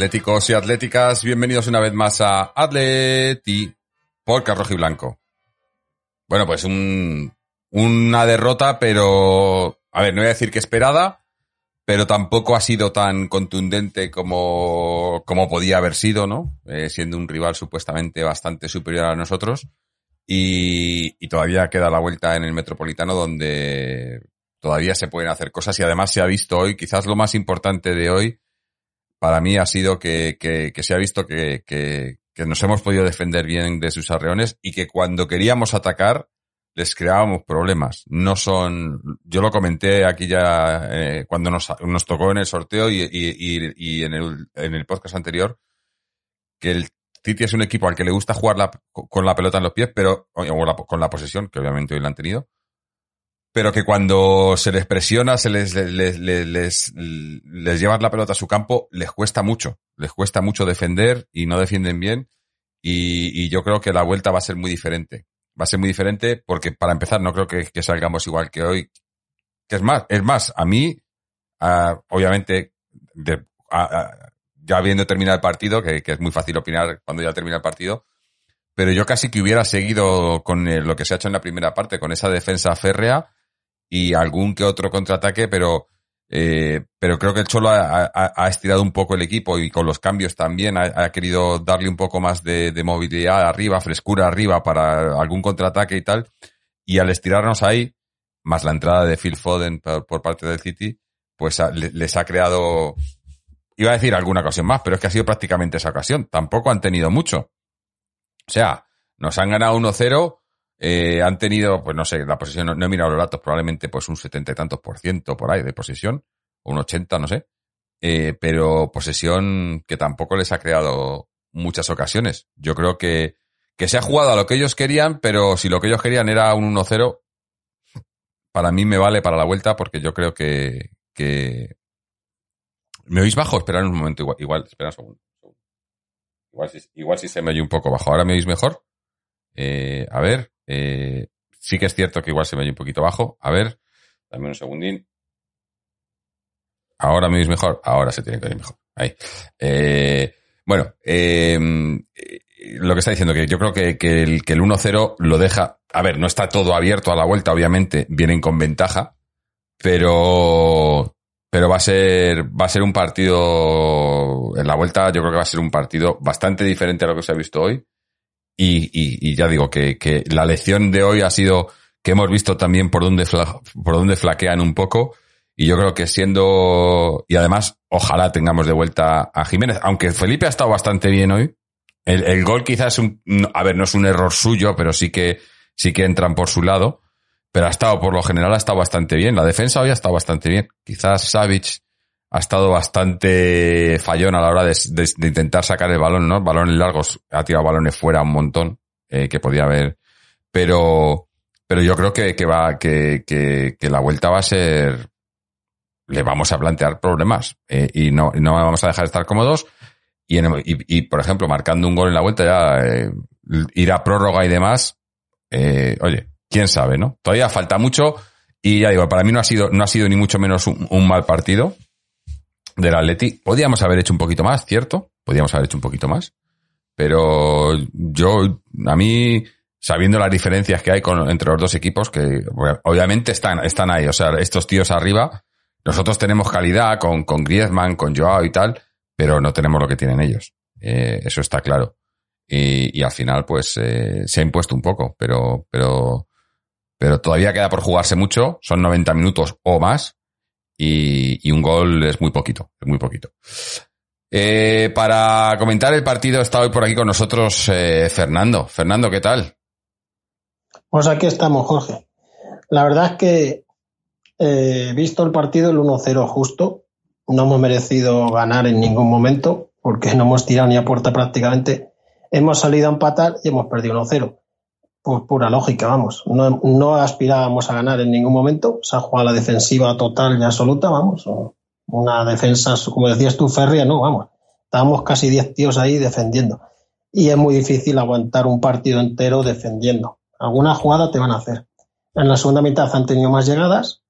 atléticos y atléticas, bienvenidos una vez más a Atleti por Rojo y Blanco. Bueno, pues un, una derrota, pero, a ver, no voy a decir que esperada, pero tampoco ha sido tan contundente como, como podía haber sido, ¿no? Eh, siendo un rival supuestamente bastante superior a nosotros. Y todavía queda la vuelta en el Metropolitano donde todavía se pueden hacer cosas y además se ha visto hoy, quizás lo más importante de hoy, para mí ha sido que, que, que se ha visto que, que, nos hemos podido defender bien de sus arreones y que cuando queríamos atacar les creábamos problemas. No son, yo lo comenté aquí ya eh, cuando nos, nos tocó en el sorteo y, y, y, y en, el, en el podcast anterior, que el City es un equipo al que le gusta jugar la, con la pelota en los pies, pero, o la- con la posesión, que obviamente hoy la han tenido, pero que cuando se les presiona, se les, les, les, les, les, llevan la pelota a su campo, les cuesta mucho, les cuesta mucho defender y no defienden bien. Y, yo creo que la vuelta va a ser muy diferente. Va a ser muy diferente porque, para empezar, no creo que, salgamos igual que hoy. Que es más, es más, a mí, ah, obviamente, de- ah, ah, ya habiendo terminado el partido, que, que es muy fácil opinar cuando ya termina el partido, pero yo casi que hubiera seguido con eh, lo que se ha hecho en la primera parte, con esa defensa férrea y algún que otro contraataque, pero eh, pero creo que el Cholo ha, estirado un poco el equipo y con los cambios también ha, querido darle un poco más de, movilidad arriba, frescura arriba para algún contraataque y tal. Y al estirarnos ahí, más la entrada de Phil Foden por, parte del City, pues ha- le- les ha creado, iba a decir alguna ocasión más, pero es que ha sido prácticamente esa ocasión. Tampoco han tenido mucho. O sea, nos han ganado 1-0, eh, han tenido, pues no sé, la posesión, no, he mirado los datos, probablemente pues un setenta y tantos por ciento por ahí de posesión, o un 80, no sé. Eh, pero posesión que tampoco les ha creado muchas ocasiones. Yo creo que, que se ha jugado a lo que ellos querían, pero si lo que ellos querían era un 1-0, para mí me vale para la vuelta porque yo creo que, que... ¿Me oís bajo? Esperad un momento, igual, igual espera un segundo. Igual si, igual si se me oye un poco bajo. ¿Ahora me oís mejor? Eh, a ver, eh, sí que es cierto que igual se me oye un poquito bajo. A ver, dame un segundín. Ahora me oís mejor. Ahora se tiene que oír mejor. Ahí. Eh, bueno, eh, eh, lo que está diciendo que yo creo que, que el, que el 1-0 lo deja. A ver, no está todo abierto a la vuelta, obviamente. Vienen con ventaja. Pero, pero va a ser, va a ser un partido, en la vuelta yo creo que va a ser un partido bastante diferente a lo que se ha visto hoy. Y, y, y ya digo que, que la lección de hoy ha sido que hemos visto también por dónde, por dónde flaquean un poco. Y yo creo que siendo, y además, ojalá tengamos de vuelta a Jiménez, aunque Felipe ha estado bastante bien hoy. El, el gol quizás un, a ver, no es un error suyo, pero sí que, sí que entran por su lado. Pero ha estado, por lo general, ha estado bastante bien. La defensa hoy ha estado bastante bien. Quizás Savic ha estado bastante fallón a la hora de, de- intentar sacar el balón, ¿no? Balones largos, ha tirado balones fuera un montón, eh, que podía haber. Pero, pero yo creo que, que va, que, que, la vuelta va a ser, le vamos a plantear problemas, eh, y no, no vamos a dejar de estar cómodos. Y, en- y, y, por ejemplo, marcando un gol en la vuelta ya, eh, ir a prórroga y demás, eh, oye, quién sabe, ¿no? Todavía falta mucho y ya digo, para mí no ha sido, no ha sido ni mucho menos un, un mal partido del Atleti. Podíamos haber hecho un poquito más, ¿cierto? Podíamos haber hecho un poquito más. Pero yo, a mí, sabiendo las diferencias que hay con, entre los dos equipos, que obviamente están, están ahí, o sea, estos tíos arriba, nosotros tenemos calidad con, con Griezmann, con Joao y tal, pero no tenemos lo que tienen ellos. Eh, eso está claro. Y, y al final, pues, eh, se ha impuesto un poco, pero, pero, pero todavía queda por jugarse mucho, son 90 minutos o más, y, un gol es muy poquito, es muy poquito. Eh, para comentar el partido está hoy por aquí con nosotros eh, Fernando. Fernando, ¿qué tal? Pues aquí estamos, Jorge. La verdad es que eh, visto el partido, el 1-0 justo, no hemos merecido ganar en ningún momento, porque no hemos tirado ni a puerta prácticamente. Hemos salido a empatar y hemos perdido 1-0. Por pura lógica, vamos. No, no aspirábamos a ganar en ningún momento. Se ha jugado la defensiva total y absoluta, vamos. Una defensa, como decías tú, férrea, no, vamos. Estábamos casi 10 tíos ahí defendiendo. Y es muy difícil aguantar un partido entero defendiendo. Alguna jugada te van a hacer. En la segunda mitad han tenido más llegadas,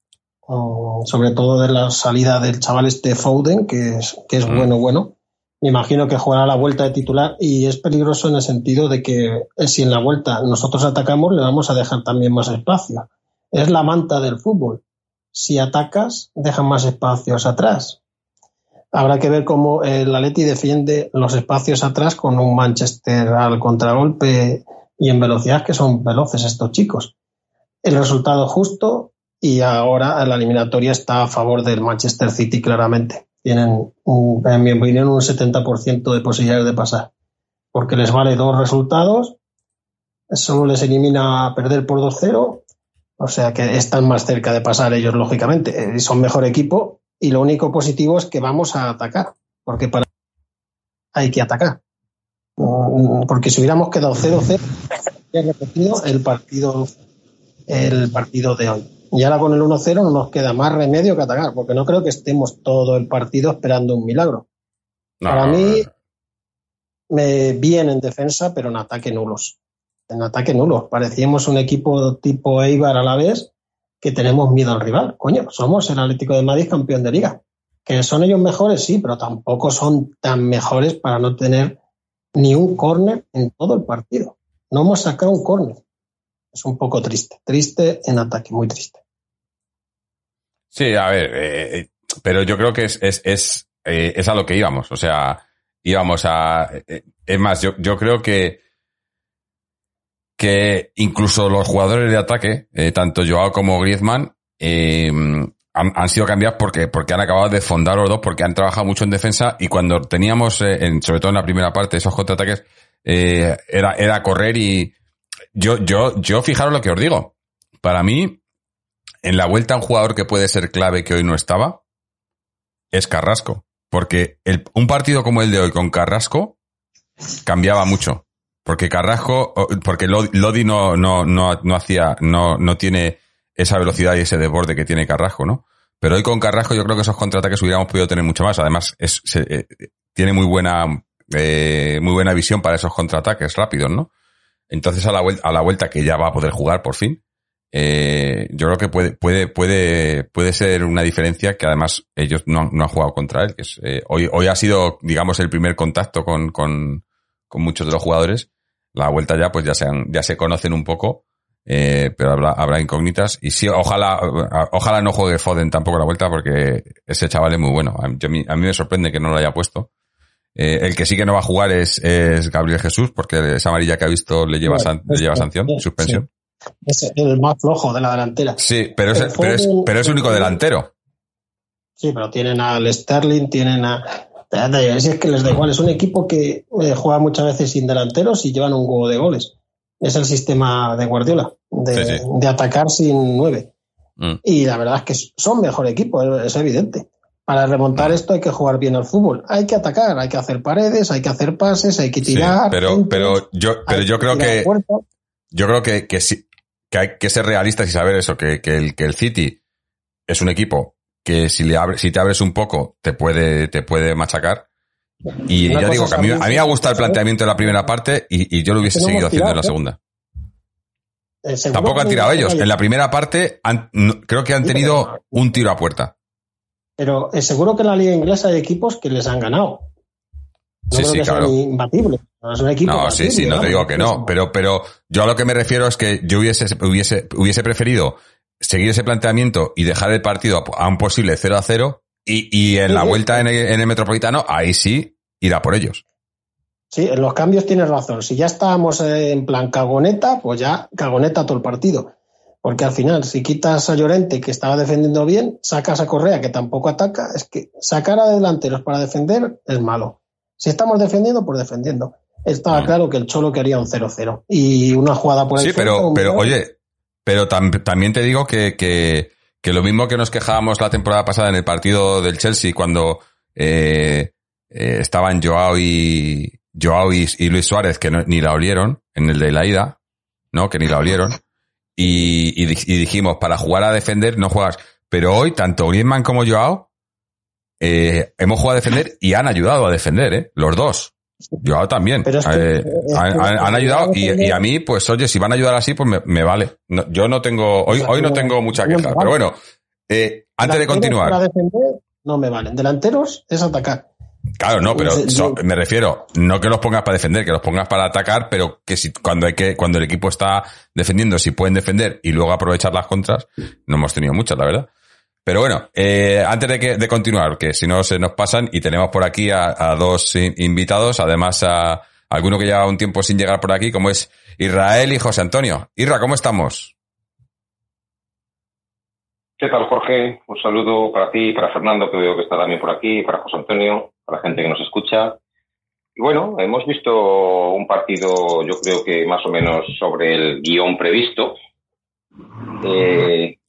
sobre todo de la salida del chaval este Foden, que es, que es mm. bueno, bueno. Me imagino que jugará la vuelta de titular y es peligroso en el sentido de que eh, si en la vuelta nosotros atacamos, le vamos a dejar también más espacio. Es la manta del fútbol. Si atacas, dejan más espacios atrás. Habrá que ver cómo el Atleti defiende los espacios atrás con un Manchester al contragolpe y en velocidad que son veloces estos chicos. El resultado justo y ahora la eliminatoria está a favor del Manchester City claramente. Tienen, en mi opinión, un 70% de posibilidades de pasar, porque les vale dos resultados, solo les elimina perder por 2-0, o sea que están más cerca de pasar ellos, lógicamente, eh, son mejor equipo y lo único positivo es que vamos a atacar, porque para hay que atacar. Porque si hubiéramos quedado 0-0, repetido el partido, el partido de hoy. Y ahora con el 1-0 no nos queda más remedio que atacar, porque no creo que estemos todo el partido esperando un milagro. Para mí, me bien en defensa, pero en ataque nulos. En ataque nulos. Parecíamos un equipo tipo Eibar a la vez que tenemos miedo al rival. Coño, somos el Atlético de Madrid campeón de liga. Que son ellos mejores, sí, pero tampoco son tan mejores para no tener ni un córner en todo el partido. No hemos sacado un córner es un poco triste. Triste en ataque, muy triste. Sí, a ver, eh, pero yo creo que es, es, es, eh, es, a lo que íbamos. O sea, íbamos a. Eh, es más, yo, yo creo que que incluso los jugadores de ataque, tanto Joao como Griezmann, han, han, sido cambiados porque, porque han acabado de fondar los dos, porque han trabajado mucho en defensa y cuando teníamos, en, sobre todo en la primera parte, esos contraataques, era, era correr y, yo, yo, yo fijaros lo que os digo. Para mí, en la vuelta un jugador que puede ser clave que hoy no estaba es Carrasco. Porque un partido como el de hoy con Carrasco cambiaba mucho. Porque Carrasco, porque Lodi no, no, no, no hacía, no, no tiene esa velocidad y ese desborde que tiene Carrasco, ¿no? Pero hoy con Carrasco yo creo que esos contraataques hubiéramos podido tener mucho más. Además, es, eh, tiene muy buena, eh, muy buena visión para esos contraataques rápidos, ¿no? Entonces, a la, vuelta, a la vuelta que ya va a poder jugar por fin, eh, yo creo que puede, puede, puede, puede ser una diferencia que además ellos no, no han jugado contra él. Que es, eh, hoy, hoy ha sido, digamos, el primer contacto con, con, con muchos de los jugadores. La vuelta ya, pues ya se, ya se conocen un poco, eh, pero habrá, habrá incógnitas. Y sí, ojalá, ojalá no juegue Foden tampoco la vuelta porque ese chaval es muy bueno. A mí, a mí me sorprende que no lo haya puesto. Eh, el que sí que no va a jugar es, es, Gabriel Jesús, porque esa amarilla que ha visto le lleva, le lleva sanción, suspensión. Es el más flojo de la delantera. Sí, pero es, pero es, pero es el único delantero. Sí, pero tienen al Sterling, tienen a. Si es que les da igual, es un equipo que eh, juega muchas veces sin delanteros y llevan un huevo de goles. Es el sistema de Guardiola, de, de atacar sin nueve. Mm. Y la verdad es que son mejor equipo, es evidente. Para remontar esto hay que jugar bien al fútbol. Hay que atacar, hay que hacer paredes, hay que hacer pases, hay que tirar. pero, pero yo, pero yo creo que, yo creo que, que, sí, que hay que ser realistas y saber eso, que, que, el, que el City es un equipo que si le abre, si te abres un poco te puede, te puede machacar. Y ya digo que a mí, a mí me ha gustado el planteamiento de la primera parte y, y yo lo hubiese seguido haciendo en la ¿eh? segunda. Eh, Tampoco han tirado ellos. En la primera parte creo que han tenido un tiro a puerta. Pero es seguro que en la liga inglesa hay equipos que les han ganado. No sí, creo sí, que claro. es un equipo no sí, sí, no te digo que no. Pero, pero yo a lo que me refiero es que yo hubiese, hubiese, hubiese preferido seguir ese planteamiento y dejar el partido a un posible 0 a 0 y, y en la vuelta en el, en el, Metropolitano, ahí sí irá por ellos. Sí, en los cambios tienes razón. Si ya estábamos en plan cagoneta, pues ya cagoneta todo el partido. Porque al final, si quitas a Llorente, que estaba defendiendo bien, sacas a Correa, que tampoco ataca, es que sacar a delanteros para defender es malo. Si estamos defendiendo, pues defendiendo. Estaba mm. claro que el Cholo quería un 0-0. Y una jugada por el Sí, pero, pero oye, pero tam también te digo que, que, que lo mismo que nos quejábamos la temporada pasada en el partido del Chelsea cuando eh, eh, estaban Joao y Joao y, Luis Suárez que ni la olieron en el de la ida, ¿no? Que ni la olieron. Y, dijimos, para jugar a defender no juegas. Pero hoy, tanto Griezmann como Joao, eh, hemos jugado a defender y han ayudado a defender, ¿eh? Los dos. Joao también. Eh, han, ayudado y, a mí, pues oye, si van a ayudar así, pues me, vale. yo no tengo, hoy, hoy no tengo mucha queja, pero bueno, eh, antes de continuar. Para defender no me valen. Delanteros es atacar. Claro, no, pero me refiero, no que los pongas para defender, que los pongas para atacar, pero que si cuando hay que, cuando el equipo está defendiendo, si pueden defender y luego aprovechar las contras, no hemos tenido muchas, la verdad. Pero bueno, eh, antes de, que, de continuar, que si no se nos pasan, y tenemos por aquí a, dos invitados, además a, alguno que lleva un tiempo sin llegar por aquí, como es Israel y José Antonio. Irra, ¿cómo estamos? ¿Qué tal, Jorge? Un saludo para ti, para Fernando, que veo que está también por aquí, para José Antonio, para la gente que nos escucha. Y bueno, hemos visto un partido, yo creo que más o menos sobre el guion previsto. Eh,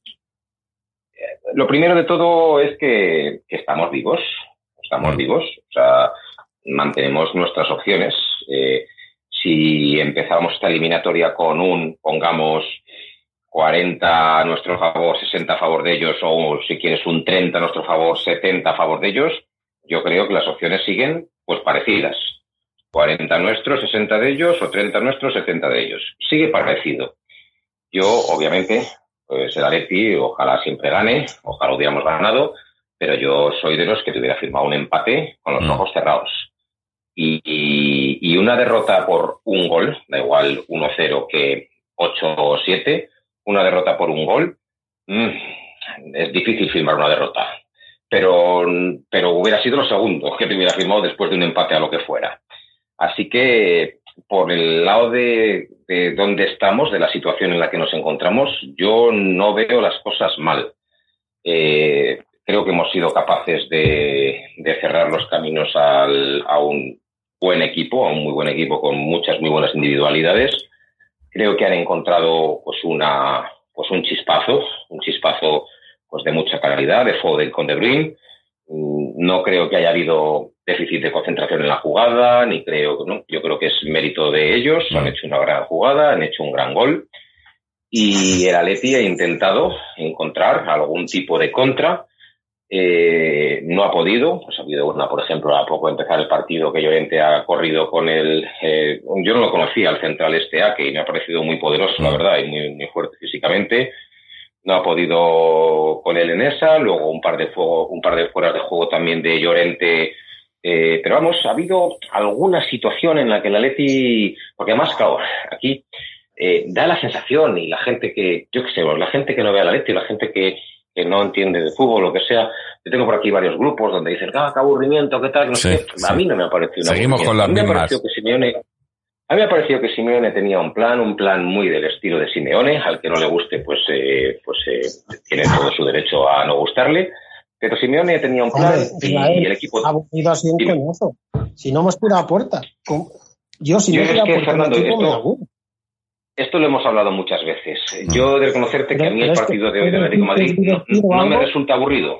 lo primero de todo es que, estamos vivos, estamos vivos, o sea, mantenemos nuestras opciones. Eh, si empezamos esta eliminatoria con un, pongamos, 40 a nuestro favor, 60 a favor de ellos, o si quieres un 30 a nuestro favor, 70 a favor de ellos, yo creo que las opciones siguen pues parecidas. 40 nuestros, 60 de ellos, o 30 nuestros, 70 de ellos. Sigue parecido. Yo, obviamente, pues el Atleti ojalá siempre gane, ojalá hubiéramos ganado, pero yo soy de los que te hubiera firmado un empate con los mm. ojos cerrados. Y, una derrota por un gol, da igual 1-0 que 8 o 7, una derrota por un gol, mm, es difícil firmar una derrota. Pero, pero hubiera sido lo segundo que te hubiera firmado después de un empate a lo que fuera. Así que por el lado de, de dónde estamos, de la situación en la que nos encontramos, yo no veo las cosas mal. Eh, creo que hemos sido capaces de, cerrar los caminos a un buen equipo, a un muy buen equipo con muchas muy buenas individualidades. Creo que han encontrado pues una pues un chispazo, un chispazo pues de mucha calidad, de Foden con De Bruyne. Mm, no creo que haya habido déficit de concentración en la jugada, ni creo, ¿no? yo creo que es mérito de ellos, han hecho una gran jugada, han hecho un gran gol. Y el Atleti ha intentado encontrar algún tipo de contra, eh, no ha podido, pues ha habido una, por ejemplo, a poco de empezar el partido que Llorente ha corrido con el, eh, yo no lo conocía, el central este A, que me ha parecido muy poderoso, la verdad, y muy, muy fuerte físicamente, no ha podido con él en esa, luego un par de fuego, un par de fueras de juego también de Llorente eh, pero vamos, ha habido alguna situación en la que la Leti, porque además, claro, aquí eh, da la sensación y la gente que, yo qué sé, la gente que no ve a la Leti, la gente que, que no entiende de fútbol, lo que sea, yo tengo por aquí varios grupos donde dicen, ah, qué aburrimiento, qué tal, no sé, a mí no me ha parecido Seguimos con las mismas. A mí me ha parecido que Simeone tenía un plan, un plan muy del estilo de Simeone, al que no le guste, pues, eh, pues eh, tiene todo su derecho a no gustarle. Pero Simeone tenía un plan y, el equipo... Ha venido así un coñazo. Si no hemos tirado a puerta. Yo, si no tirado a puerta, esto, esto lo hemos hablado muchas veces. Yo de reconocerte que a mí el partido de hoy de Atlético Madrid no, me resulta aburrido.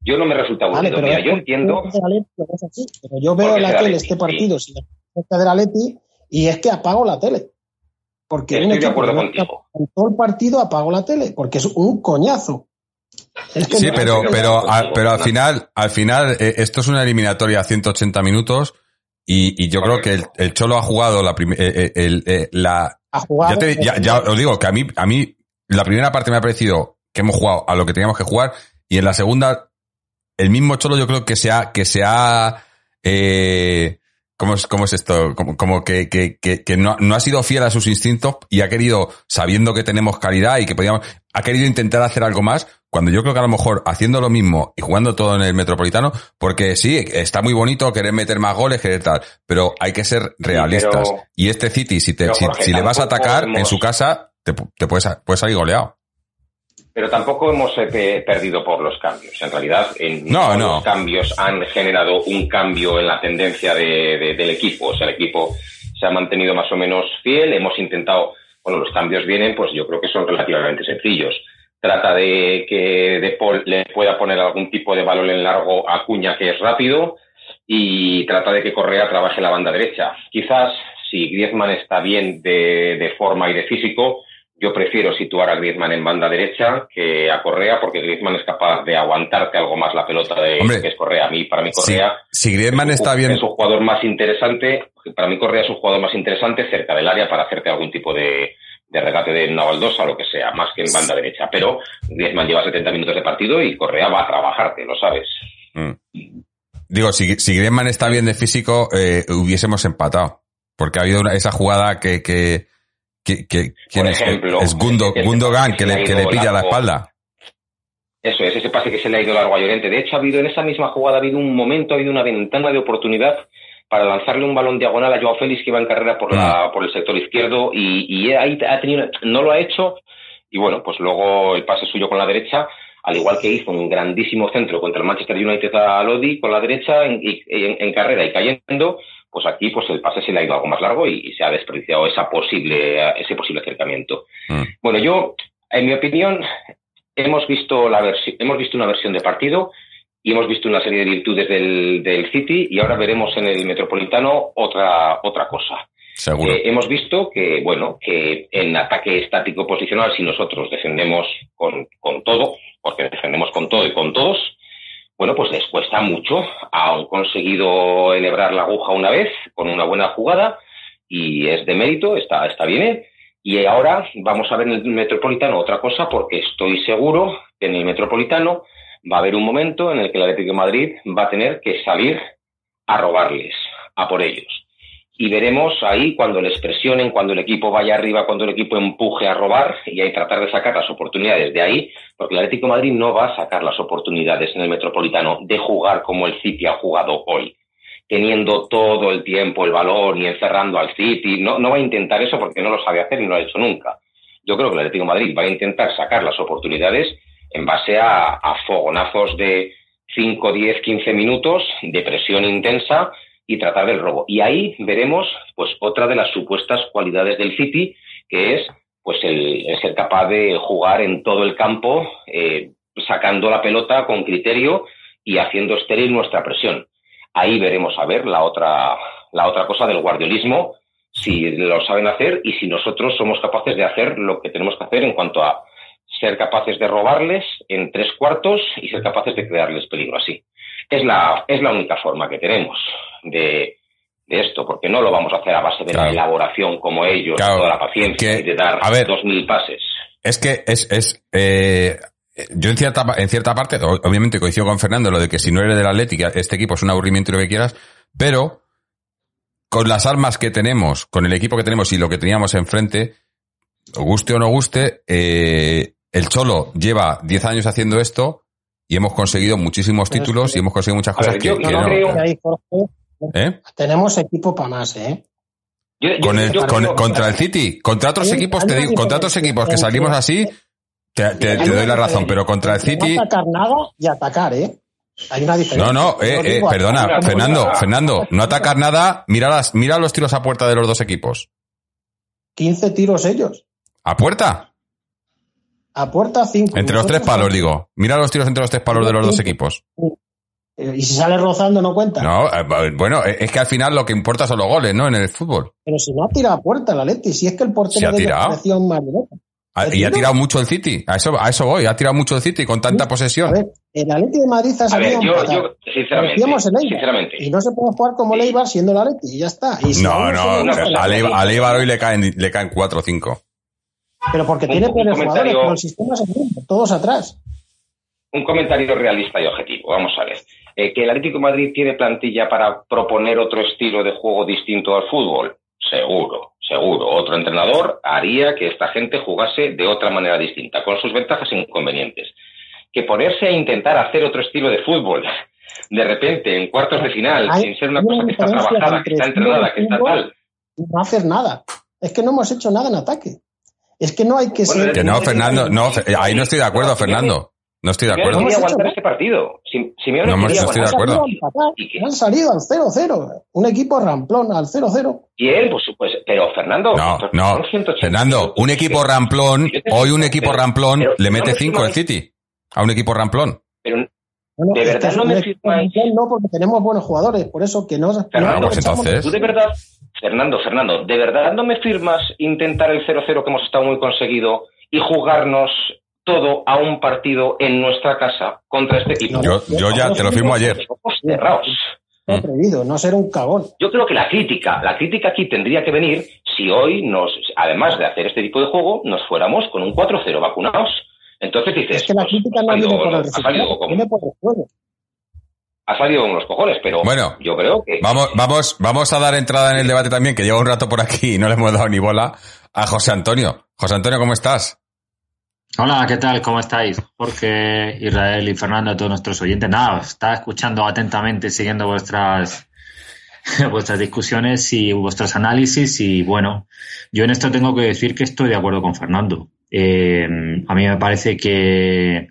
Yo no me resulta aburrido. Mira, yo entiendo. Pero yo veo la tele este partido sin la de la Leti y es que apago la tele. Porque Estoy de acuerdo contigo. En todo el partido apago la tele porque es un coñazo sí, pero, pero, pero al final, al final, eh, esto es una eliminatoria a 180 minutos y, yo creo que el, Cholo ha jugado la primera, eh, eh, la, ya, os digo que a mí, a mí, la primera parte me ha parecido que hemos jugado a lo que teníamos que jugar y en la segunda, el mismo Cholo yo creo que se ha, que se ha, eh, ¿Cómo es, cómo es esto? Como, como que, que, que, no, no, ha sido fiel a sus instintos y ha querido, sabiendo que tenemos calidad y que podíamos, ha querido intentar hacer algo más, cuando yo creo que a lo mejor haciendo lo mismo y jugando todo en el Metropolitano, porque sí, está muy bonito querer meter más goles, querer tal, pero hay que ser realistas. y este City, si, te, si, le vas a atacar en su casa, te, te puedes, puedes salir goleado pero tampoco hemos eh, perdido por los cambios. En realidad, en los cambios han generado un cambio en la tendencia del equipo. O sea, el equipo se ha mantenido más o menos fiel. Hemos intentado, bueno, los cambios vienen, pues yo creo que son relativamente sencillos. trata de que De Paul le pueda poner algún tipo de balón en largo a Cuña, que es rápido, y trata de que Correa trabaje la banda derecha. Quizás si Griezmann está bien de, de forma y de físico, yo prefiero situar a Griezmann en banda derecha que a Correa, porque Griezmann es capaz de aguantarte algo más la pelota de Hombre, que es Correa. A mí, para mí, Correa Si, si Griezmann es, un- está bien, es un jugador más interesante. Para mí, Correa es un jugador más interesante cerca del área para hacerte algún tipo de, de regate de una baldosa o lo que sea, más que en banda derecha. Pero Griezmann lleva 70 minutos de partido y Correa va a trabajarte, lo sabes. Mm. Digo, si, si Griezmann está bien de físico, eh, hubiésemos empatado. Porque ha habido una- esa jugada que, que, que, que- ¿quién Por es? ejemplo, es Gundo, el- el- Gundogan que le, que le pilla la espalda. Eso es, ese pase que se le ha ido largo a Llorente. De hecho, ha habido en esa misma jugada, ha habido un momento, ha habido una ventana de oportunidad para lanzarle un balón diagonal a Joao Félix que iba en carrera por, la, por el sector izquierdo y, y ahí ha tenido, no lo ha hecho y bueno, pues luego el pase suyo con la derecha, al igual que hizo un grandísimo centro contra el Manchester United a Lodi con la derecha en- en carrera y cayendo, pues aquí pues el pase se le ha ido algo más largo y, y se ha desperdiciado esa posible, ese posible acercamiento. Mm. Bueno, yo, en mi opinión, hemos visto la hemos visto una versión de partido y hemos visto una serie de virtudes del, del City y ahora veremos en el Metropolitano otra otra cosa. Seguro. Eh, hemos visto que bueno que en ataque estático posicional si nosotros defendemos con, con todo porque defendemos con todo y con todos bueno pues les cuesta mucho han conseguido enhebrar la aguja una vez con una buena jugada y es de mérito está está bien ¿eh? Y ahora vamos a ver en el Metropolitano otra cosa, porque estoy seguro que en el Metropolitano va a haber un momento en el que el Atlético de Madrid va a tener que salir a robarles, a por ellos. Y veremos ahí cuando les presionen, cuando el equipo vaya arriba, cuando el equipo empuje a robar y ahí tratar de sacar las oportunidades de ahí, porque el Atlético Madrid no va a sacar las oportunidades en el Metropolitano de jugar como el City ha jugado hoy teniendo todo el tiempo el balón y encerrando al City. No, no va a intentar eso porque no lo sabe hacer y no lo ha hecho nunca. Yo creo que el Atlético Madrid va a intentar sacar las oportunidades en base a, a fogonazos de 5, 10, 15 minutos de presión intensa y tratar del robo. Y ahí veremos pues otra de las supuestas cualidades del City, que es pues el, ser capaz de jugar en todo el campo, eh, sacando la pelota con criterio y haciendo estéril nuestra presión ahí veremos a ver la otra, la otra cosa del guardiolismo, si lo saben hacer y si nosotros somos capaces de hacer lo que tenemos que hacer en cuanto a ser capaces de robarles en tres cuartos y ser capaces de crearles peligro así. Es la, es la única forma que tenemos de, de esto, porque no lo vamos a hacer a base de Claro. la elaboración como ellos, Claro, toda la paciencia que- y de dar a ver. dos mil pases. Es que es, es eh, yo en cierta, en cierta parte, obviamente coincido con Fernando lo de que si no eres del Atlético, este equipo es un aburrimiento y lo que quieras, pero con las armas que tenemos, con el equipo que tenemos y lo que teníamos enfrente, guste o no guste, eh, el Cholo lleva 10 años haciendo esto y hemos conseguido muchísimos Pero es títulos que- y hemos conseguido muchas ver, cosas que, yo- que yo no no- creo- Ahí, Jorge, ¿Eh? tenemos equipo para más, ¿eh? Yo- yo- Con el, yo con- creo- contra el City, contra otros equipos, te digo, contra otros equipos que salimos así, te, te- Hay te doy la razón, pero contra el City, No atacar nada y atacar, ¿eh? Hay una diferencia. No, no, eh, eh, perdona, Fernando. Fernando, no atacar nada, mira, las, mira los tiros a puerta de los dos equipos. 15 tiros ellos. ¿A puerta? A puerta 5. Entre los tres palos, digo. Mira los tiros entre los tres palos de los dos equipos. Y si sale rozando no cuenta. No, eh, bueno, eh, es que al final lo que importa son los goles, ¿no? En el fútbol. Pero si no ha tirado a puerta la Leti, si es que el portero de marioneta. Ah, ¿El Y ha tirado mucho el City. A eso, a eso voy. Ha tirado mucho el City con tanta A posesión. ver, el Atleti de Madrid ha A salido ver, yo, yo sinceramente, Eibar. Y no se puede jugar como el Eibar siendo el Atleti y ya está. Y si No, no, a a Leibar hoy le caen, le caen cuatro o cinco. Pero porque Un- tiene peores jugadores, pero el sistema es el mismo, todos atrás. un comentario realista y objetivo. Vamos a ver. Eh, ¿Que el Atlético de Madrid tiene plantilla para proponer otro estilo de juego distinto al fútbol? Seguro, seguro. Otro entrenador haría que esta gente jugase de otra manera distinta, con sus ventajas e inconvenientes. Que ponerse a intentar hacer otro estilo de fútbol, de repente, en cuartos de final, Hay- sin ser una cosa que está trabajada, que está entrenada, que está tal. No hacer nada. Es que no hemos hecho nada en ataque. Es que no hay que Bueno, ser. Que no, Fernando, no, ahí no estoy de acuerdo, Fernando. No estoy de acuerdo. quería Hemos aguantar este partido. Simeone No no estoy de acuerdo. Han salido al ¿Y qué? Han salido al 0-0. Un equipo ramplón al 0-0. Y él, pues, pues, pero Fernando. No, no. son 180 Fernando, un equipo ramplón, hoy un equipo ramplón le no mete me 5 el City. A un equipo ramplón. Pero Bueno, ¿De es verdad no me firmáis? No, porque tenemos buenos jugadores. Por eso que no. no Fernando, pues entonces- tú de verdad, Fernando, Fernando, ¿de verdad no me firmas intentar el 0-0 que hemos estado muy conseguido y jugarnos todo a un partido en nuestra casa contra este equipo? Yo, yo ya te lo firmo ayer. Ojos cerrados. He atrevido, no ser un cagón. Yo creo que la crítica, la crítica aquí tendría que venir si hoy nos, además de hacer este tipo de juego, nos fuéramos con un 4-0 vacunados. Entonces dices, Es que la crítica ha no salido- viene por el ha resultado, salido como- viene por el juego. ha salido con los cojones, pero Bueno, yo creo que Vamos, vamos, vamos a dar entrada en el debate también, que lleva un rato por aquí y no le hemos dado ni bola a José Antonio. José Antonio, ¿cómo estás? Hola, ¿qué tal? ¿Cómo estáis? Jorge, Israel y Fernando, a todos nuestros oyentes. Nada, estaba escuchando atentamente, siguiendo vuestras, vuestras discusiones y vuestros análisis y bueno, yo en esto tengo que decir que estoy de acuerdo con Fernando. Eh, a mí me parece que,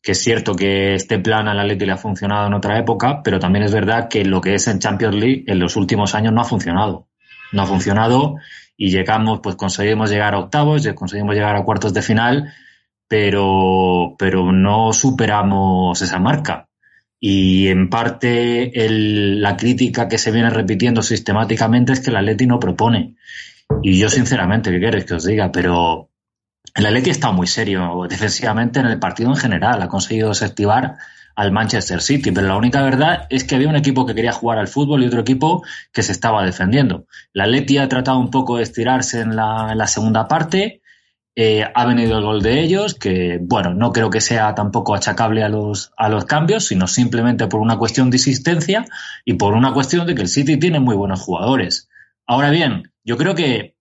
es cierto que este plan al Atleti le ha funcionado en otra época, pero también es verdad que lo que es en Champions League en los últimos años no ha funcionado. No ha funcionado y llegamos, pues conseguimos llegar a octavos, conseguimos llegar a cuartos de final, pero, pero no superamos esa marca. Y en parte la crítica que se viene repitiendo sistemáticamente es que el Atleti no propone. Y yo sinceramente, ¿qué queréis que os diga? Pero el Atleti está muy serio defensivamente en el partido en general. Ha conseguido desactivar al Manchester City, pero la única verdad es que había un equipo que quería jugar al fútbol y otro equipo que se estaba defendiendo. La Atleti ha tratado un poco de estirarse en la, en la segunda parte, eh, ha venido el gol de ellos, que bueno, no creo que sea tampoco achacable a los, a los cambios, sino simplemente por una cuestión de insistencia y por una cuestión de que el City tiene muy buenos jugadores. Ahora bien, yo creo que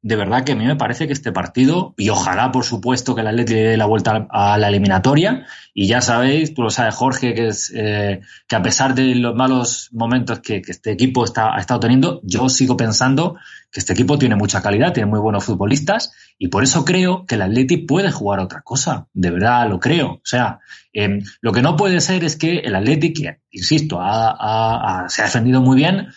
de verdad que a mí me parece que este partido, y ojalá por supuesto que el Atleti le dé la vuelta a la eliminatoria, y ya sabéis, tú lo sabes Jorge, que es eh, que a pesar de los malos momentos que, que este equipo está, ha estado teniendo, yo sigo pensando que este equipo tiene mucha calidad, tiene muy buenos futbolistas, y por eso creo que el Atleti puede jugar otra cosa, de verdad lo creo. O sea, eh, lo que no puede ser es que el Atleti, que insisto, ha- ha- se ha defendido muy bien,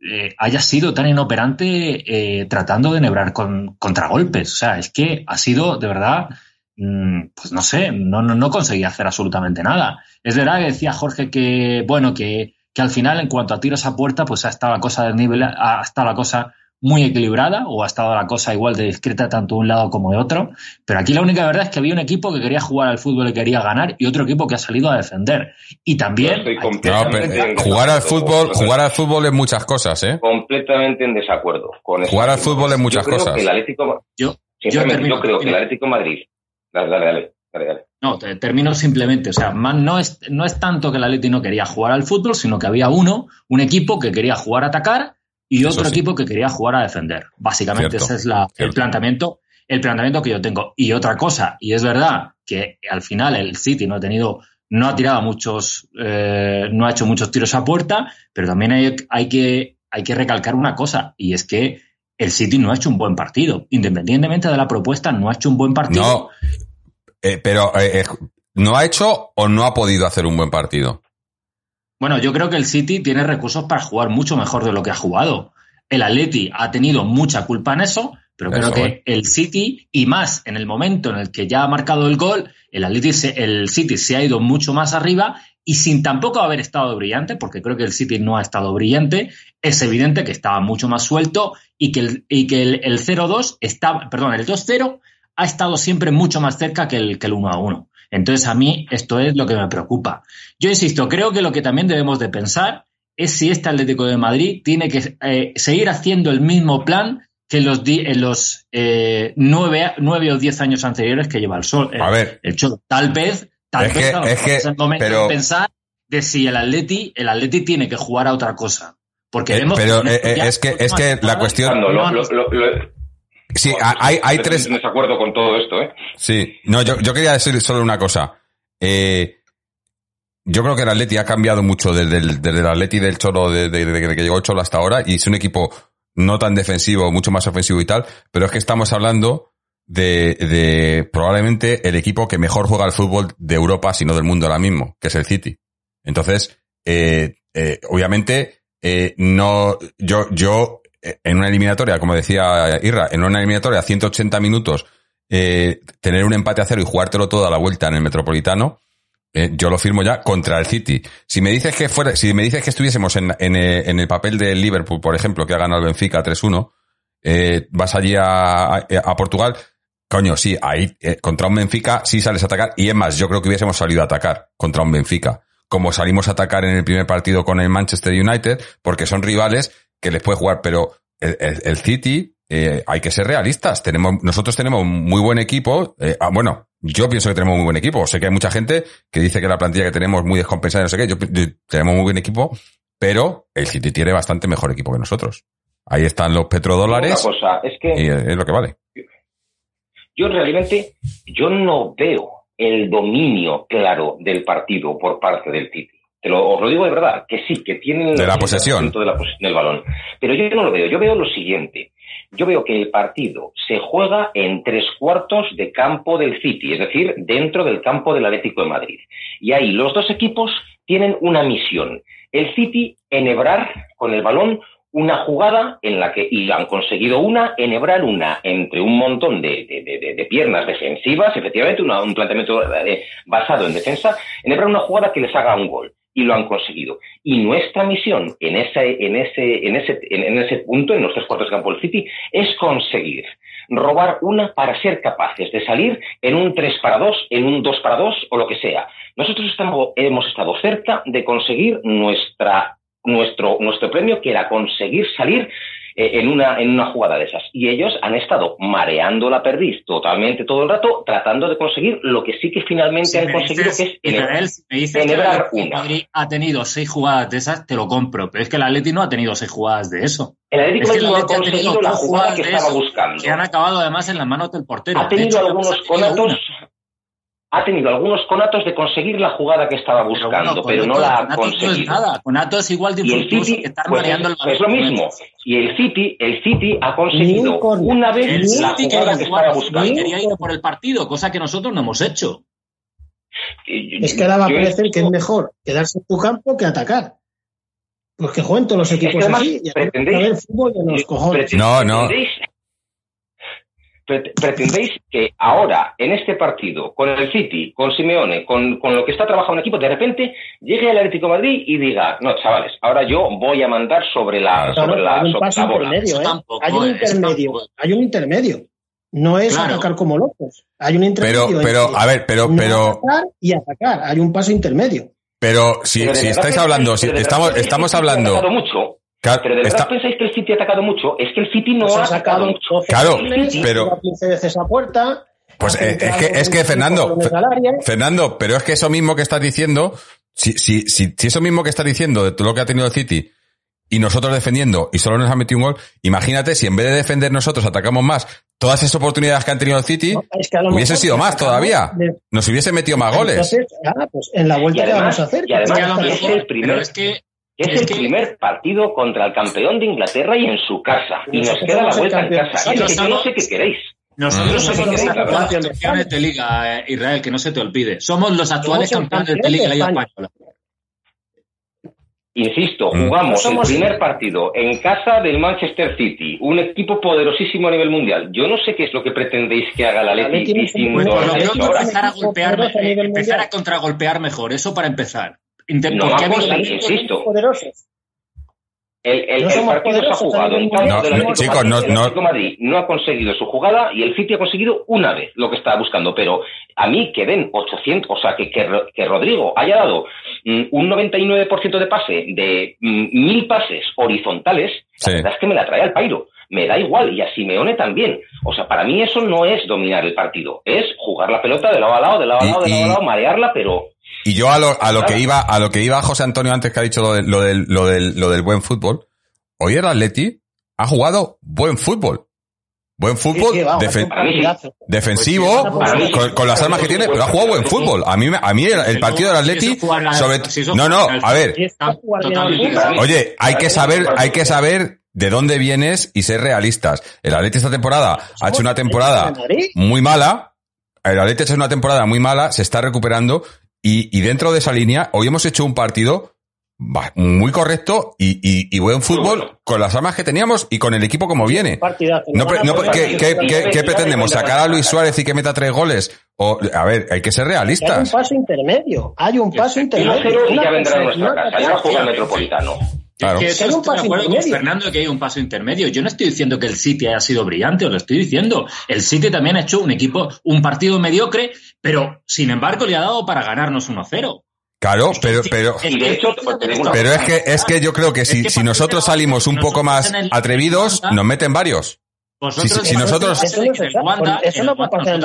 eh, haya sido tan inoperante eh, tratando de nebrar con contragolpes. O sea, es que ha sido de verdad, mm, pues no sé, no, no, no conseguía hacer absolutamente nada. Es verdad que decía Jorge que, bueno, que, que al final, en cuanto a tiros a puerta, pues ha estado la cosa del nivel, ha la cosa muy equilibrada o ha estado la cosa igual de discreta tanto de un lado como de otro. Pero aquí la única verdad es que había un equipo que quería jugar al fútbol y quería ganar y otro equipo que ha salido a defender. Y también... Yo No, pero en jugar al desacuerdo fútbol, jugar al fútbol es muchas cosas, ¿eh? completamente en desacuerdo con. Jugar al fútbol es muchas yo creo cosas. Que el Atlético, Yo- sinceramente, termino. yo creo que el Atlético de Madrid. Dale, dale, dale. dale, dale. No, te- termino simplemente. O sea, no es, no es tanto que el Atleti no quería jugar al fútbol, sino que había uno, un equipo que quería jugar a atacar y otro sí. equipo que quería jugar a defender. Básicamente Cierto, ese es la, el planteamiento, el planteamiento que yo tengo. Y otra cosa, y es verdad que al final el City no ha tenido, no ha tirado muchos, eh, no ha hecho muchos tiros a puerta, pero también hay, hay que, hay que recalcar una cosa, y es que el City no ha hecho un buen partido. Independientemente de la propuesta, no ha hecho un buen partido. No, eh, pero eh, eh, ¿no ha hecho o no ha podido hacer un buen partido? Bueno, yo creo que el City tiene recursos para jugar mucho mejor de lo que ha jugado. El Atleti ha tenido mucha culpa en eso, pero creo que el City, y más en el momento en el que ya ha marcado el gol, el, Atleti se- el City se ha ido mucho más arriba y sin tampoco haber estado brillante, porque creo que el City no ha estado brillante, es evidente que estaba mucho más suelto y que el, y que el, el 0-2 está, perdón, el 2-0 ha estado siempre mucho más cerca que el, que el 1-1. Entonces a mí esto es lo que me preocupa. Yo insisto, creo que lo que también debemos de pensar es si este Atlético de Madrid tiene que eh, seguir haciendo el mismo plan que en los, di- en los eh, nueve, nueve o diez años anteriores que lleva el Sol. A ver, El Cholo. Tal vez, tal Es vez que- es que- es el momento pero- de pensar de si el Atleti, el Atleti tiene que jugar a otra cosa. Porque Eh, vemos pero, que eh, eh, es que- es que la cuestión- lo- sí, hay, hay tres, en desacuerdo con todo esto, ¿eh? Sí, no, yo, yo quería decir solo una cosa. Eh, yo creo que el Atleti ha cambiado mucho desde el, desde el Atleti del Cholo, desde, desde que llegó el Cholo hasta ahora, y es un equipo no tan defensivo, mucho más ofensivo y tal, pero es que estamos hablando de, de probablemente el equipo que mejor juega al fútbol de Europa, si no del mundo ahora mismo, que es el City. Entonces, eh, eh, obviamente, eh, no, yo, yo, en una eliminatoria, como decía Irra, en una eliminatoria a 180 minutos, eh, tener un empate a cero y jugártelo todo a la vuelta en el Metropolitano, eh, yo lo firmo ya contra el City. Si me dices que fuera, si me dices que estuviésemos en, en, eh, en el papel del Liverpool, por ejemplo, que ha ganado el Benfica 3-1, eh, vas allí a, a, a Portugal, coño, sí, ahí eh, contra un Benfica sí sales a atacar. Y es más, yo creo que hubiésemos salido a atacar contra un Benfica. Como salimos a atacar en el primer partido con el Manchester United, porque son rivales que les puede jugar, pero el, el- el City, eh, hay que ser realistas. Tenemos, nosotros tenemos muy buen equipo. eh, ah, bueno, yo pienso que tenemos muy buen equipo. Sé que hay mucha gente que dice que la plantilla que tenemos es muy descompensada no sé qué. Yo, yo- tenemos muy buen equipo, pero el City tiene bastante mejor equipo que nosotros. Ahí están los petrodólares Una cosa, es que y es lo que vale. yo realmente yo no veo el dominio claro del partido por parte del City. Te lo, os lo digo de verdad, que sí, que tienen De la el posesión. 80% de la posesión del balón. Pero yo no lo veo. Yo veo lo siguiente. Yo veo que el partido se juega en tres cuartos de campo del City, es decir, dentro del campo del Atlético de Madrid. Y ahí los dos equipos tienen una misión. El City enhebrar con el balón una jugada en la que, y han conseguido una, enhebrar una entre un montón de, de- de- de- de piernas defensivas, efectivamente, una- un planteamiento eh, basado en defensa, enhebrar una jugada que les haga un gol. Y lo han conseguido. Y nuestra misión en ese, en ese, en ese, en, ese punto, en los tres cuartos de campo City, es conseguir robar una para ser capaces de salir en un 3 para 2, en un 2 para 2 o lo que sea. Nosotros hemos estado cerca de conseguir nuestra, nuestro, nuestro premio, que era conseguir salir en, una, en una jugada de esas. Y ellos han estado mareando la perdiz totalmente todo el rato, tratando de conseguir lo que sí que finalmente Si han conseguido, dices, que es Israel, si me dices que el Atlético una. Madrid ha tenido seis jugadas de esas, te lo compro. Pero es que el Atleti no ha tenido seis jugadas de eso. El Atlético Es que el ha conseguido la jugada que estaba eso, buscando. que han acabado además en las manos del portero. ha De tenido hecho, algunos conatos. Ha tenido algunos conatos de conseguir la jugada que estaba Pero buscando, bueno, pero, con no la ha con Atos no es conseguido. nada. Con Atos es igual de y el City que estar pues mareando es, el balón. es lo mismo y el City el City ha conseguido córner. una vez El la City jugada que jugar estaba buscando quería ir por el partido, cosa que nosotros no hemos hecho. Y- Es que ahora va a parecer que es mejor quedarse en tu campo que atacar. Pues que jueguen todos los Es que equipos así y pretendéis- a ver fútbol de los cojones. No, no. Pretendéis- pre- pretendéis que ahora, en este partido, con el City, con Simeone, con, con lo que está trabajando el equipo, de repente llegue el Atlético de Madrid y diga, no, chavales, ahora yo voy a mandar sobre la, Claro, sobre la, hay un sobre paso la bola. intermedio, ¿eh? tampoco, hay un intermedio, tampoco. hay un intermedio. No es Claro. atacar como locos. Hay un intermedio. Pero, pero, a ver, pero, no pero, atacar y atacar. Hay un paso intermedio. pero si, Pero si estáis hablando, si estamos, estamos hablando, mucho. Claro, Pero de verdad está- pensáis que el City ha atacado mucho. Es que el City no Pues ha ha atacado sacado mucho. 12 Claro, pero- ha tirado 15 veces a puerta. Pues eh, es que, es que 25 Fernando. Fernando, pero es que eso mismo que estás diciendo, si, si, si, si eso mismo que estás diciendo de todo lo que ha tenido el City y nosotros defendiendo y solo nos ha metido un gol, imagínate si en vez de defender nosotros atacamos más, todas esas oportunidades que han tenido el City, No, es que hubiese sido si más todavía. de- nos hubiese metido más goles. Entonces, ah, pues en la vuelta Y que además- vamos a hacer. y además que Es que es el primer- pero es que Es, Es el que- primer partido contra el campeón de Inglaterra y en su casa. Y nos queda la vuelta en casa. Es que yo no sé qué queréis. nosotros somos los actuales campeones de liga, eh, Israel, que no se te olvide. Somos los actuales campeones de liga Liga. Española. Insisto, Mm. jugamos el primer partido en casa del Manchester City, un equipo poderosísimo a nivel mundial. Yo no sé qué es lo que pretendéis que haga la Leti Atleti no es un distinto No, por a lo lo que ha no, hecho pronto ahora. empezar a golpear, empezar a contragolpear mejor, eso para empezar. No, porque ha vamos, habido- sí, insisto. Poderosos. El, el- No el somos partido se ha jugado en campo No, chicos, Madrid. no- El no- Atlético Madrid no ha conseguido su jugada y el City ha conseguido una vez lo que estaba buscando. Pero a mí que den 800, o sea, que, que, que Rodrigo haya dado mm, un 99% de pase de mm, mil pases horizontales, Sí. la verdad es que me la trae al pairo. Me da igual, y a Simeone también. O sea, para mí eso no es dominar el partido, es jugar la pelota de lado a lado, de lado a lado, de lado a lado, marearla, pero Y yo a lo, a lo Claro. que iba, a lo que iba José Antonio antes que ha dicho lo, de- lo del, lo del, lo del buen fútbol, hoy el Atleti ha jugado buen fútbol. Buen fútbol, Sí, sí, vamos, defen- un partidazo. defensivo, Pues sí, con, con las armas que tiene, pero ha jugado buen fútbol. A mí, a mí el, el partido del Atleti, sobre, no, no, a ver, oye, hay que saber, hay que saber de dónde vienes y ser realistas. El Atleti esta temporada ha hecho una temporada muy mala. El Atleti ha hecho una temporada muy mala, se está recuperando y, y dentro de esa línea hoy hemos hecho un partido va, muy correcto y, y, y buen fútbol con las armas que teníamos y con el equipo como viene. No, no, ¿qué, qué, qué- qué pretendemos? ¿Sacar a Luis Suárez y que meta tres goles? O, a ver, hay que ser Hay un realistas. paso intermedio. Hay un paso intermedio. y ya vendrá a nuestra casa. Ya atacar. juega el Metropolitano. Claro. Es que Hay un estoy de paso acuerdo con intermedio. Fernando que hay un paso intermedio. Yo no estoy diciendo que el City haya sido brillante, os lo estoy diciendo. El City también ha hecho un equipo, un partido mediocre, pero sin embargo le ha dado para ganarnos 1-0. Claro, pero, pero, una pero es que, es que yo creo que si, si nosotros salimos un poco más atrevidos, nos meten varios. Vosotros, Si- si nosotros-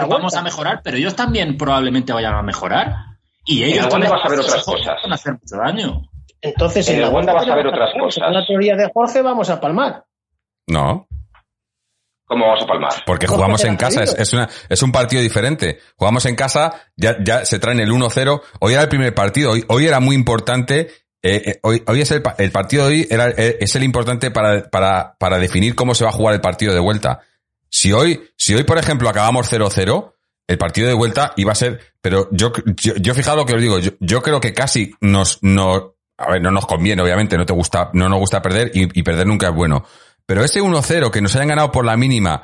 vamos a mejorar, pero ellos también probablemente vayan a mejorar. Y ellos van a hacer mucho daño. Entonces, En el la Wanda vuelta vas a ver otras cosas. Según la teoría de Jorge, vamos a palmar. No, ¿Cómo vamos a palmar? porque jugamos en casa, es, es, una, es un partido diferente. Jugamos en casa, ya, ya se traen el 1-0. Hoy era el primer partido, hoy, hoy era muy importante. eh, eh, hoy, hoy es el, el partido de hoy era, eh, es el importante para, para, para definir cómo se va a jugar el partido de vuelta. Si hoy, si hoy, por ejemplo, acabamos 0-0, el partido de vuelta iba a ser, pero yo, yo, yo fijaos lo que os digo, yo, yo creo que casi nos, no, a ver, no nos conviene, obviamente, no te gusta, no nos gusta perder y, perder nunca es bueno. Pero ese 1-0 que nos hayan ganado por la mínima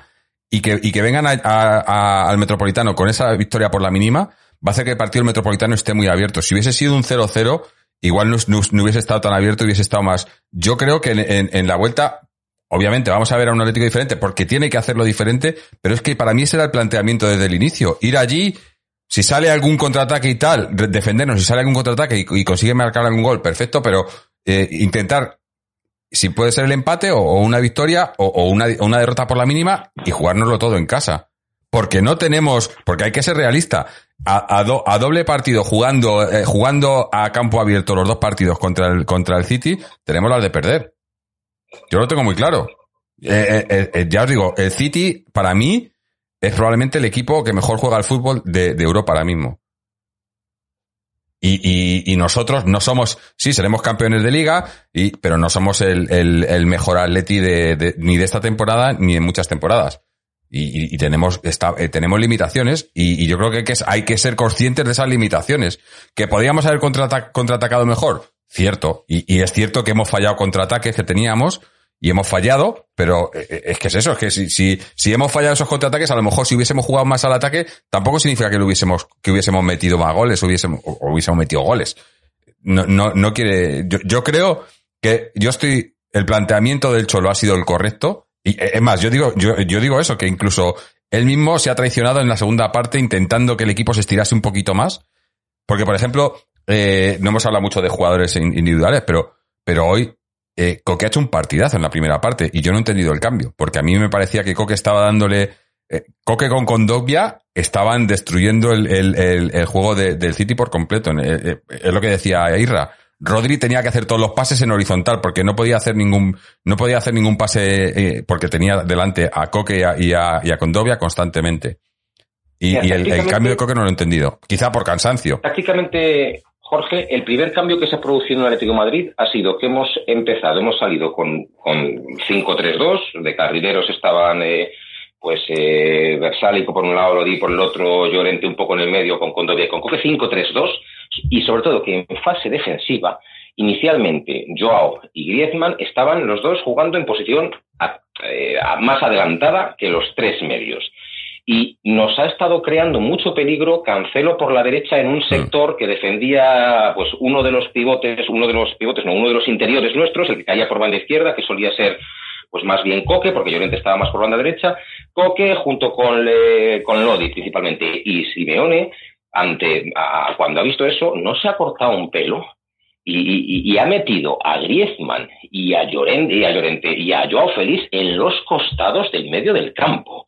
y que, y que vengan a- al Metropolitano con esa victoria por la mínima, va a hacer que el partido del Metropolitano esté muy abierto. Si hubiese sido un 0-0, igual no, hubiese estado tan abierto, hubiese estado más. Yo creo que en, en- en la vuelta, obviamente vamos a ver a un Atlético diferente, porque tiene que hacerlo diferente, pero es que para mí ese era el planteamiento desde el inicio. Ir allí, si sale algún contraataque y tal, defendernos, si sale algún contraataque y, y consigue marcar algún gol, perfecto, pero eh, intentar, si puede ser el empate o, o una victoria o, o una, una derrota por la mínima y jugárnoslo todo en casa. Porque no tenemos, porque hay que ser realista. A, a do- a doble partido jugando, eh, jugando a campo abierto los dos partidos contra el, contra el City, tenemos las de perder. Yo lo tengo muy claro. Eh, eh, eh, ya os digo, el City, para mí, es probablemente el equipo que mejor juega al fútbol de, Europa ahora mismo. Y, y, y nosotros no somos, sí, seremos campeones de liga, y, pero no somos el, mejor atleti de, ni de esta temporada ni en muchas temporadas. Y, tenemos, esta- eh, tenemos limitaciones y, yo creo que hay, que ser conscientes de esas limitaciones. ¿Que podríamos haber contraata- contraatacado mejor? Cierto. Y es cierto que hemos fallado contraataques que teníamos y hemos fallado, pero eh, eh, es que es eso, es que si, si, si hemos fallado esos contraataques, a lo mejor si hubiésemos jugado más al ataque, tampoco significa que lo hubiésemos, que hubiésemos metido más goles, hubiésemos, o, hubiésemos metido goles. No, no, no quiere, yo, yo creo que yo estoy, el planteamiento del Cholo ha sido el correcto. Y eh, es más, yo digo, yo, yo digo eso, que incluso él mismo se ha traicionado en la segunda parte intentando que el equipo se estirase un poquito más. Porque, por ejemplo, eh, no hemos hablado mucho de jugadores in- individuales, pero, pero hoy eh, Coque ha hecho un partidazo en la primera parte y yo no he entendido el cambio, porque a mí me parecía que Coque estaba dándole... eh, Coque con Condovia estaban destruyendo el, el- el- el juego de- del City por completo. Eh, es lo que decía Irra. Rodri tenía que hacer todos los pases en horizontal porque no podía hacer ningún no podía hacer ningún pase eh, porque tenía delante a Coque y a, y a, y a Condovia constantemente. Y, el, cambio de Coque no lo he entendido. Quizá por cansancio. Tácticamente, Jorge, el primer cambio que se ha producido en el Atlético de Madrid ha sido que hemos empezado, hemos salido con, con 5-3-2, de carrileros estaban eh, pues eh, Versálico por un lado, Lodi por el otro, Llorente un poco en el medio con Condovia y con Coque, 5-3-2, y sobre todo que en fase defensiva, inicialmente Joao y Griezmann estaban los dos jugando en posición eh, más adelantada que los tres medios y nos ha estado creando mucho peligro Cancelo por la derecha en un sector que defendía pues uno de los pivotes, uno de los pivotes, no, uno de los interiores nuestros, el que caía por banda izquierda, que solía ser pues más bien Coque, porque Llorente estaba más por banda derecha, Coque junto con, Le- con Lodi principalmente, y Simeone, ante, a- cuando ha visto eso, no se ha cortado un pelo y, y- y ha metido a Griezmann y a Llorente, y a Llorente y a Joao Félix en los costados del medio del campo.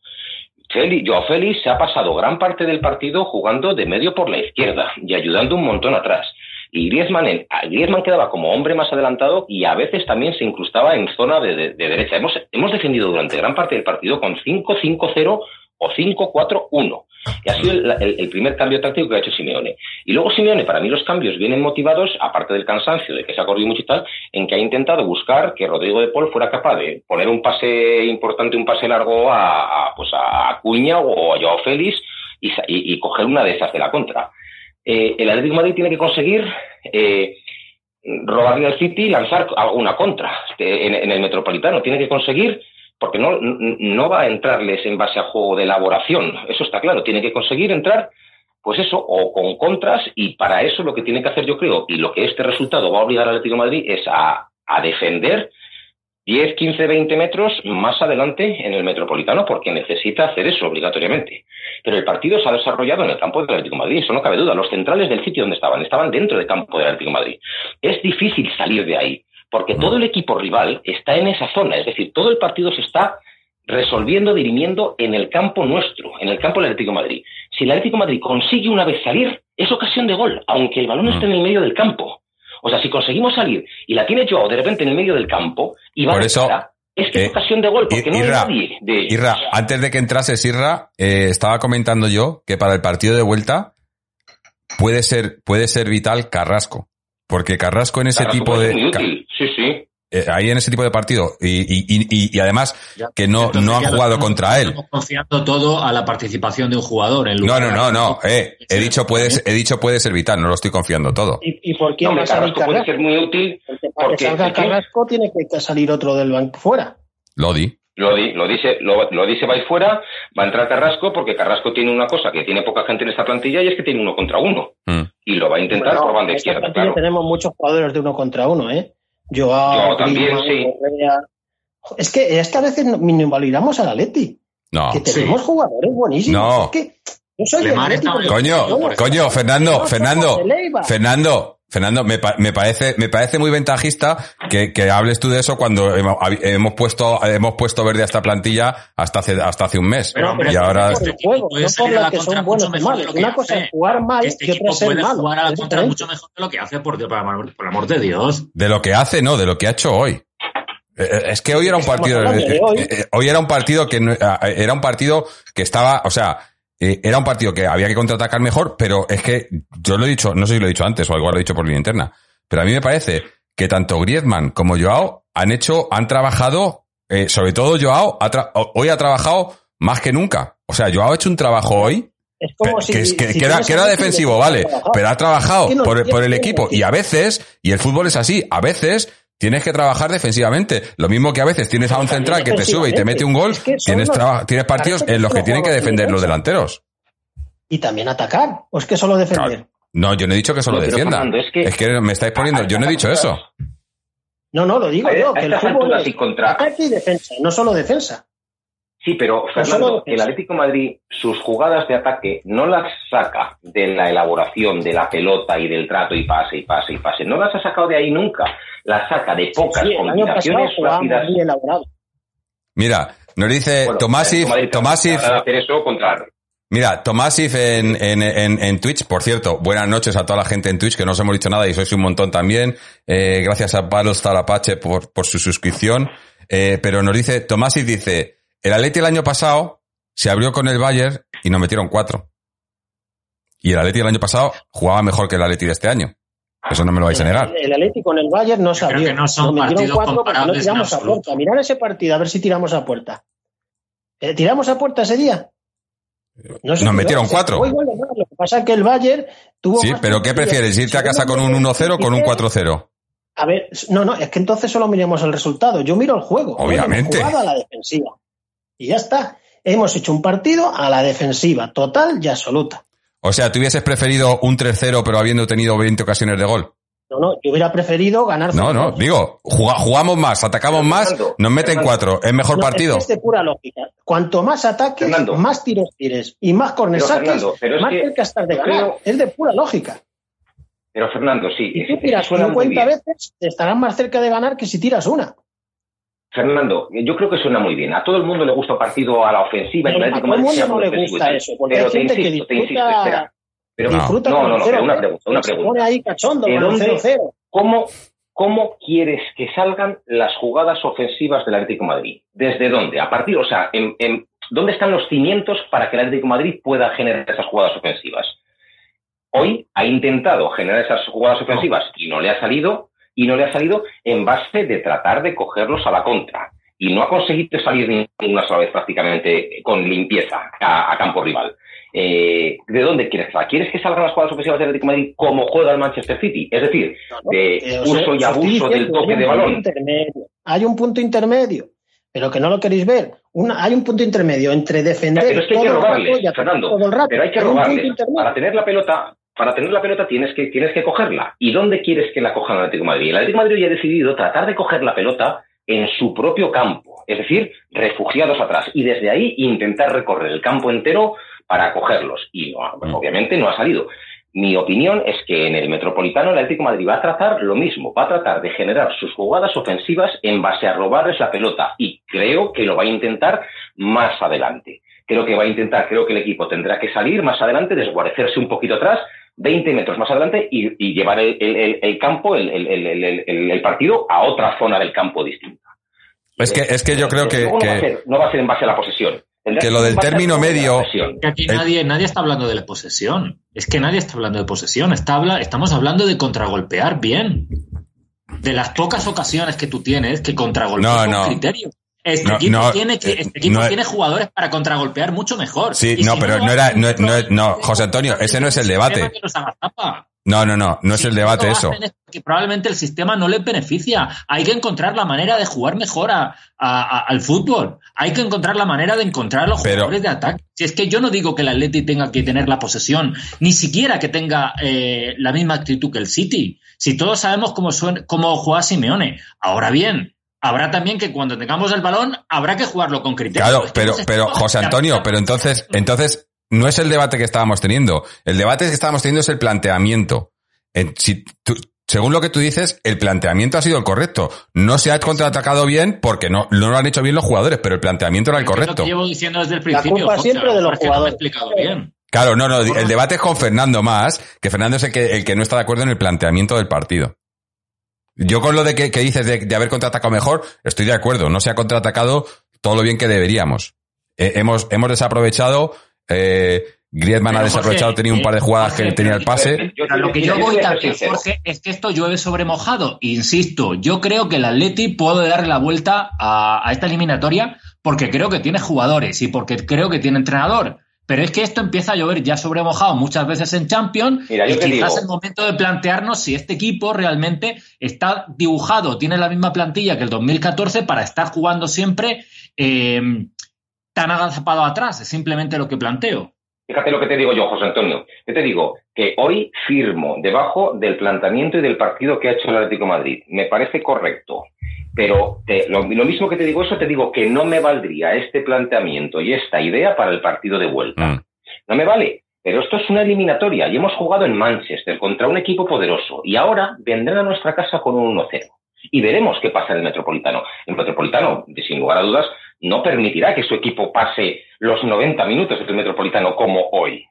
Joao Félix se ha pasado gran parte del partido jugando de medio por la izquierda y ayudando un montón atrás. Y Griezmann, Griezmann quedaba como hombre más adelantado y a veces también se incrustaba en zona de, de- de derecha. Hemos, hemos defendido durante gran parte del partido con 5-5-0 o 5-4-1. Y ha sido el, primer cambio táctico que ha hecho Simeone. Y luego Simeone, para mí los cambios vienen motivados, aparte del cansancio, de que se ha corrido mucho y tal, en que ha intentado buscar que Rodrigo de Paul fuera capaz de poner un pase importante, un pase largo a, a pues a Cuña o a Joao Félix y, y, y, coger una de esas de la contra. Eh, el Atlético Madrid tiene que conseguir eh, robarle al City y lanzar alguna contra en, en el Metropolitano. Tiene que conseguir porque no, no va a entrarles en base a juego de elaboración, eso está claro, tiene que conseguir entrar, pues eso, o con contras, y para eso lo que tiene que hacer, yo creo, y lo que este resultado va a obligar al Atlético de Madrid es a, a defender 10, 15, 20 metros más adelante en el Metropolitano, porque necesita hacer eso obligatoriamente. Pero el partido se ha desarrollado en el campo del Atlético Madrid, eso no cabe duda. Los centrales del sitio donde estaban, estaban dentro del campo del Atlético Madrid. Es difícil salir de ahí porque todo el equipo rival está en esa zona, es decir, todo el partido se está resolviendo, dirimiendo en el campo nuestro, en el campo del Atlético de Madrid. Si el Atlético de Madrid consigue una vez salir, es ocasión de gol, aunque el balón esté en el medio del campo. O sea, si conseguimos salir y la tiene Joao de repente en el medio del campo y va Por eso, a es que es ocasión de gol, porque no hay nadie de ellos. Irra, antes de que entrases, Irra, eh, estaba comentando yo que para el partido de vuelta puede ser, puede ser vital Carrasco. Porque Carrasco en ese Carrasco tipo de. ser muy útil, sí, sí. eh, ahí en ese tipo de partido. Y, y, y, y además que no, Entonces no han jugado estamos- contra él. estamos confiando todo a la participación de un jugador. En No, lugar no, no, no. Eh, he dicho puede, ser- he dicho puede ser vital, no lo estoy confiando todo. ¿Y, y por quién No, va hombre, a salir Carrasco puede Carrasco? ser muy útil Porque para que porque salga Carrasco tiene que salir otro del banco fuera. Lodi. Lo, di- lo dice, lo, lo dice va fuera, va a entrar Carrasco porque Carrasco tiene una cosa que tiene poca gente en esta plantilla y es que tiene uno contra uno. Mm. Y lo va a intentar Bueno, por banda izquierda, claro. tenemos muchos jugadores de uno contra uno, ¿eh? Joao también, sí. Correa. Es que, es que a veces no- invalidamos al Atleti. No. que tenemos jugadores buenísimos. No. Es que yo soy Atleti Coño, coño, Fernando, Fernando. Fernando, Fernando, me, pa- me parece, me parece muy ventajista que, que hables tú de eso cuando hemos, hemos puesto, hemos puesto verde a esta plantilla hasta hace, hasta hace un mes. Pero, hombre, y ahora, por el Este juego, no salir por la que contra son buenos mucho y mejor de malos. lo que Una cosa es jugar mal Este y otra equipo es ser puede malo. jugar a la Es contra mucho mejor de lo que hace, por, por, amor- por amor de Dios. de lo que hace, no, de lo que ha hecho hoy. Eh, eh, Es que hoy era un partido, eh, hoy. eh, eh, hoy era un partido que no- era un partido que estaba, o sea, eh, era un partido que había que contraatacar mejor, pero es que yo lo he dicho, no sé si lo he dicho antes o igual lo he dicho por línea interna, pero a mí me parece que tanto Griezmann como Joao han hecho, han trabajado, eh, sobre todo Joao, ha tra- hoy ha trabajado más que nunca. O sea, Joao ha hecho un trabajo hoy Es como que, si, es- que- si que era, que era defensivo, le vale, pero ha trabajado por, por el equipo. Y a veces, y el fútbol es así, a veces tienes que trabajar defensivamente. Lo mismo que a veces tienes a un central que te sube y te mete un gol, Es que son tienes, los- tienes partidos en los que tienen que defender los delanteros. Y también atacar. ¿O es que solo defender? Claro. No, yo no he dicho que solo No, defienda. Fernando, es Es que- me estáis poniendo, yo no he dicho eso. No, no, lo digo A- yo, a que el fútbol es y contra- ataque y defensa, no solo defensa. Sí, pero Fernando, el Atlético de Madrid, sus jugadas de ataque no las saca de la elaboración de la pelota y del trato y pase y pase y pase. No las ha sacado de ahí nunca. Las saca de pocas Sí, pasado combinaciones rápidas. muy elaborado. Mira, nos dice Bueno, Tomásif, Tomásif, hacer eso contra Mira, Tomásif en, en, en, en Twitch, por cierto, buenas noches a toda la gente en Twitch, que no os hemos dicho nada y sois un montón también. Eh, gracias a Battlestar Apache por, por su suscripción. Eh, pero nos dice, Tomásif dice, el Atleti el año pasado se abrió con el Bayern y nos metieron cuatro. Y el Atleti el año pasado jugaba mejor que el Atleti de este año. Eso no me lo vais a negar. El Atlético en el Bayern no Creo salió. que no son Nos metieron cuatro porque no tiramos a puerta. Mirar ese partido, a ver si tiramos a puerta. Eh, ¿Tiramos a puerta ese día? No Nos metieron cuatro. Lo que pasa es que el Bayern tuvo Sí, más pero ¿qué prefieres? ¿Irte a casa con un Según 1-0 o con un 4-0? A ver, no, no, es que entonces solo miremos el resultado. Yo miro el juego. Obviamente. Hemos jugado a la defensiva. Y ya está. Hemos hecho un partido a la defensiva, total y absoluta. O sea, ¿tú hubieses preferido un 3-0 pero habiendo tenido 20 ocasiones de gol? No, no, yo hubiera preferido ganar. No, no, 0-2. digo, juga- jugamos más, atacamos más, nos meten Fernando. cuatro. ¿Es mejor No, partido? Es, de pura lógica. Cuanto más ataques, Fernando. más tiros tires y más corners Pero, saques, Fernando, pero es más que cerca estás de ganar. creo- Es de pura lógica. Pero Fernando, sí. Si tú tiras suena muy 50 bien. veces, estarás más cerca de ganar que si tiras una. Fernando, yo creo que suena muy bien. A todo el mundo le gusta un partido a la ofensiva. y Pero el a Atlético todo el mundo no le gusta eso, porque Pero hay te que insisto, te insisto, disfruta, espera. Pero No. disfruta no, no, no, pero 0-0, una pregunta, una se pregunta. pone ahí cachondo ¿De con el dónde- 0-0. ¿Cómo, ¿Cómo quieres que salgan las jugadas ofensivas del Atlético de Madrid? ¿Desde dónde? A partir, o sea, en, en- ¿Dónde están los cimientos para que el Atlético de Madrid pueda generar esas jugadas ofensivas? Hoy ha intentado generar esas jugadas ofensivas y no le ha salido, y no le ha salido en base de tratar de cogerlos a la contra. Y no ha conseguido salir ni una sola vez prácticamente con limpieza a, campo rival. Eh, ¿De dónde quieres que salga? ¿Quieres que salgan las jugadas ofensivas del Atlético de Madrid como juega el Manchester City? Es decir, de Eh, uso y abuso del toque de balón. Hay un punto intermedio, pero que no lo queréis ver. Una, hay un punto intermedio entre defender Pero es que hay que todo el rato robarles, Fernando. todo el rato. Pero hay que robarles. Para tener la pelota, para tener la pelota tienes que, tienes que cogerla. ¿Y dónde quieres que la coja el Atlético de Madrid? El Atlético de Madrid hoy ha decidido tratar de coger la pelota en su propio campo, es decir, refugiados atrás, y desde ahí intentar recorrer el campo entero para cogerlos. Y no, pues, Mm. obviamente no ha salido. Mi opinión es que en el Metropolitano el Atlético de Madrid va a tratar lo mismo, va a tratar de generar sus jugadas ofensivas en base a robarles la pelota y creo que lo va a intentar más adelante. Creo que va a intentar, creo que el equipo tendrá que salir más adelante, desguarecerse un poquito atrás, 20 metros más adelante y, y llevar el, el- el campo, el, el- el- el- el partido a otra zona del campo distinta. Es que, es que yo creo que, no, va a que, ser, no va a ser en base a la posesión. Que lo del término medio-. Que aquí El- nadie, nadie está hablando de la posesión. Es que nadie está hablando de posesión. Está habla, estamos hablando de contragolpear bien. De las pocas ocasiones que tú tienes que contragolpear No, con no. criterio. Este No, equipo, no, tiene, que, eh, este equipo no tiene jugadores para contragolpear mucho mejor. Sí, Y no, si pero no era- no- José Antonio, ese no es el debate. que no, no, no, no es Si el debate eso. hacen es porque probablemente el sistema no les beneficia. Hay que encontrar la manera de jugar mejor a- a- a- al fútbol. Hay que encontrar la manera de encontrar los Pero- jugadores de ataque. Si es que yo no digo que el Atleti tenga que tener la posesión, ni siquiera que tenga eh, la misma actitud que el City. Si todos sabemos cómo juega Simeone. Ahora bien, habrá también que cuando tengamos el balón, habrá que jugarlo con criterio. Claro, Es que pero, pero José Antonio, pero entonces, entonces no es el debate que estábamos teniendo. El debate que estábamos teniendo es el planteamiento. En- si tú- según lo que tú dices, el planteamiento ha sido el correcto. No se ha contraatacado bien porque no, no lo han hecho bien los jugadores, pero el planteamiento era el Es lo correcto. que llevo diciendo desde el principio. culpa José, siempre de los porque no me he jugadores. explicado bien. Claro, no, no, el debate es con Fernando más, que Fernando es el que, el que no está de acuerdo en el planteamiento del partido. Yo con lo de que, que dices de, de haber contraatacado mejor, estoy de acuerdo. No se ha contraatacado todo lo bien que deberíamos. Eh, hemos, hemos desaprovechado, eh, Griezmann ha desaprovechado, Jorge, tenía un par de jugadas Jorge, que tenía el pase. Yo lo que yo voy a también. Jorge, es que esto llueve sobre mojado. Insisto, yo creo que el Atleti puede darle la vuelta a, a esta eliminatoria porque creo que tiene jugadores y porque creo que tiene entrenador. Pero es que esto empieza a llover ya sobre mojado muchas veces en Champions Mira, y quizás es el momento de plantearnos si este equipo realmente está dibujado, tiene la misma plantilla que el 2014 para estar jugando siempre eh, tan agazapado atrás. Es simplemente lo que planteo. Fíjate lo que te digo yo, José Antonio. Yo te digo que hoy firmo debajo del planteamiento y del partido que ha hecho el Atlético de Madrid. Me parece correcto. Pero te- lo, lo mismo que te digo eso, te digo que no me valdría este planteamiento y esta idea para el partido de vuelta. Mm. No me vale. Pero esto es una eliminatoria y hemos jugado en Manchester contra un equipo poderoso. Y ahora vendrán a nuestra casa con un 1-0. Y veremos qué pasa en el Metropolitano. El Metropolitano, sin lugar a dudas, no permitirá que su equipo pase los 90 minutos del Metropolitano como hoy.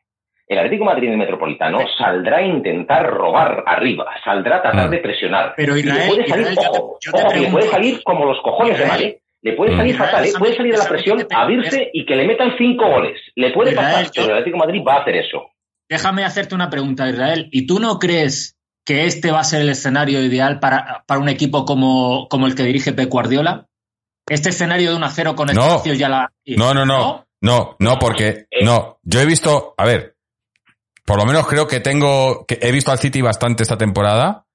El Atlético de Madrid en el Metropolitano saldrá a intentar robar arriba, saldrá a tratar Mm. de presionar. Pero Y le Israel, puede salir, Israel, yo te- ojo, yo te ojo, le puede salir como los cojones de Israel. ¿eh? Le puede salir Israel, fatal, ¿eh? Puede salir de la presión, abrirse y que le metan cinco goles. Le puede Israel, pasar, yo- pero el Atlético de Madrid va a hacer eso. Déjame hacerte una pregunta, Israel. ¿Y tú no crees que este va a ser el escenario ideal para, para un equipo como, como el que dirige Pep Guardiola? Este escenario de un a cero con No. espacios ya la. No, no, no. No, no, porque, Eh. no. Yo he visto, a ver, por lo menos creo que tengo, que he visto al City bastante esta temporada.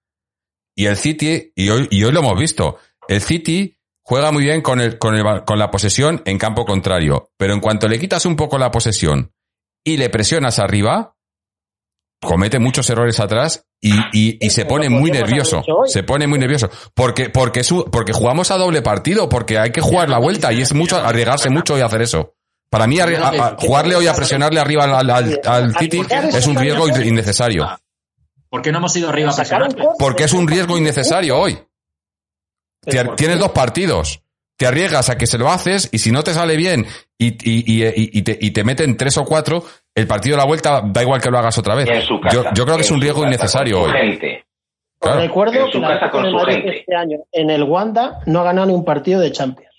Y el City, y hoy, y hoy lo hemos visto, el City juega muy bien con, el, con, el, con la posesión en campo contrario. Pero en cuanto le quitas un poco la posesión y le presionas arriba, comete muchos errores atrás y, y, y se pone muy nervioso. Se pone muy nervioso. Porque, porque, su, porque jugamos a doble partido, porque hay que jugar la vuelta y es mucho arriesgarse mucho y hacer eso. Para mí, a- a- jugarle hoy a presionarle arriba al, al- al- al City es un riesgo in- innecesario. ¿Por qué no hemos ido arriba a Sacar un presionar? corte. Porque es un riesgo innecesario hoy. Tienes dos partidos. Te arriesgas a que se lo haces y si no te sale bien y, y, y, y- y te, y te meten tres o cuatro, el partido de la vuelta da igual que lo hagas otra vez. Casa. Yo, yo creo que es un riesgo innecesario hoy. Claro. recuerdo que con este año en el Wanda no ha ganado ni un partido de Champions.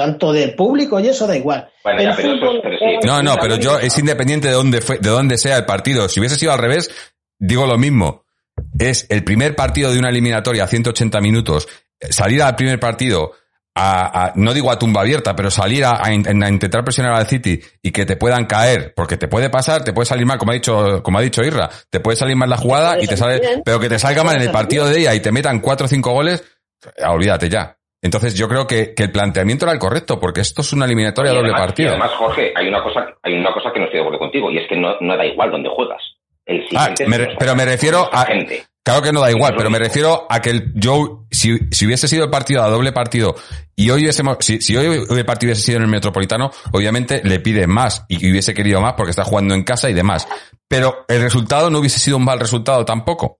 Tanto del público y eso da igual. Bueno, El ya, pero eso fútbol- es- pero sí. No, no, pero yo es independiente de dónde fue, de dónde sea el partido. Si hubiese sido al revés, digo lo mismo. Es el primer partido de una eliminatoria a 180 minutos. Salir al primer partido a, a- no digo a tumba abierta, pero salir a, a in- a intentar presionar al City y que te puedan caer, porque te puede pasar, te puede salir mal, como ha dicho, como ha dicho Irra, te puede salir mal la jugada y te sale, bien, pero que te salga mal en el partido de ella y te metan cuatro o cinco goles, olvídate ya. Entonces yo creo que, que el planteamiento era el correcto, porque esto es una eliminatoria Y doble además- partido. Y además, Jorge, hay una cosa, hay una cosa que no estoy de acuerdo contigo, y es que no, no da igual dónde juegas. El Ah, me pero me refiero a- gente. Claro que no da igual, pero me refiero a que el yo, si, si hubiese sido el partido a doble partido y hoy hubiésemos, si, si hoy el partido hubiese sido en el Metropolitano, obviamente le pide más y hubiese querido más porque está jugando en casa y demás. Pero el resultado no hubiese sido un mal resultado tampoco.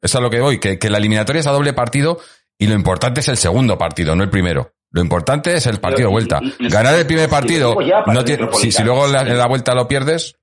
Eso es a lo que voy, que, que la eliminatoria es a doble partido y lo importante es el segundo partido, no el primero. Lo importante es el partido de vuelta. y- y- Ganar el primer partido, no tiene- si, luego la, en la vuelta lo pierdes,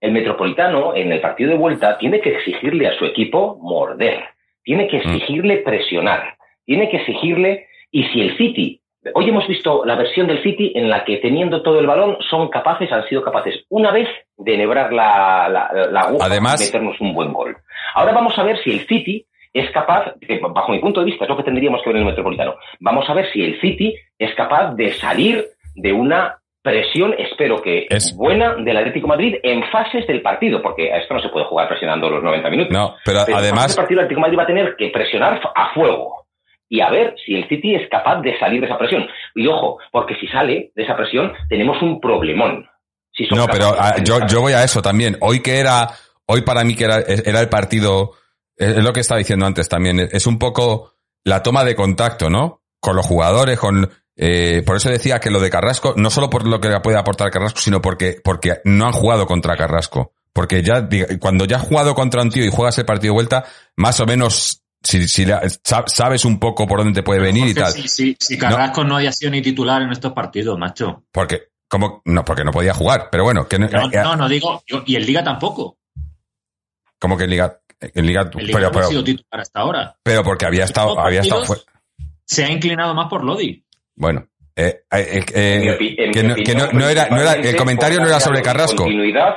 El Metropolitano, en el partido de vuelta, tiene que exigirle a su equipo morder, tiene que Mm. exigirle presionar, tiene que exigirle, y si el City, hoy hemos visto la versión del City en la que teniendo todo el balón son capaces, han sido capaces una vez de enhebrar la, la, la aguja Además- y meternos un buen gol. Ahora vamos a ver si el City es capaz, bajo mi punto de vista es lo que tendríamos que ver en el Metropolitano, vamos a ver si el City es capaz de salir de una presión, espero que Es- buena, del Atlético de Madrid en fases del partido, porque a esto no se puede jugar presionando los 90 minutos. no, pero Pero además, del partido el Atlético de Madrid va a tener que presionar a fuego y a ver si el City es capaz de salir de esa presión. Y ojo, porque si sale de esa presión tenemos un problemón. Si No, pero ah, yo, yo voy a eso también. Hoy que era, hoy para mí que era, era el partido, es lo que estaba diciendo antes también, es un poco la toma de contacto, ¿no? Con los jugadores, con, eh, por eso decía que lo de Carrasco, no solo por lo que le puede aportar Carrasco, sino porque, porque no han jugado contra Carrasco. Porque ya, cuando ya has jugado contra un tío y juegas el partido de vuelta, más o menos, si, si la- sabes un poco por dónde te puede venir y tal. Si, si- si Carrasco no. había sido ni titular en estos partidos, macho. Porque, como, no, porque no podía jugar, pero bueno, que no, No, eh, no, no digo. y en Liga tampoco. como que en Liga, en Liga, En Liga pero, ha sido titular hasta ahora. Pero porque había estado, había estado fuera. Se ha inclinado más por Lodi. Bueno, eh, eh, eh, que, no, que opinión, no- no era, no era, el comentario no era sobre Carrasco. Continuidad,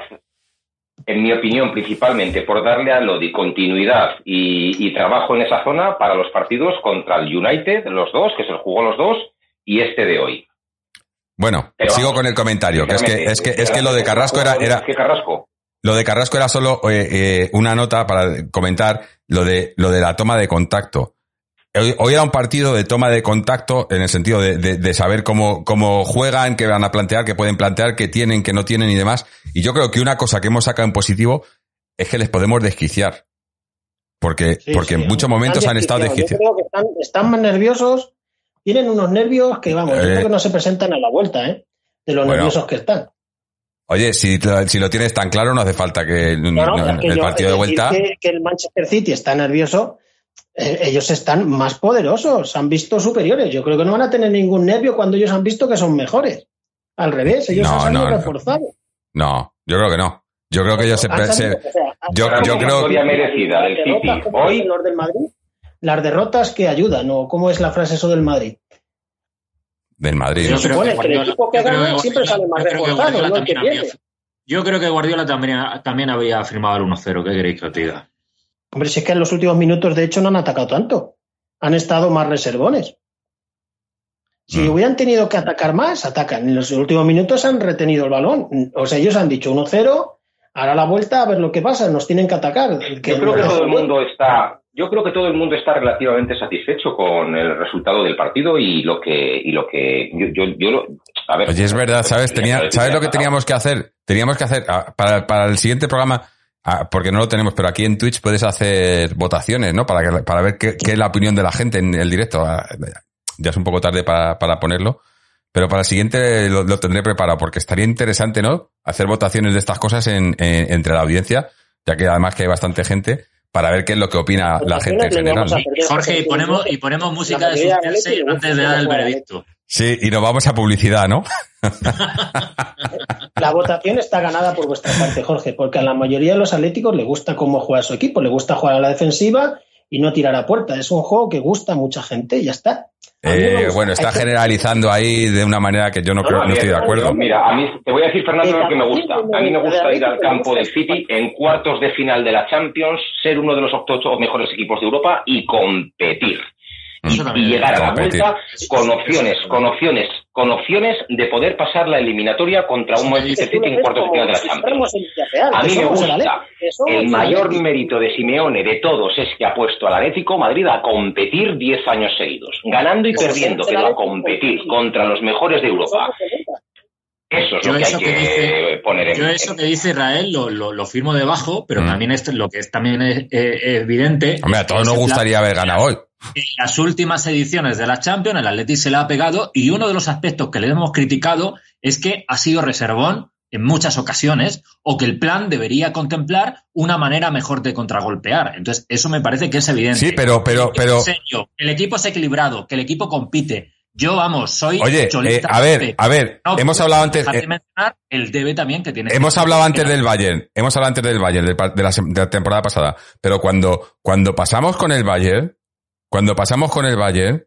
en mi opinión, principalmente por darle a Lodi continuidad y, y trabajo en esa zona para los partidos contra el United, los dos, que se los jugó los dos, y este de hoy. Bueno, Pero sigo vamos, con el comentario, que es que, es que, es que lo de Carrasco era, era, que Carrasco. Lo de Carrasco era solo eh, eh, una nota para comentar lo de, lo de la toma de contacto. Hoy, hoy era un partido de toma de contacto en el sentido de, de- de saber cómo, cómo juegan, qué van a plantear, qué pueden plantear, qué tienen, qué no tienen y demás. Y yo creo que una cosa que hemos sacado en positivo es que les podemos desquiciar. Porque, Sí, porque sí, en muchos momentos han estado desquiciados. Yo creo que están, están más nerviosos, tienen unos nervios que, vamos, yo Eh. creo que no se presentan a la vuelta, ¿eh? De lo Bueno. nerviosos que están. Oye, si, lo tienes tan claro, no hace falta que No, no, no, es que el yo- partido de vuelta. Que, que el Manchester City está nervioso, eh, ellos están más poderosos, se han visto superiores. Yo creo que no van a tener ningún nervio cuando ellos han visto que son mejores. Al revés, ellos No, han salido reforzados. No, yo creo que no. Yo creo que ellos se, se- o sea, yo- yo creo- Victoria merecida del City. Las derrotas que ayudan, ¿o cómo es la frase eso del Madrid? Del Madrid. Se creo supone que el Guardiola- equipo que yo creo gana que siempre Guardiola- sale más yo creo que reforzado, Guardiola no el que también habría- pierde. Yo creo que Guardiola también, también había firmado el 1-0. ¿Qué queréis que os diga? Hombre, si es que en los últimos minutos, de hecho, no han atacado tanto. Han estado más reservones. Si Mm. hubieran tenido que atacar más, atacan. En los últimos minutos han retenido el balón. O sea, ellos han dicho 1-0, ahora la vuelta a ver lo que pasa, nos tienen que atacar. Que Yo creo que todo el mundo está, yo creo que todo el mundo está relativamente satisfecho con el resultado del partido y lo que, y lo que, yo, yo, yo lo- a ver. Oye, es verdad, ¿sabes? Tenía, ¿Sabes lo que teníamos que hacer? Teníamos que hacer, para, para el siguiente programa, porque no lo tenemos, pero aquí en Twitch puedes hacer votaciones, ¿no? Para, que, para ver qué, qué es la opinión de la gente en el directo. Ah, Ya es un poco tarde para, para ponerlo, pero para el siguiente lo, lo tendré preparado, porque estaría interesante, ¿no? Hacer votaciones de estas cosas en, en- entre la audiencia, ya que además que hay bastante gente, para ver qué es lo que opina la gente en general. Jorge, y ponemos, y ponemos música de suspense antes de dar el veredicto. Sí, y nos vamos a publicidad, ¿no? La votación está ganada por vuestra parte, Jorge, porque a la mayoría de los atléticos le gusta cómo juega su equipo, le gusta jugar a la defensiva y no tirar a puerta. Es un juego que gusta a mucha gente y ya está. Eh, bueno, está generalizando ahí de una manera que yo no, creo, no estoy de acuerdo. Mira, a mí te voy a decir, Fernando, lo que me gusta. A mí me gusta ir al campo del City en cuartos de final de la Champions, ser uno de los ocho mejores equipos de Europa y competir y, llegar a la vuelta con opciones, con opciones, con opciones de poder pasar la eliminatoria contra un Manchester City en cuartos de final de la Champions. A mí me gusta. El mayor mérito de Simeone de todos es que ha puesto al Atlético Madrid a competir 10 años seguidos, ganando y perdiendo, pero a competir contra los mejores de Europa. Eso es lo que hay que, poner en Yo eso que dice Israel lo, lo, firmo debajo, pero mm. también esto, lo que es también es, evidente. Hombre, a todos nos gustaría haber ganado hoy. En las últimas ediciones de la Champions, el Atleti se le ha pegado y uno de los aspectos que le hemos criticado es que ha sido reservón en muchas ocasiones o que el plan debería contemplar una manera mejor de contragolpear. Entonces, eso me parece que es evidente. Sí, pero, pero, pero. el equipo es equilibrado, que el equipo compite, yo, vamos, soy Oye, eh, a ver, a ver, hemos hablado antes. Eh, mencionar el debe también que tiene. Hemos hablado antes del Bayern, hemos hablado antes del Bayern de, la, de, la, temporada pasada, pero cuando, cuando pasamos con el Bayern, cuando pasamos con el Bayern,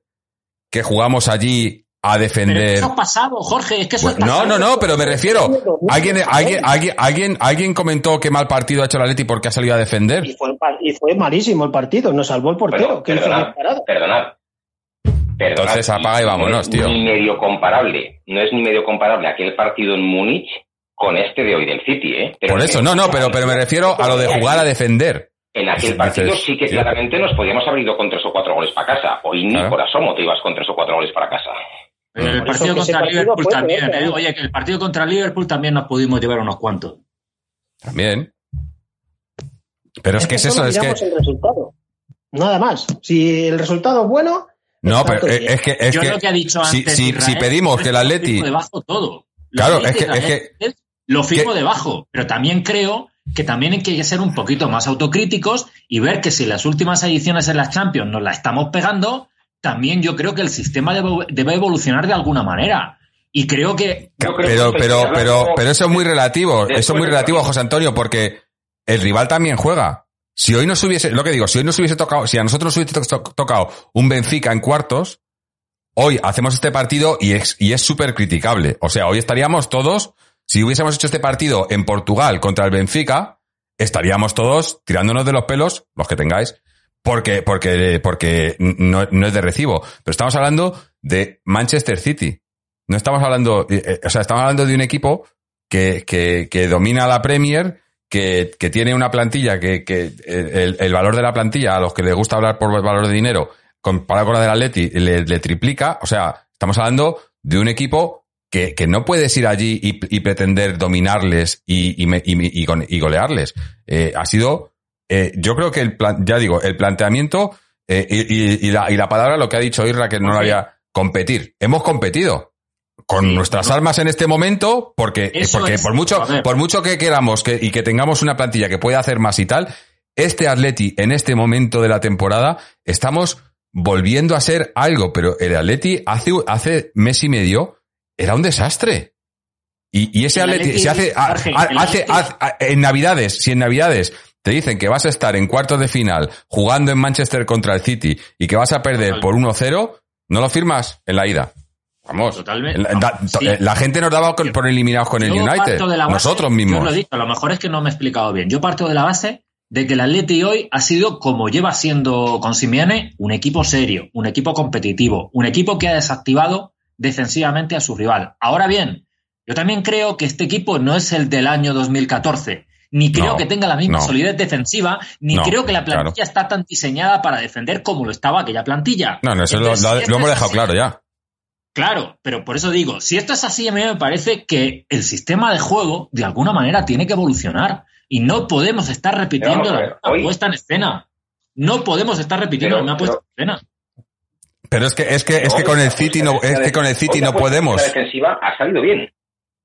que jugamos allí a defender. Pero eso ha pasado, Jorge, es que eso No, no, no, pero me refiero. ¿Alguien, alguien, alguien, alguien, alguien comentó qué mal partido ha hecho el Atleti porque ha salido a defender. Y fue, y fue malísimo el partido, nos salvó el portero. perdonad, perdonad, entonces apaga y vámonos, tío. Ni medio comparable, no es ni medio comparable aquel partido en Múnich con este de hoy del City, ¿eh? Por eso, no, no, pero, pero me refiero a lo de jugar a defender. En aquel partido sí que claramente nos podíamos haber ido con tres o cuatro goles para casa. Hoy ni por asomo te ibas con tres o cuatro goles para casa. el partido contra Liverpool también, ¿eh? Oye, que el partido contra Liverpool también nos pudimos llevar unos cuantos. También. Pero es, que es eso, es que... El resultado. Nada más. Si el resultado es bueno, no, pero es que, es Yo que, lo que ha dicho antes, si, si, pedimos que el Atleti... debajo todo. claro, es que, es que... Lo firmo debajo, pero también creo que también hay que ser un poquito más autocríticos y ver que si las últimas ediciones en las Champions nos la estamos pegando, también yo creo que el sistema debe, evolucionar de alguna manera. Y creo que... pero, pero, pero, pero eso es muy relativo, eso es muy relativo, José Antonio, porque el rival también juega. Si hoy nos hubiese, lo que digo, si hoy nos hubiese tocado, si a nosotros nos hubiese tocado un Benfica en cuartos, hoy hacemos este partido y es, y es súper criticable. O sea, hoy estaríamos todos, si hubiésemos hecho este partido en Portugal contra el Benfica, estaríamos todos tirándonos de los pelos, los que tengáis, porque, porque, porque no, es de recibo. Pero estamos hablando de Manchester City. No estamos hablando, eh, eh, o sea, estamos hablando de un equipo que, que, que domina la Premier, que, que tiene una plantilla que, que el, el, valor de la plantilla, a los que les gusta hablar por valor de dinero, comparado con la del Atleti, le, le triplica. O sea, estamos hablando de un equipo que, que no puedes ir allí y, y pretender dominarles y, y, y, y golearles. Eh, ha sido, eh, yo creo que el plan, ya digo, el planteamiento eh, y, la, y la palabra, lo que ha dicho Irra, que no lo había competir. Hemos competido con nuestras armas en este momento, porque, porque por mucho, por mucho que queramos que, y que tengamos una plantilla que pueda hacer más y tal, este Atleti en este momento de la temporada estamos volviendo a ser algo, pero el Atleti hace, hace mes y medio era un desastre. Y, y ese Atleti, se hace, hace, hace, en Navidades, si en Navidades te dicen que vas a estar en cuartos de final jugando en Manchester contra el City y que vas a perder por 1-0, no lo firmas en la ida. Vamos, Totalmente. La, gente nos daba por eliminados con el United. Nosotros mismos. Yo lo he dicho, a lo mejor es que no me he explicado bien. Yo parto de la base de que el Atleti hoy ha sido, como lleva siendo con Simiane, un equipo serio, un equipo competitivo, un equipo que ha desactivado defensivamente a su rival. Ahora bien, yo también creo que este equipo no es el del año 2014. Ni creo que tenga la misma solidez defensiva, ni creo que la plantilla está tan diseñada para defender como lo estaba aquella plantilla. No, no, eso lo, hemos dejado claro ya. Claro, pero por eso digo, si esto es así, a mí me parece que el sistema de juego, de alguna manera, tiene que evolucionar. Y no podemos estar repitiendo la puesta en escena. No podemos estar repitiendo la puesta en escena. Pero es que, es que, es que con el City no, es que con el City no podemos. La defensiva ha salido bien.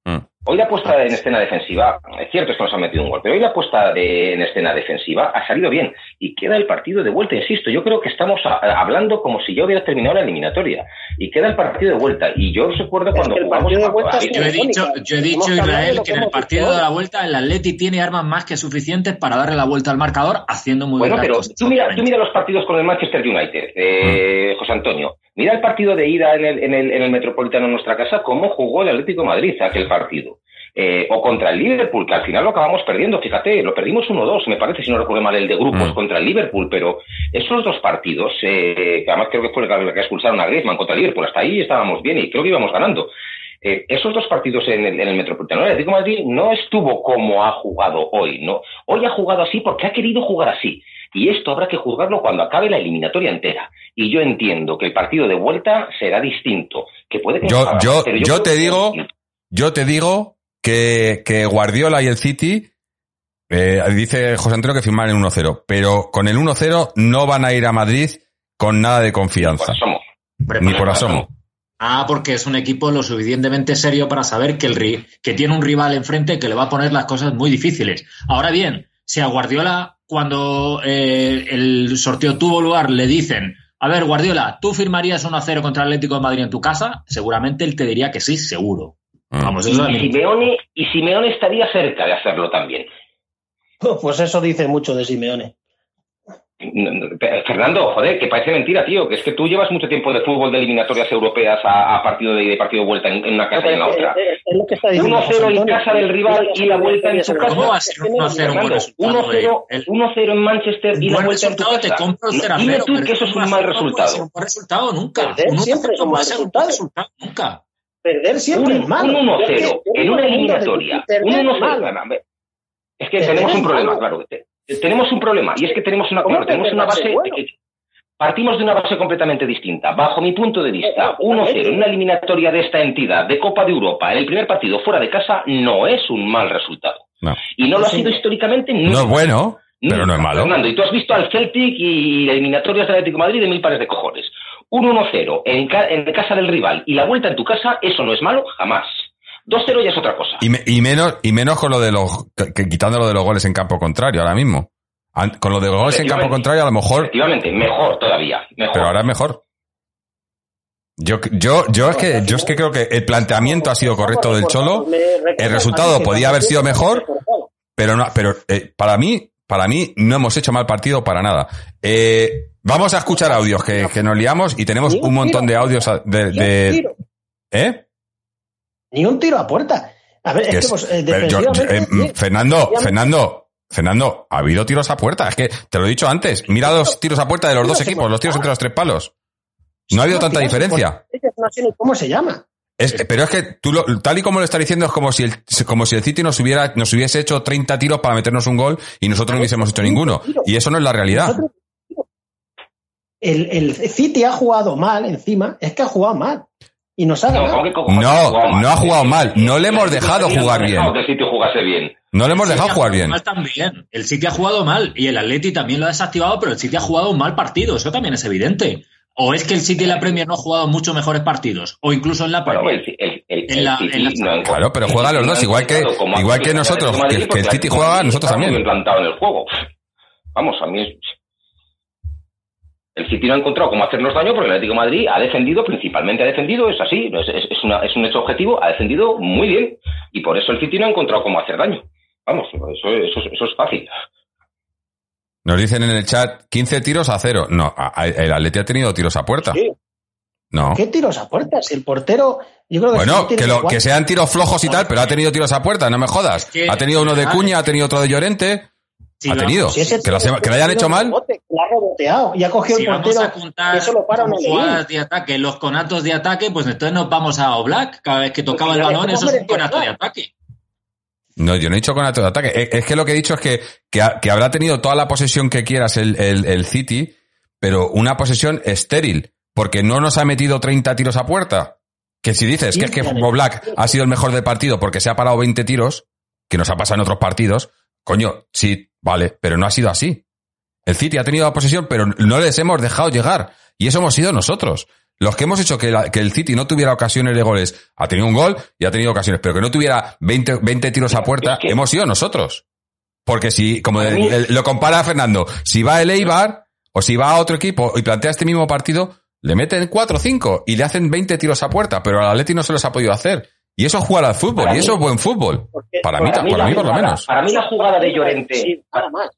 Mm. Hoy la puesta en escena defensiva, es cierto es que nos han metido un gol, pero hoy la puesta de- en escena defensiva ha salido bien y queda el partido de vuelta, insisto, yo creo que estamos a- hablando como si ya hubiera terminado la eliminatoria y queda el partido de vuelta y yo recuerdo Es cuando que el jugamos partido de a- vuelta a- es Yo he dicho, yo he dicho Israel, que que en el partido de la vuelta el Atleti tiene armas más que suficientes para darle la vuelta al marcador haciendo muy Bueno, bien pero tú mira, tú mira los partidos con el Manchester United, eh, José Antonio. Mira el partido de ida en el, en el, en el Metropolitano en nuestra casa, cómo jugó el Atlético de Madrid aquel partido. Eh, o contra el Liverpool, que al final lo acabamos perdiendo, fíjate, lo perdimos 1-2, me parece, si no recuerdo mal, el de grupos Mm. contra el Liverpool, pero esos dos partidos, eh, que además creo que fue el que expulsaron a Griezmann contra el Liverpool, hasta ahí estábamos bien y creo que íbamos ganando. Eh, esos dos partidos en el, en el Metropolitano, el Atlético de Madrid no estuvo como ha jugado hoy, ¿no? Hoy ha jugado así porque ha querido jugar así. Y esto habrá que juzgarlo cuando acabe la eliminatoria entera. Y yo entiendo que el partido de vuelta será distinto. Que puede que Yo, no, yo, pero yo creo te digo, yo te digo que, que Guardiola y el City, eh, dice José Antonio que firman el 1-0, pero con el 1-0 no van a ir a Madrid con nada de Por confianza, asomo. Hombre, ni por asomo. Ah, porque es un equipo lo suficientemente serio para saber que, el, ri- que tiene un rival enfrente que le va a poner las cosas muy difíciles. Ahora bien, si a Guardiola, cuando eh, el sorteo tuvo lugar, le dicen, a ver, Guardiola, ¿tú firmarías 1-0 contra el Atlético de Madrid en tu casa? Seguramente él te diría que sí, seguro. Mm. Vamos, Y eso es mi- Simeone, y Simeone estaría cerca de hacerlo también. Pues eso dice mucho de Simeone. Fernando, joder, que parece mentira, tío, que es que tú llevas mucho tiempo de fútbol de eliminatorias europeas a, a partido de, de partido de vuelta en, en una casa y en la otra. Es, es lo que está diciendo 1-0 José en casa del rival y la vuelta en tu casa. ¿Cómo va a ser 1-0 un buen Fernando, resultado? eh? 1-0 El- 1-0 en Manchester y la vuelta en tu casa. te compro el No, 0 Dime 0. tú que eso es un mal resultado. un buen resultado nunca. Perder Un 1-0 siempre es un no mal ser un buen resultado. nunca. Perder siempre Un, es malo. un Yo es que 1-0 yo en una eliminatoria. que Un perder es 1-0. malo. Es que tenemos un problema, claro. Te- Tenemos un problema y es que tenemos una, ¿Cómo claro, tenemos una base. bueno? Partimos de una base completamente distinta. Bajo mi punto de vista, 1-0 en una eliminatoria de esta entidad de Copa de Europa en el primer partido fuera de casa no es un mal resultado. No. Y no lo ha Sí. sido históricamente nunca. No es bueno, pero no es malo. Fernando, y tú has visto al Celtic y eliminatorias del Atlético de Madrid de mil pares de cojones. Un 1-0 en, ca- en casa del rival y la vuelta en tu casa, eso no es malo jamás. 2-0 ya es otra cosa. Y, me- y menos, y menos con lo de los, que- que quitando lo de los goles en campo contrario ahora mismo. Con lo de los goles en campo contrario a lo mejor, Efectivamente, mejor todavía. Mejor. pero ahora es mejor. Yo, yo, yo es que, yo es que creo que el planteamiento ha sido correcto del Cholo, el resultado podía haber sido mejor, pero no, pero eh, para mí, para mí no hemos hecho mal partido para nada. Eh, vamos a escuchar audios que, que nos liamos y tenemos un montón de audios de. ¿eh? Ni un tiro a puerta. A ver, es es- que pues, eh, yo- yo- eh. Fernando, Fernando, Fernando, ha habido tiros a puerta. Es que te lo he dicho antes. Mira los tiros a puerta de los dos equipos, los tiros entre los tres palos. No ha habido tanta diferencia. No sé ni cómo se llama. Es- pero es que tú lo- tal y como lo está diciendo es como si el, como si el City nos hubiera nos hubiese hecho 30 tiros para meternos un gol y nosotros no hubiésemos hecho ninguno. Y eso no es la realidad. El City ha jugado mal encima, es que ha jugado mal. Y nos ha No, ganado. No, jugado mal. no ha jugado mal. No le hemos dejado jugar bien. que el sitio jugase bien. No le hemos dejado jugar bien. Mal también. El City ha jugado mal y el Atleti también lo ha desactivado, pero el City ha jugado un mal partido. Eso también es evidente. O es que el City en la Premier no ha jugado muchos mejores partidos, o incluso en la Premier. el, el, el, En el la- City en la- no ha- Claro, pero el juegan los dos, igual que- igual que nosotros, que- el City juega, nosotros también. bien plantado en el juego. Vamos, a mí es... El City no ha encontrado cómo hacernos daño porque el Atlético de Madrid ha defendido, principalmente ha defendido, es así, es, es- es una- es un hecho objetivo, ha defendido muy bien y por eso el City no ha encontrado cómo hacer daño. Vamos, eso, eso, eso es fácil. Nos dicen en el chat 15 tiros a cero. No, a- a- el Atleti ha tenido tiros a puerta. Sí. No. ¿Qué tiros a puerta? Si el portero, yo creo que Bueno, que, lo, cuatro- que sean tiros flojos y tal, pero ha tenido tiros a puerta, no me jodas. Es que- ha tenido uno de Cuña, ha tenido otro de Llorente. Ha vamos- tenido. Si que, lo hayan hecho mal. rebote, la ha reboteado y ha cogido si el vamos portero. a contar eso lo para jugadas de ataque, los conatos de ataque, pues entonces nos vamos a Oblak. Cada vez que tocaba el Pues balón, ves eso es un conato de ataque. No, yo no he dicho con acto de ataque. Es, es que lo que he dicho es que, que, ha- que habrá tenido toda la posesión que quieras el, el, el City, pero una posesión estéril, porque no nos ha metido 30 tiros a puerta. Que si dices que es que Black ha sido el mejor del partido porque se ha parado 20 tiros, que nos ha pasado en otros partidos, coño, sí, vale, pero no ha sido así. El City ha tenido la posesión, pero no les hemos dejado llegar. Y eso hemos sido nosotros. los que hemos hecho que, la- que el City no tuviera ocasiones de goles, ha tenido un gol y ha tenido ocasiones, pero que no tuviera 20, 20 tiros a puerta, Es que- hemos sido nosotros. Porque si, como el- el- lo compara Fernando, si va el Eibar o si va a otro equipo y plantea este mismo partido, le meten 4 o 5 y le hacen 20 tiros a puerta, pero al Atleti no se los ha podido hacer. Y eso es jugar al fútbol, Para y mí- eso es buen fútbol. Porque- Para mí, Para mí para mí por lo menos. Para mí la jugada de Llorente, Sí, nada más.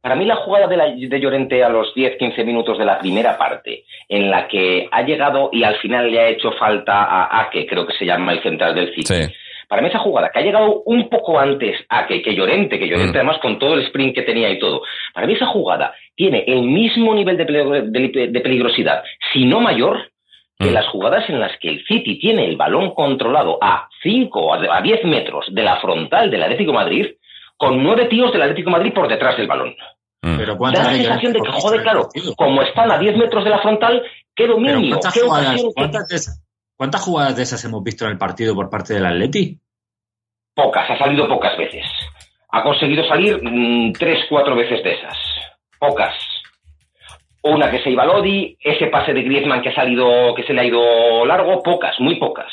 para mí la jugada de, la- de Llorente a los 10-15 minutos de la primera parte, en la que ha llegado y al final le ha hecho falta a Ake, creo que se llama el central del City. Sí. Para mí esa jugada, que ha llegado un poco antes a que, que Llorente, que Llorente Mm. además con todo el sprint que tenía y todo, para mí esa jugada tiene el mismo nivel de, peligro- de- de peligrosidad, si no mayor, que Mm. las jugadas en las que el City tiene el balón controlado a 5 o a 10 metros de la frontal del Atlético de Madrid, con nueve tíos del Atlético de Madrid por detrás del balón. Mm. Pero Da ¿cuántas la sensación de que, joder, claro, como están a 10 metros de la frontal, qué dominio, ¿cuántas qué jugadas, cuántas de esas- cuántas jugadas de esas hemos visto en el partido por parte del Atleti? Pocas, ha salido pocas veces. Ha conseguido salir mm, tres, cuatro veces de esas. Pocas. Una que se iba a Lodi, ese pase de Griezmann que ha salido, que se le ha ido largo, pocas, muy pocas.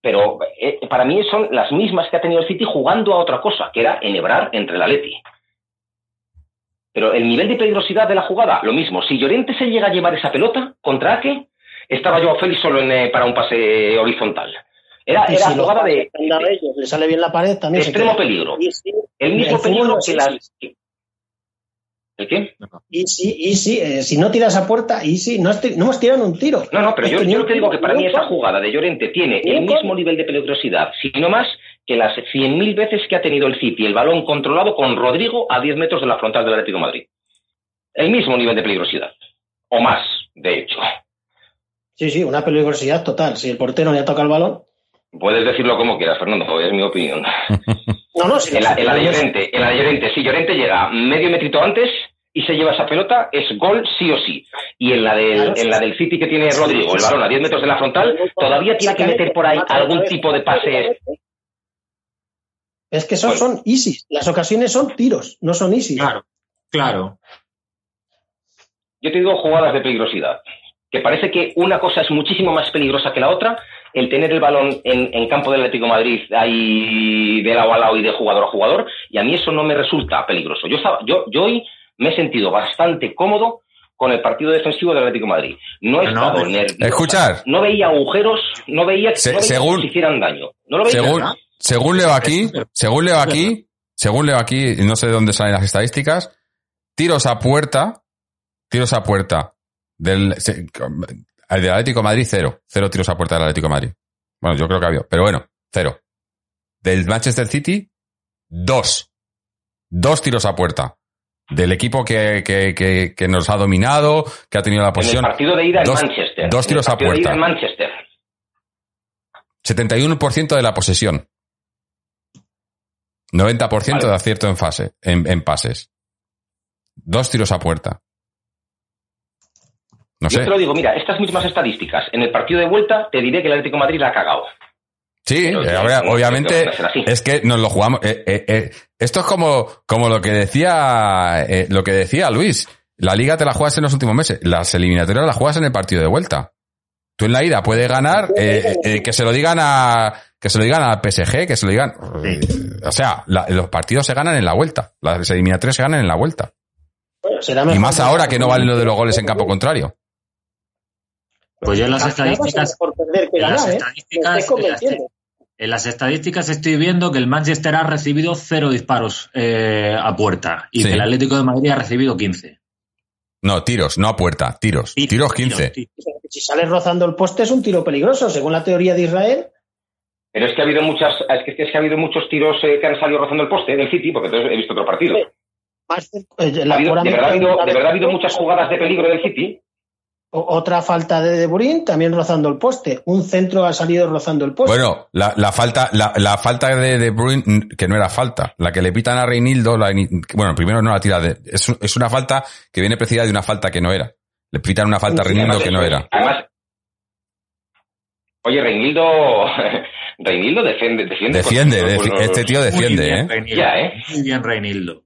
Pero eh, para mí son las mismas que ha tenido el City jugando a otra cosa, que era enhebrar entre el Atleti. Pero el nivel de peligrosidad de la jugada, lo mismo. Si Llorente se llega a llevar esa pelota contra Ake, estaba yo Félix solo en, eh, para un pase horizontal. Era, Y era si los jugada de, le sale bien la pared, también extremo peligro. Sí, El mismo El peligro que las. ¿El qué? y sí, y sí, eh, si no tiras a puerta, y sí, no, no hemos tirado un tiro. No, no, pero yo, yo que digo que para mí esa jugada de Llorente tiene el mismo nivel de peligrosidad, sino más que las 100.000 veces que ha tenido el City el balón controlado con Rodrigo a 10 metros de la frontal del Atlético de Madrid. El mismo nivel de peligrosidad. O más, de hecho. Sí, sí, una peligrosidad total. Si el portero le ha tocado el balón. Puedes decirlo como quieras, Fernando, es mi opinión. No, no, en la de porteros- Llorente, en la de Llorente, si Llorente llega medio metrito antes y se lleva esa pelota, es gol sí o sí. Y en la del, Claro. en la del City que tiene Sí, Rodrigo, el sí. balón a 10 metros de la frontal, todavía tiene que meter por ahí algún tipo de pase. Es que son, son easy. Las ocasiones son tiros, no son easy. Claro, claro. Yo te digo jugadas de peligrosidad. Que parece que una cosa es muchísimo más peligrosa que la otra, el tener el balón en, en campo del Atlético de Madrid ahí de lado a lado y de jugador a jugador, y a mí eso no me resulta peligroso. Yo, estaba, yo, yo hoy me he sentido bastante cómodo con el partido defensivo del Atlético de Madrid. No he Pero no, estado pero- nervioso. Escuchar. No veía agujeros, no veía, Se- no veía según- que se hicieran daño. No lo veía. Según, según leo aquí, según leo aquí, según leo aquí, y no sé de dónde salen las estadísticas, tiros a puerta, tiros a puerta del, el del Atlético de Madrid, cero. Cero tiros a puerta del Atlético de Madrid. Bueno, yo creo que había, pero bueno, cero. Del Manchester City, dos. Dos tiros a puerta. Del equipo que, que, que, que nos ha dominado, que ha tenido la En el posición. partido de ida en dos- Manchester. dos En tiros el a partido de ida puerta. en Manchester. 71% de la posesión. 90% Vale. de acierto en fase, en, en pases. Dos tiros a puerta. No Yo te lo digo, mira, estas mismas estadísticas, en el partido de vuelta te diré que el Atlético de Madrid la ha cagado. Sí, Pero eh, no, obviamente no, es que nos lo jugamos. eh, eh, eh, esto es como, como lo que decía eh, lo que decía Luis. La liga te la juegas en los últimos meses. Las eliminatorias las juegas en el partido de vuelta. Tú en la ida puedes ganar, eh, eh, que se lo digan a que se lo digan al PSG, que se lo digan. O sea, la- los partidos se ganan en la vuelta. Las eliminatorias se ganan en la vuelta. Bueno, será Y más ahora que no valen lo de los goles en campo contrario. Pues yo en las estadísticas, mejor perder que en las ganar, ¿eh? estadísticas, Me estoy en las- estadísticas estoy viendo que el Manchester ha recibido cero disparos eh, a puerta y Sí. que el Atlético de Madrid ha recibido 15. No, tiros, no a puerta, tiros. Tiros 15. tiros. Si sales rozando el poste es un tiro peligroso, según la teoría de Israel. Pero es que ha habido muchas, es que, es que ha habido muchos tiros eh, que han salido rozando el poste del City, porque entonces he visto otro partido. Sí. Más, eh, el Ha habido- de, aforamiento verdad ha habido, de- de verdad ha habido muchas jugadas de peligro del City. Otra falta de De Bruyne, también rozando el poste. Un centro ha salido rozando el poste. Bueno, la, la falta, la, la falta de De Bruyne, que no era falta, la que le pitan a Reinildo, la, bueno, primero no la tira de, es, es una falta que viene precedida de una falta que no era. Le pitan una falta a Reinildo que no era. Además, oye, Reinildo, Reinildo defiende, defiende. Defiende, con- defi- con- este tío Muy defiende, bien, ¿eh? Reinildo. Ya, ¿eh? Muy bien, Reinildo.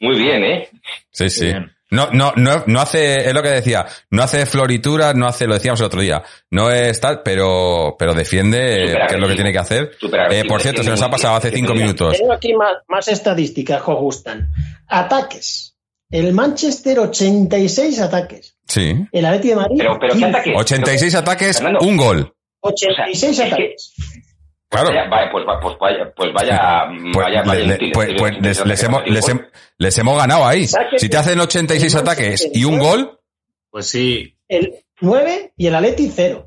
Muy bien, ¿eh? Sí, Muy sí. bien. No, no, no, no hace, es lo que decía, no hace florituras, no hace, lo decíamos el otro día, no es tal, pero, pero defiende qué es lo que tiene que hacer. Eh, por cierto, se nos ha pasado hace cinco minutos. Tengo aquí más, más estadísticas que os gustan. Ataques. El Manchester 86 ataques. Sí. El Atleti de Madrid. Pero, pero ¿qué ataques? 86 ataques, Fernando. un gol. 86 O sea, es que- ataques. Claro. Vaya, vaya, pues, pues vaya, pues vaya, Pues, vaya, vaya le- inútil, pues- es pues les, es les hemos, les, hem- les hemos ganado ahí. Si te hacen 86 el ataques y un gol, Pues sí. El 9 y el Atleti 0.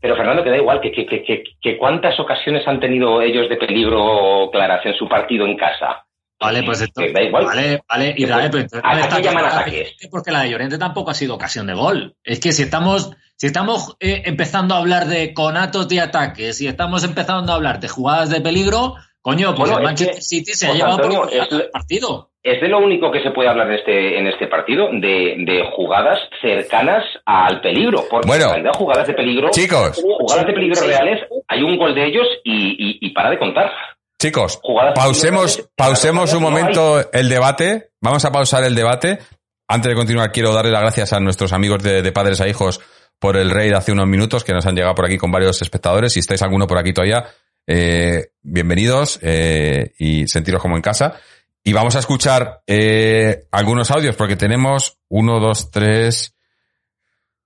Pero Fernando, que da igual, que, que, que, que, que cuántas ocasiones han tenido ellos de peligro claras en su partido en casa. Vale, pues esto. Que da igual. Vale, vale, Israel, pero entonces ¿A- llaman ataques? Porque la de Llorente tampoco ha sido ocasión de gol. Es que si estamos, si estamos eh, empezando a hablar de conatos de ataques y estamos empezando a hablar de jugadas de peligro, coño, pues Bueno, el es Manchester que, City se ha llevado Antonio, por es- el partido. Es de lo único que se puede hablar en este, en este partido, de, de jugadas cercanas al peligro. Porque Bueno. en realidad jugadas de peligro, chicos, jugadas de peligro reales, hay un gol de ellos y, y, y para de contar. Chicos, pausemos, pausemos un momento el debate. Vamos a pausar el debate. Antes de continuar, quiero darle las gracias a nuestros amigos de, de Padres a Hijos por el raid hace unos minutos que nos han llegado por aquí con varios espectadores. Si estáis alguno por aquí todavía, eh, bienvenidos eh, y sentiros como en casa. Y vamos a escuchar eh, algunos audios porque tenemos uno, dos, tres,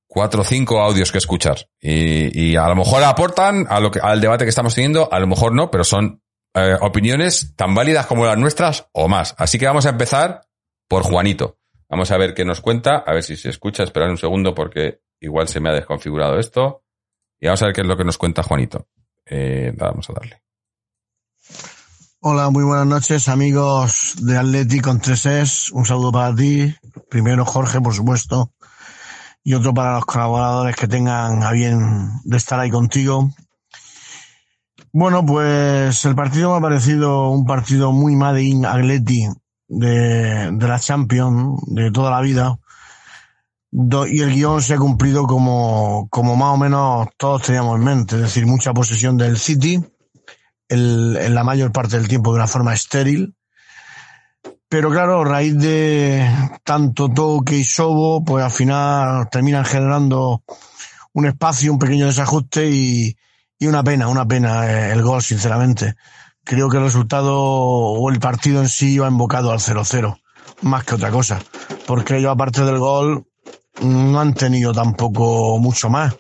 cuatro, cinco audios que escuchar. Y, y a lo mejor aportan a lo que, al debate que estamos teniendo, a lo mejor no, pero son eh, opiniones tan válidas como las nuestras o más. Así que vamos a empezar por Juanito. Vamos a ver qué nos cuenta, a ver si se escucha. Esperad un segundo porque igual se me ha desconfigurado esto. Y vamos a ver qué es lo que nos cuenta Juanito. Eh, vamos a darle. Hola, muy buenas noches, amigos de Atleti con 3S. Un saludo para ti. Primero, Jorge, por supuesto. Y otro para los colaboradores que tengan a bien de estar ahí contigo. Bueno, pues el partido me ha parecido un partido muy Made in Atleti de, la Champions de toda la vida. Y el guion se ha cumplido como, como más o menos todos teníamos en mente. Es decir, mucha posesión del City en la mayor parte del tiempo de una forma estéril. Pero claro, a raíz de tanto toque y sobo, pues al final terminan generando un espacio, un pequeño desajuste y, y una pena, una pena eh, el gol, sinceramente. Creo que el resultado o el partido en sí va invocado al 0-0, más que otra cosa. Porque ellos, aparte del gol, no han tenido tampoco mucho más.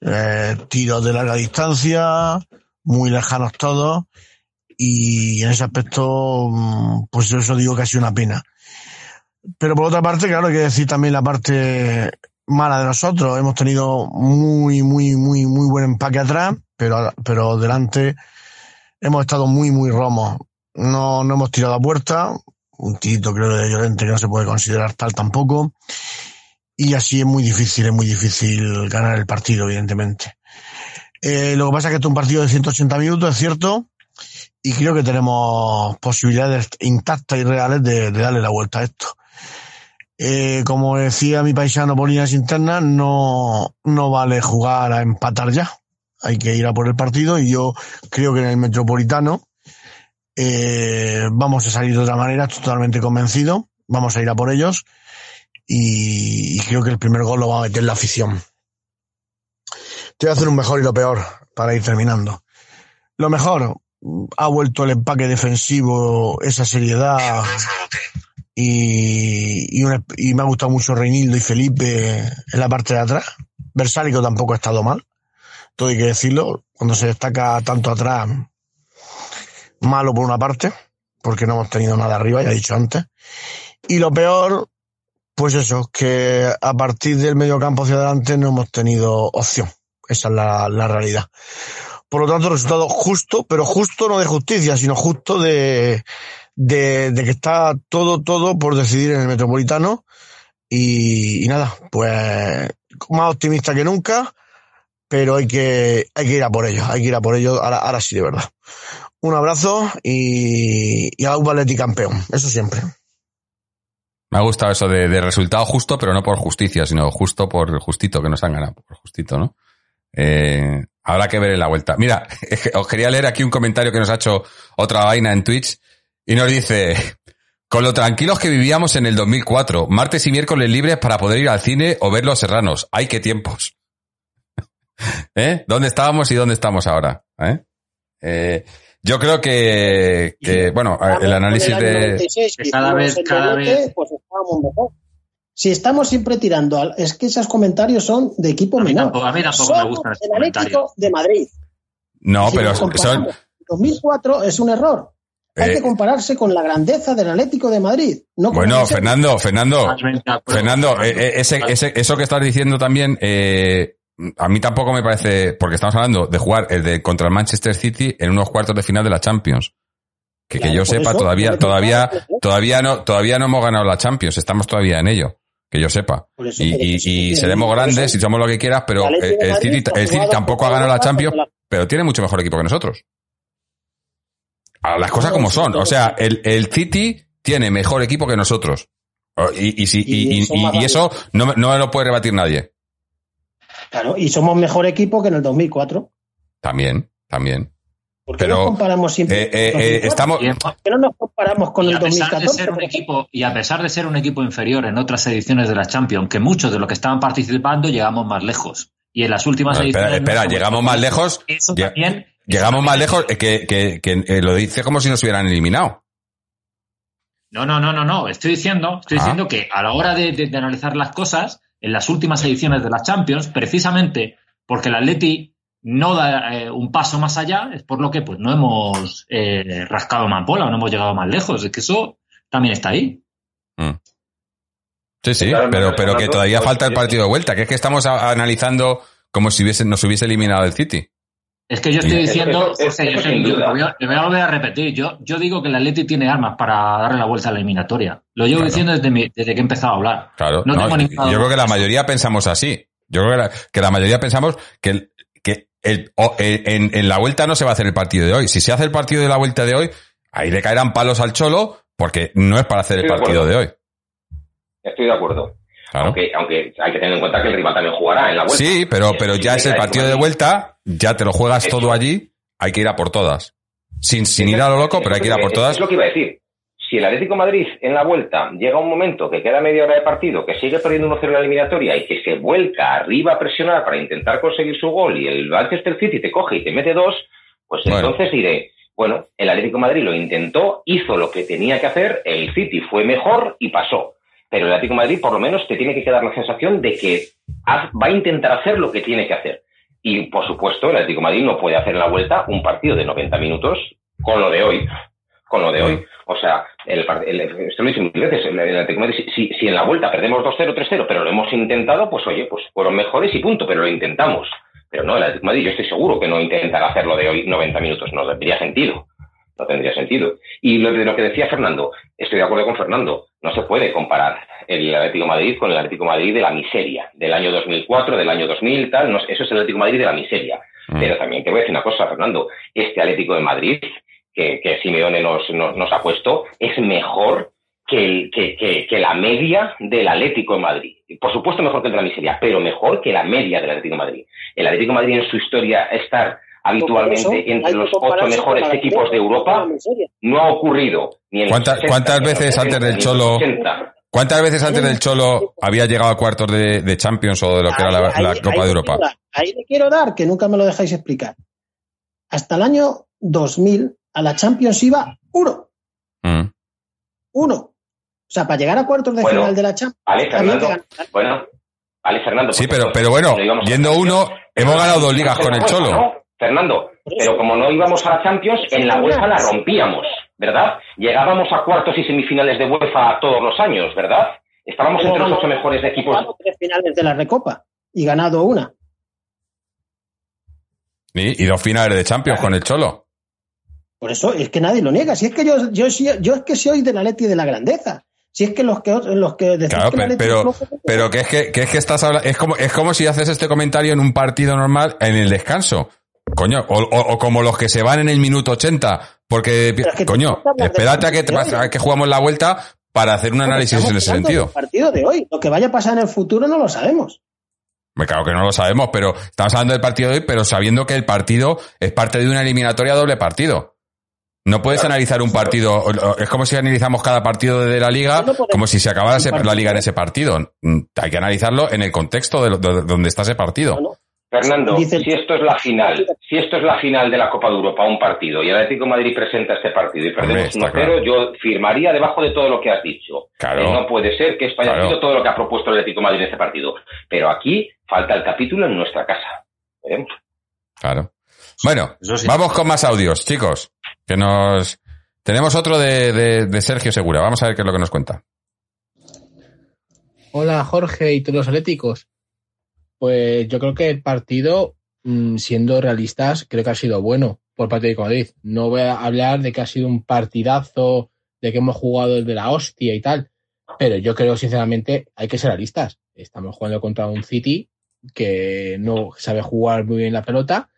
Eh, tiros de larga distancia, muy lejanos todos y en ese aspecto mm, pues eso digo que ha sido una pena pero por otra parte claro hay que decir también la parte mala de nosotros. Hemos tenido muy muy muy muy buen empaque atrás pero pero delante hemos estado muy muy romos. No no hemos tirado a puerta un tirito creo de Llorente que no se puede considerar tal tampoco. Y así es muy difícil es muy difícil ganar el partido evidentemente. Eh, lo que pasa es que esto es un partido de 180 minutos, es cierto, y creo que tenemos posibilidades intactas y reales de, de darle la vuelta a esto. Eh, como decía mi paisano por líneas internas, no, no vale jugar a empatar ya. Hay que ir a por el partido y yo creo que en el Metropolitano eh, vamos a salir de otra manera, totalmente convencido. Vamos a ir a por ellos y, y creo que el primer gol lo va a meter la afición. Te voy a hacer un mejor y lo peor para ir terminando. Lo mejor, ha vuelto el empaque defensivo, esa seriedad y, y, me ha gustado mucho Reinildo y Felipe en la parte de atrás. Versálico tampoco ha estado mal, todo hay que decirlo. Cuando se destaca tanto atrás, malo por una parte, porque no hemos tenido nada arriba, ya he dicho antes. Y lo peor, pues eso, que a partir del medio campo hacia adelante no hemos tenido opción. Esa es la, la realidad. Por lo tanto, resultado justo, pero justo no de justicia, sino justo de, de, que está todo, todo por decidir en el Metropolitano. Y, nada, pues más optimista que nunca, pero hay que, hay que ir a por ellos, hay que ir a por ellos, ahora, sí, de verdad. Un abrazo y, y a un Atleti campeón, eso siempre. Me ha gustado eso de, resultado justo, pero no por justicia, sino justo por justito que nos han ganado, por justito, ¿no? Eh, habrá que ver en la vuelta. Mira, os quería leer aquí un comentario que nos ha hecho otra vaina en Twitch y nos dice, Con lo tranquilos que vivíamos en el 2004, martes y miércoles libres para poder ir al cine o ver Los Serranos. ¡Ay, qué tiempos! ¿Eh? ¿Dónde estábamos y dónde estamos ahora? ¿Eh? Eh, yo creo que, que bueno, el análisis el de... 96, que que cada vez- cada vez- Pues estábamos mejor. Si estamos siempre tirando, al- es que esos comentarios son de equipo A mí menor. tampoco- a mí tampoco me Somos gustan esos el Atlético de Madrid. No, Si pero son... comparamos, 2004 es un error. Hay Eh, que compararse con la grandeza del Atlético de Madrid. No con Bueno. Fernando, Fernando. Fernando, eh, eh, ese, ese- eso que estás diciendo también, eh, a mí tampoco me parece, porque estamos hablando de jugar el de contra el Manchester City en unos cuartos de final de la Champions. Que, que yo sepa, eso, todavía, todavía, todavía no, todavía no hemos ganado la Champions, estamos todavía en ello, que yo sepa. Eso, Y, y- y seremos eso. grandes y somos lo que quieras, pero El City, el City tampoco ha ganado la Champions, pero tiene mucho mejor equipo que nosotros. A las cosas como son. O sea, el, el City tiene mejor equipo que nosotros. Y, y, si- y- Y y- son y- más y eso no, me- no me lo puede rebatir nadie. Claro, y somos mejor equipo que en el 2004. También, también. ¿Por qué Pero, nos comparamos siempre? Eh, eh, con el eh, 2004? estamos. ¿Por qué no nos comparamos con y el a pesar de 2014? ser un equipo y a pesar de ser un equipo inferior en otras ediciones de la Champions, que muchos de los que estaban participando llegamos más lejos. Y en las últimas No, espera, ediciones espera, no- llegamos más lejos. Eso también- Llegamos más lejos eh, que, que, que, eh, lo dice como si nos hubieran eliminado. No, no, no, no, no. Estoy diciendo, estoy Ah. diciendo que a la hora de, de- de analizar las cosas, en las últimas ediciones de la Champions, precisamente porque el Atleti no da eh, un paso más allá, es por lo que pues no hemos eh, rascado más bola o no hemos llegado más lejos. Es que eso también está ahí. Mm. Sí, sí, Claro, pero, pero que todavía pues, falta el partido de vuelta, que es que estamos a- analizando como si hubiese, nos hubiese eliminado el City. Es que yo estoy diciendo, yo sin yo duda. te voy a- te voy a volver a repetir, yo, yo digo que el Atleti tiene armas para darle la vuelta a la eliminatoria. Lo llevo Claro. diciendo desde, mi- desde que he empezado a hablar. Claro, No no, yo creo que la mayoría pensamos así. Yo creo que la, que la mayoría pensamos que, el- que el, o- en, en la vuelta no se va a hacer el partido de hoy. Si se hace el partido de la vuelta de hoy, ahí le caerán palos al cholo porque no es para hacer el de partido de hoy. Estoy de acuerdo. Claro. Aunque, aunque hay que tener en cuenta que el rival también jugará en la vuelta. Sí, pero, pero ya es el partido de vuelta, ya te lo juegas Eso. todo allí, hay que ir a por todas. Sin, sin ir a lo loco, pero hay que ir a por todas. Es lo que iba a decir. Si el Atlético de Madrid en la vuelta llega un momento que queda media hora de partido, que sigue perdiendo 1-0 en la eliminatoria y que se vuelca arriba a presionar para intentar conseguir su gol y el Manchester City te coge y te mete dos, pues Bueno. entonces diré, bueno, el Atlético de Madrid lo intentó, hizo lo que tenía que hacer, el City fue mejor y pasó. Pero el Atlético de Madrid por lo menos te tiene que quedar la sensación de que va a intentar hacer lo que tiene que hacer. Y por supuesto, el Atlético de Madrid no puede hacer en la vuelta un partido de 90 minutos con lo de hoy. Con lo de hoy. O sea, el, el- esto lo he dicho mil veces, el, el Atlético de Madrid, si, si- si en la vuelta perdemos 2-0, 3-0, pero lo hemos intentado, pues oye, pues fueron mejores y punto, pero lo intentamos. Pero no, el Atlético de Madrid, yo estoy seguro que no intentará hacer lo de hoy 90 minutos, no tendría sentido. No tendría sentido. Y lo de lo que decía Fernando, estoy de acuerdo con Fernando, no se puede comparar el Atlético de Madrid con el Atlético de Madrid de la miseria, del año 2004, del año 2000, tal, no, eso es el Atlético de Madrid de la miseria. Mm. Pero también te voy a decir una cosa, Fernando, este Atlético de Madrid que, que Simeone nos, nos, nos ha puesto es mejor que, el, que, que, que la media del Atlético de Madrid. Por supuesto mejor que el de la miseria, pero mejor que la media del Atlético de Madrid. El Atlético de Madrid en su historia estar habitualmente entre los ocho mejores equipos de Europa no ha ocurrido ni en los ¿Cuántas- 60, cuántas ni en los veces antes 70, del Cholo- 80? ¿Cuántas veces antes del Cholo había llegado a cuartos de, de Champions o de lo que era la, Ahí- la ahí- Copa ahí de Europa? dar- Ahí le quiero dar, que nunca me lo dejáis explicar. Hasta el año 2000 a la Champions iba uno. Mm. Uno. O sea, para llegar a cuartos de Bueno, final de la Champions. Vale, Fernando. Bueno, vale, Fernando. Sí, pero, pero bueno, yendo uno, hemos ganado dos ligas con el Cholo. Fernando, pero como no íbamos a la Champions, en la UEFA la rompíamos, ¿verdad? Llegábamos a cuartos y semifinales de UEFA todos los años, ¿verdad? Estábamos entre los ocho mejores equipos. Tres finales de la Recopa y ganado una. Y, y dos finales de Champions con el Cholo. Por eso es que nadie lo niega. Si es que yo, yo, sí- yo es que soy de la Leti de la grandeza. Si es que los que los que decís Claro, que la pe- Leti pero, es flojo, pues, pero que es que, que es que estás hablando, es como, es como si haces este comentario en un partido normal en el descanso. Coño, o, o- o como los que se van en el minuto 80, porque, que coño, de espérate a que, te, de a que jugamos la vuelta para hacer un análisis en ese sentido. del partido de hoy. Lo que vaya a pasar en el futuro no lo sabemos. Me claro que no lo sabemos, pero estamos hablando del partido de hoy, pero sabiendo que el partido es parte de una eliminatoria doble partido. No puedes analizar un partido, es como si analizamos cada partido de la liga, como si se acabara la liga en ese partido. Mm, hay que analizarlo en el contexto de, donde está ese partido. Fernando, si esto es la final, si esto es la final de la Copa de Europa, un partido, y el Atlético de Madrid presenta este partido y perdemos 1-0, yo firmaría debajo de todo lo que has dicho. Claro. no puede ser que España haya todo lo que ha propuesto el Atlético de Madrid en este partido. Pero aquí falta el capítulo en nuestra casa. Veremos. Claro. Bueno, vamos con más audios, chicos. Que nos. Tenemos otro de, de, Sergio Segura. Vamos a ver qué es lo que nos cuenta. Hola, Jorge y todos los atléticos. Pues yo creo que el partido, mm, siendo realistas, creo que ha sido bueno por parte de Madrid. No voy a hablar de que ha sido un partidazo, de que hemos jugado desde la hostia y tal. Pero yo creo, sinceramente, hay que ser realistas. Estamos jugando contra un City que no sabe jugar muy bien la pelota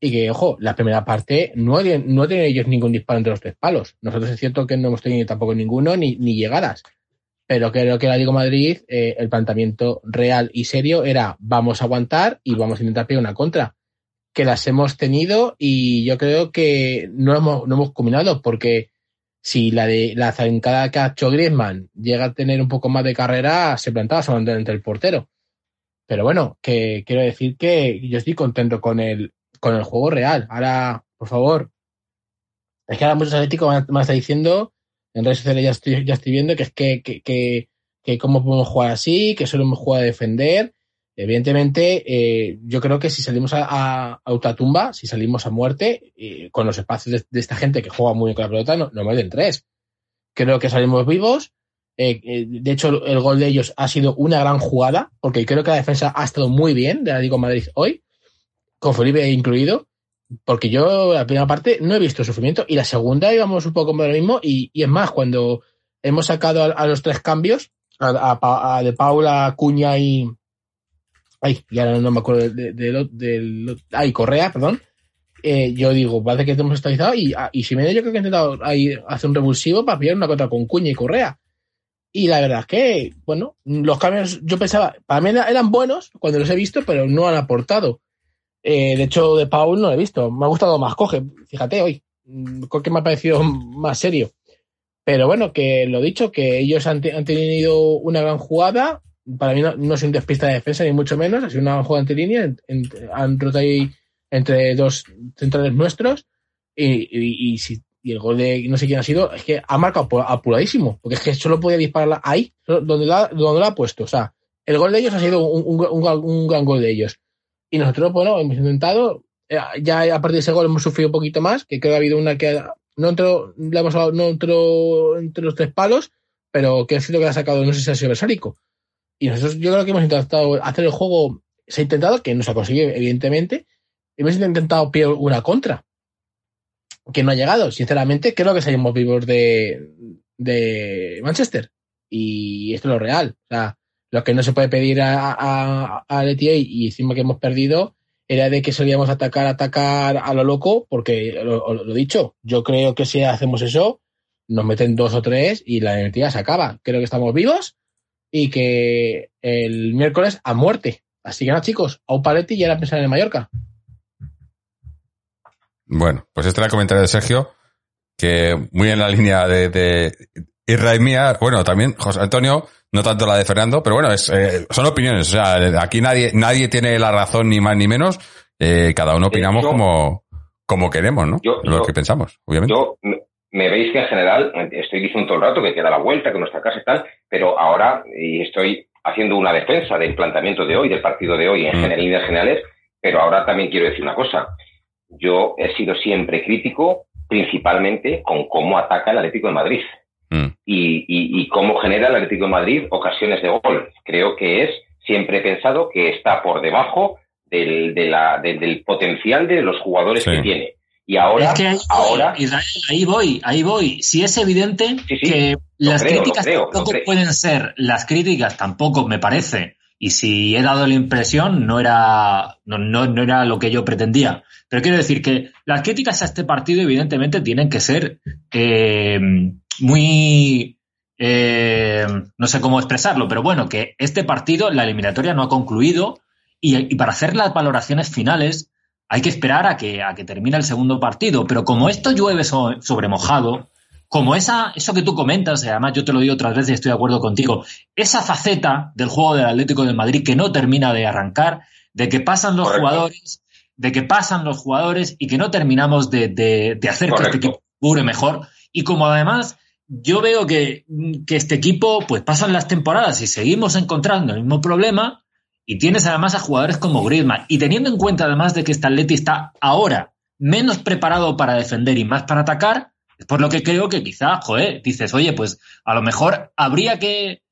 y que, ojo, la primera parte no, no tienen ellos ningún disparo entre los tres palos. Nosotros es cierto que no hemos tenido tampoco ninguno ni, ni llegadas. Pero creo que la Liga Madrid, eh, el planteamiento real y serio era vamos a aguantar y vamos a intentar pegar una contra. Que las hemos tenido y yo creo que no hemos, no hemos combinado porque si la de la zancada que ha hecho Griezmann llega a tener un poco más de carrera, se plantaba solamente entre el portero. Pero bueno, que quiero decir que yo estoy contento con el, con el juego real. Ahora, por favor, es que ahora muchos atléticos me están diciendo, en redes sociales ya estoy, viendo que es que, que, que, que cómo podemos jugar así, que solo hemos jugado a defender. Evidentemente, eh, yo creo que si salimos a, a, si salimos a muerte, eh, con los espacios de, esta gente que juega muy bien con la pelota, no, no tres. Creo que salimos vivos. Eh, de hecho, el gol de ellos ha sido una gran jugada, porque creo que la defensa ha estado muy bien de la Digo Madrid hoy con Felipe incluido, porque yo la primera parte no he visto sufrimiento y la segunda íbamos un poco como lo mismo y, es más, cuando hemos sacado a, los tres cambios, a, de Paula, Cuña y... Ay, ya no, me acuerdo de, de, ay, Correa, perdón. Eh, yo digo, parece que hemos estabilizado y, y si me yo creo que he intentado ahí hacer un revulsivo para pillar una contra con Cuña y Correa. Y la verdad es que, bueno, los cambios yo pensaba, para mí eran buenos cuando los he visto, pero no han aportado. Eh, de hecho, de Paul no lo he visto. Me ha gustado más Coge, fíjate hoy. Mm, Coge me ha parecido más serio. Pero bueno, que lo dicho, que ellos han, tenido una gran jugada. Para mí no, es un despista de defensa, ni mucho menos. Ha sido una gran jugada entre línea. han roto ahí entre dos centrales nuestros. Y, si, el gol de no sé quién ha sido, es que ha marcado apuradísimo. Porque es que solo podía dispararla ahí, donde la, donde la ha puesto. O sea, el gol de ellos ha sido un, un gran gol de ellos. Y nosotros, bueno, hemos intentado, eh, ya a partir de ese gol hemos sufrido un poquito más, que creo que ha habido una que no entró, no entró entre los tres palos, pero que es cierto que ha sacado, no sé si ha sido Bersálico. Y nosotros yo creo que hemos intentado hacer el juego, se ha intentado, que no se ha conseguido, evidentemente, hemos intentado pillar una contra, que no ha llegado. Sinceramente, creo que salimos vivos de, de Manchester. Y esto es lo real. O sea, lo que no se puede pedir a, a, a LTA y encima que hemos perdido era de que solíamos atacar, atacar a lo loco, porque lo, lo, dicho, yo creo que si hacemos eso, nos meten dos o tres y la energía se acaba. Creo que estamos vivos y que el miércoles a muerte. Así que nada, chicos, a un paletti y ahora pensar en Mallorca. Bueno, pues este era el comentario de Sergio, que muy en la línea de, de Israel mía, bueno, también José Antonio, no tanto la de Fernando, pero bueno, es, eh, son opiniones. O sea, aquí nadie, nadie tiene la razón ni más ni menos. Eh, cada uno opinamos como, como queremos, ¿no? lo que pensamos, obviamente. Yo, me veis que en general estoy diciendo todo el rato que queda la vuelta, que nuestra casa y tal, pero ahora y estoy haciendo una defensa del planteamiento de hoy, del partido de hoy en mm. líneas generales, pero ahora también quiero decir una cosa. Yo he sido siempre crítico, principalmente con cómo ataca el Atlético de Madrid. Mm. y, cómo genera el Atlético de Madrid ocasiones de gol. Creo que es, siempre he pensado que está por debajo del, del potencial de los jugadores que tiene. Y ahora, es que ahí, ahora ahí voy, ahí voy. Si es evidente que las críticas tampoco pueden ser, las críticas tampoco me parece, y si he dado la impresión, no era, no, no, era lo que yo pretendía. Pero quiero decir que las críticas a este partido, evidentemente, tienen que ser eh, muy, eh, no sé cómo expresarlo, pero bueno, que este partido, la eliminatoria no ha concluido y, para hacer las valoraciones finales hay que esperar a que, a que termine el segundo partido. Pero como esto llueve so- sobre mojado, como esa, eso que tú comentas, y además yo te lo digo otras veces y estoy de acuerdo contigo, esa faceta del juego del Atlético de Madrid que no termina de arrancar, de que pasan los Correcto. jugadores, de que pasan los jugadores y que no terminamos de, de- de hacer que este equipo mejor. Y como además yo veo que, que este equipo, pues pasan las temporadas y seguimos encontrando el mismo problema, y tienes además a jugadores como Griezmann, y teniendo en cuenta además de que este Atleti está ahora menos preparado para defender y más para atacar, es por lo que creo que quizá, joder, dices, oye, pues a lo mejor habría que,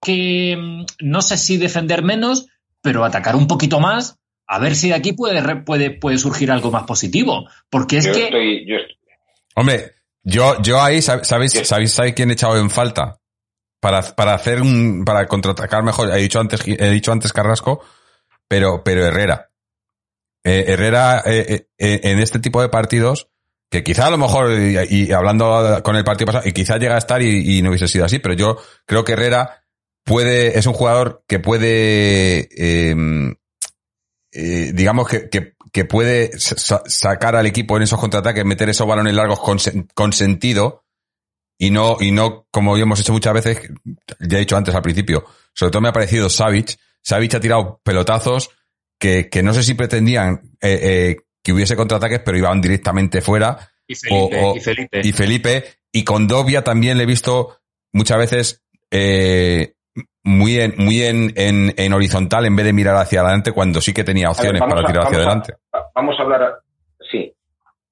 que no sé si defender menos, pero atacar un poquito más, a ver si de aquí puede, re- puede, puede surgir algo más positivo. Porque es yo que... estoy, yo estoy- Hombre, yo, yo ahí, ¿sab- ¿sabéis, sabéis, sabéis quién he echado en falta? Para, para hacer un, para contraatacar mejor. He dicho antes, he dicho antes Carrasco, pero, pero Herrera. Eh, Herrera, eh, eh, eh, en este tipo de partidos, que quizá a lo mejor, y, y hablando con el partido pasado, y quizá llega a estar y, y no hubiese sido así, pero yo creo que Herrera puede, es un jugador que puede, eh, eh, digamos que, que, que puede sa- sacar al equipo en esos contraataques, meter esos balones largos con, sen- con sentido y no, y no como hemos hecho muchas veces, ya he dicho antes al principio, sobre todo me ha parecido Savic. Savic ha tirado pelotazos que, que no sé si pretendían eh, eh, que hubiese contraataques, pero iban directamente fuera. Y Felipe, o- o- y Felipe. Y Felipe, y con Dobia también le he visto muchas veces eh, muy en, muy en, en, en horizontal en vez de mirar hacia adelante cuando sí que tenía ver, opciones para a- tirar hacia adelante. Vamos a hablar, sí,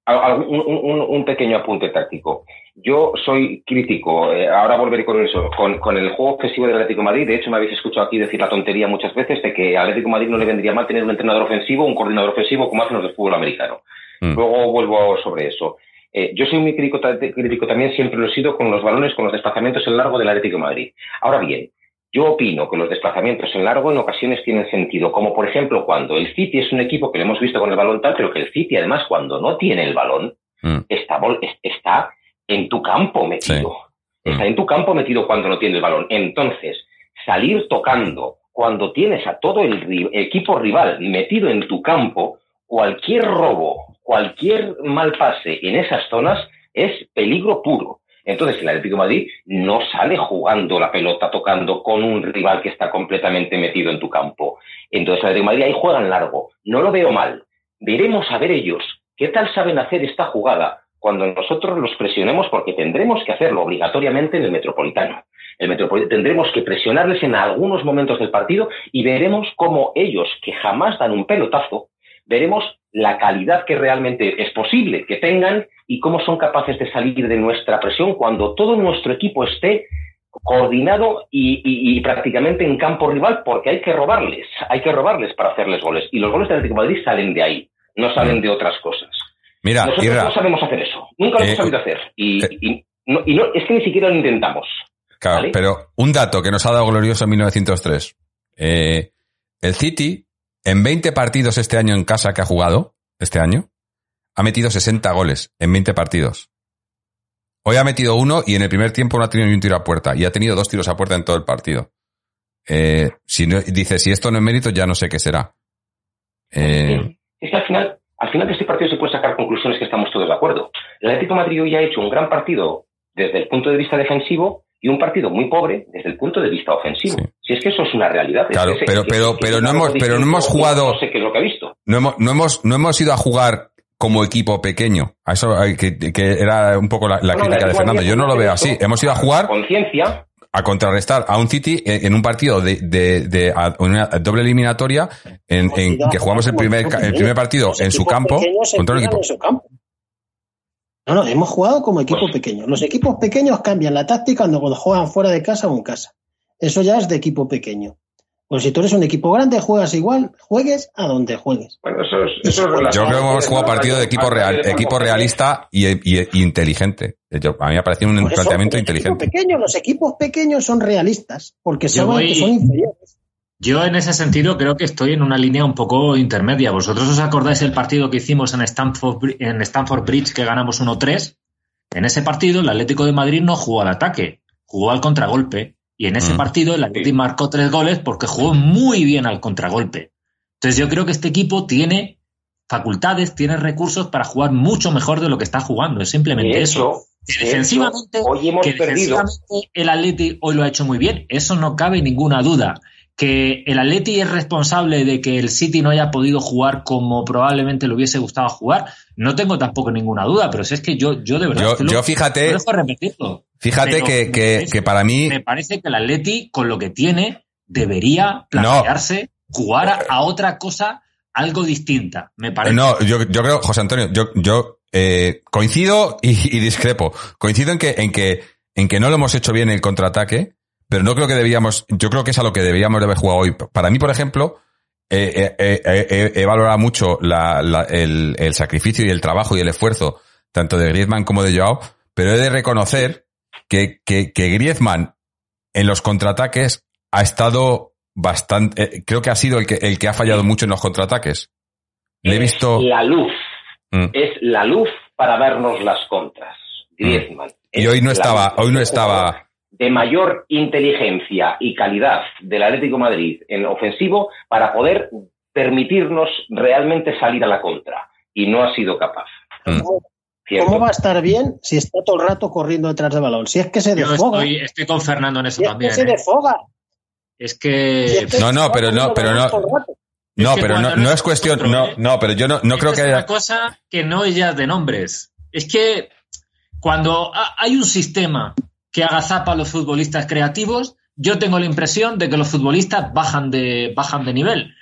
un, un- un pequeño apunte táctico. Yo soy crítico, eh, ahora volveré con eso, con, con el juego ofensivo del Atlético de Madrid. De hecho, me habéis escuchado aquí decir la tontería muchas veces de que al Atlético de Madrid no le vendría mal tener un entrenador ofensivo, un coordinador ofensivo, como hacen los del fútbol americano. Mm. Luego vuelvo sobre eso. Eh, yo soy muy crítico, crítico también, siempre lo he sido con los balones, con los desplazamientos en largo del Atlético de Madrid. Ahora bien, yo opino que los desplazamientos en largo en ocasiones tienen sentido, como por ejemplo cuando el City es un equipo que lo hemos visto con el balón tal, pero que el City además cuando no tiene el balón Mm. está, está en tu campo metido. Sí. Está en tu campo metido cuando no tiene el balón. Entonces, salir tocando cuando tienes a todo el ri- equipo rival metido en tu campo, cualquier robo, cualquier mal pase en esas zonas es peligro puro. Entonces, el Atlético Madrid no sale jugando la pelota, tocando con un rival que está completamente metido en tu campo. Entonces, el Atlético Madrid ahí juega en largo. No lo veo mal. Veremos a ver ellos qué tal saben hacer esta jugada cuando nosotros los presionemos, porque tendremos que hacerlo obligatoriamente en el Metropolitano. El Metropolitano tendremos que presionarles en algunos momentos del partido y veremos cómo ellos, que jamás dan un pelotazo, veremos la calidad que realmente es posible que tengan y cómo son capaces de salir de nuestra presión cuando todo nuestro equipo esté coordinado y, y- y prácticamente en campo rival porque hay que robarles, hay que robarles para hacerles goles. Y los goles del Atlético de Madrid salen de ahí, no salen de otras cosas. Mira, Nosotros Irra, no sabemos hacer eso, nunca lo Eh, hemos sabido hacer. Y, eh. y no, es que ni siquiera lo intentamos. Claro, ¿Vale? pero un dato que nos ha dado glorioso en 1903. Eh, el City, en 20 partidos este año en casa que ha jugado, este año, ha metido 60 goles en 20 partidos. Hoy ha metido uno y en el primer tiempo no ha tenido ni un tiro a puerta y ha tenido dos tiros a puerta en todo el partido. Eh, si no, dice, si esto no es mérito, ya no sé qué será. Eh, Es que al final, al final de este partido se puede sacar conclusiones que estamos todos de acuerdo. El Atlético de Madrid hoy ha hecho un gran partido desde el punto de vista defensivo y un partido muy pobre desde el punto de vista ofensivo. Sí. Si es que eso es una realidad. Es Claro, que pero- es que- pero- pero no hemos- pero no hemos jugado- No sé qué es lo que ha visto. no, hemos, no, hemos, no hemos ido a jugar como equipo pequeño. A eso que, que era un poco la, la No, no, crítica de el Fernando. Yo no lo veo así. Hemos ido a jugar Conciencia, a contrarrestar a un City en, un partido de, de, de- a- una doble eliminatoria en, en que jugamos el primer, ca- el primer partido en su campo contra empeñan equipo. No, no, hemos jugado como equipo Pues- pequeño. Los equipos pequeños cambian la táctica cuando juegan fuera de casa o en casa. Eso ya es de equipo pequeño. Pues si tú eres un equipo grande, juegas igual, juegues a donde juegues. bueno, eso es, eso es Yo creo que hemos jugado partido de equipo real, equipo realista y, y- y inteligente. Yo- a mí me ha parecido un eso, planteamiento inteligente. pequeños, los equipos pequeños son realistas, porque saben voy- que son inferiores. Yo en ese sentido creo que estoy en una línea un poco intermedia. ¿Vosotros os acordáis el partido que hicimos en Stamford, Bri- en Stamford Bridge que ganamos 1-3? En ese partido el Atlético de Madrid no jugó al ataque, jugó al contragolpe. Y en ese Mm. partido el Atlético marcó tres goles porque jugó muy bien al contragolpe. Entonces yo creo que este equipo tiene facultades, tiene recursos para jugar mucho mejor de lo que está jugando. Es simplemente De eso. Que de defensivamente, hecho, hoy hemos que perdido. defensivamente el Atleti hoy lo ha hecho muy bien, eso no cabe ninguna duda. Que el Atleti es responsable de que el City no haya podido jugar como probablemente le hubiese gustado jugar, no tengo tampoco ninguna duda, pero si es que yo, yo de verdad Yo, es que lo- yo fíjate, dejo repetirlo. fíjate que, que, parece- que para mí, Me parece que el Atleti, con lo que tiene, debería plantearse jugar a, a otra cosa algo distinta. Me parece. no, yo, yo creo, José Antonio, yo, yo eh, coincido y, y discrepo. Coincido en que, en que, en que no lo hemos hecho bien el contraataque, pero no creo que debíamos, yo creo que es a lo que debíamos de haber jugado hoy. Para mí, por ejemplo, eh, eh, eh, eh, he valorado mucho la- la- el, el sacrificio y el trabajo y el esfuerzo, tanto de Griezmann como de Joao, pero he de reconocer que, que, que Griezmann en los contraataques ha estado bastante, eh, creo que ha sido el que, el que ha fallado mucho en los contraataques. Le he visto. La luz. Mm. Es la luz para darnos las contras. Griezmann. Y hoy no estaba, hoy no estaba. De mayor inteligencia y calidad del Atlético de Madrid en ofensivo para poder permitirnos realmente salir a la contra. Y no ha sido capaz. Mm. ¿Cómo, va a estar bien si está todo el rato corriendo detrás del balón? Si es que se Yo desfoga. estoy, estoy con Fernando en eso Si es también. que se ¿eh? desfoga. Es Si que. es que No, no, pero no, pero no-. No, Es pero no, no es cuestión, no, ¿eh? no, pero yo no, no creo que es haya. una cosa que no es ya de nombres. Es que cuando ha- hay un sistema que agazapa a los futbolistas creativos, yo tengo la impresión de que los futbolistas bajan de, bajan de nivel.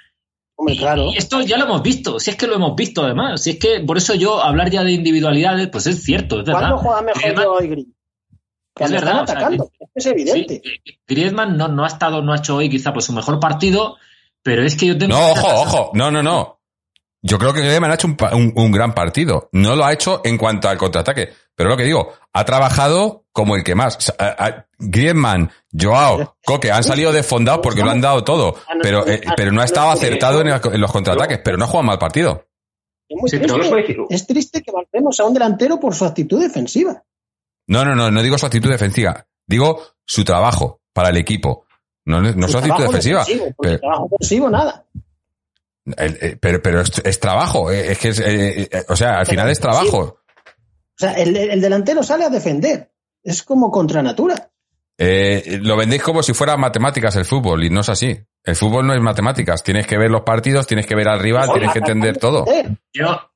Hombre, claro. Y esto ya lo hemos visto, si es que lo hemos visto además. Si es que por eso yo hablar ya de individualidades, pues es cierto, es verdad. ¿Cuándo juega mejor Griezmann- yo hoy, Gris? Cuando Es verdad, están o sea, atacando. es evidente. Sí, eh, Griezmann no, no ha estado, no ha hecho hoy quizá pues su mejor partido, pero es que yo tengo. No, ojo, ojo, no, no, no. Yo creo que Griezmann ha hecho un- un gran partido. No lo ha hecho en cuanto al contraataque. Pero lo que digo, ha trabajado como el que más. O sea, a- a- Griezmann, Joao, Coque han salido desfondados porque lo han dado todo. Pero, eh, pero no ha estado acertado en, el- en los contraataques. Pero no ha jugado mal partido. Es muy Sí, triste. Es triste que valoremos a un delantero por su actitud defensiva. No, no, no, no digo su actitud defensiva. Digo su trabajo para el equipo. No, no su actitud defensiva. defensivo, Pero- trabajo nada. El- eh, pero, pero es, es trabajo, eh, es que es, o sea, al final es trabajo. O sea, el, el delantero sale a defender. Es como contra natura. Eh, lo vendéis como si fuera matemáticas el fútbol y no es así. El fútbol no es matemáticas. Tienes que ver los partidos, tienes que ver al rival, tienes que entender todo. Yo,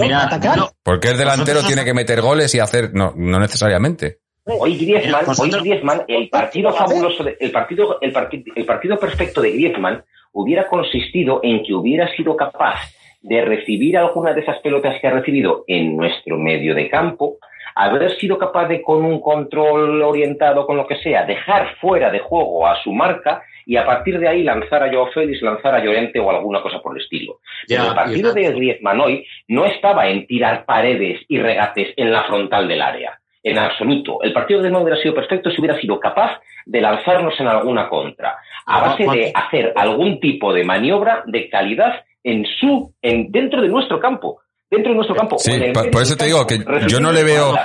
mira, atacar. yo- Porque el delantero tiene que meter goles y hacer, no, no necesariamente. Hoy Griezmann, hoy Griezmann, el partido fabuloso, de- el partido, el, parti- el partido perfecto de Griezmann hubiera consistido en que hubiera sido capaz de recibir alguna de esas pelotas que ha recibido en nuestro medio de campo, haber sido capaz de con un control orientado con lo que sea, dejar fuera de juego a su marca y a partir de ahí lanzar a Joao Félix, lanzar a Llorente o alguna cosa por el estilo. Pero el partido de Griezmann hoy no estaba en tirar paredes y regates en la frontal del área. En absoluto. El partido de Griezmann hubiera sido perfecto si hubiera sido capaz de lanzarnos en alguna contra. A base de hacer algún tipo de maniobra de calidad en su, en, dentro de nuestro campo. Dentro de nuestro campo. Sí, por- eso te digo que yo no le veo-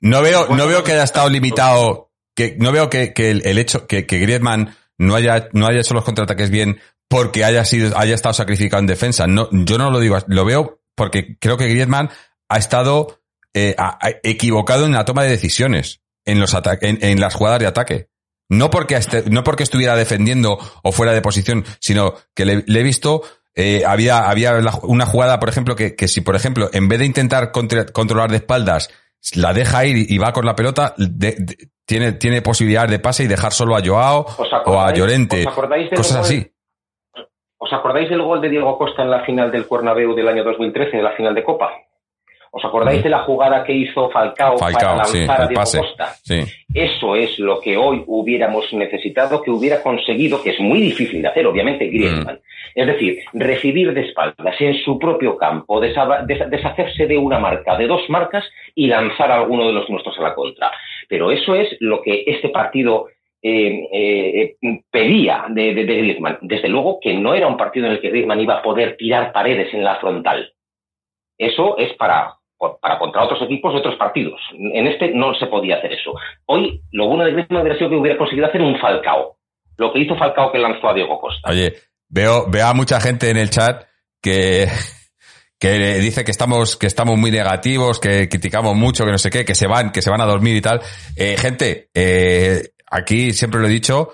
No veo, no veo que haya estado limitado, que no veo que, que el, el hecho que, que Griezmann no haya, no haya hecho los contraataques bien porque haya sido, haya estado sacrificado en defensa. No, yo no lo digo, lo veo porque creo que Griezmann ha estado eh, a- a- equivocado en la toma de decisiones en los en, en las jugadas de ataque. No porque, este- no porque estuviera defendiendo o fuera de posición, sino que le, le he visto, eh, había, había una jugada, por ejemplo, que, que si, por ejemplo, en vez de intentar contra- controlar de espaldas, la deja ir y va con la pelota, de- de- tiene, tiene posibilidad de pase y dejar solo a Joao ¿Os o a Llorente. os acordáis del Cosas gol- así. ¿Os acordáis del gol de Diego Costa en la final del Cuernabéu del año 2013, de la final de Copa? ¿Os acordáis Mm. de la jugada que hizo Falcao, Falcao, para sí, lanzar a el Diego pase. Costa? Sí. Eso es lo que hoy hubiéramos necesitado, que hubiera conseguido, que es muy difícil de hacer, obviamente, Griezmann. Es decir, recibir de espaldas en su propio campo, deshacerse de una marca, de dos marcas y lanzar a alguno de los nuestros a la contra. Pero eso es lo que este partido eh, eh, pedía de, de- de Griezmann. Desde luego que no era un partido en el que Griezmann iba a poder tirar paredes en la frontal. Eso es para, para contra otros equipos de otros partidos. En este no se podía hacer eso. Hoy lo bueno de Griezmann hubiera sido que hubiera conseguido hacer un Falcao. Lo que hizo Falcao que lanzó a Diego Costa. Oye, veo, veo a mucha gente en el chat que, que dice que estamos, que estamos muy negativos, que criticamos mucho, que no sé qué, que se van, que se van a dormir y tal. Eh, gente, eh, aquí siempre lo he dicho,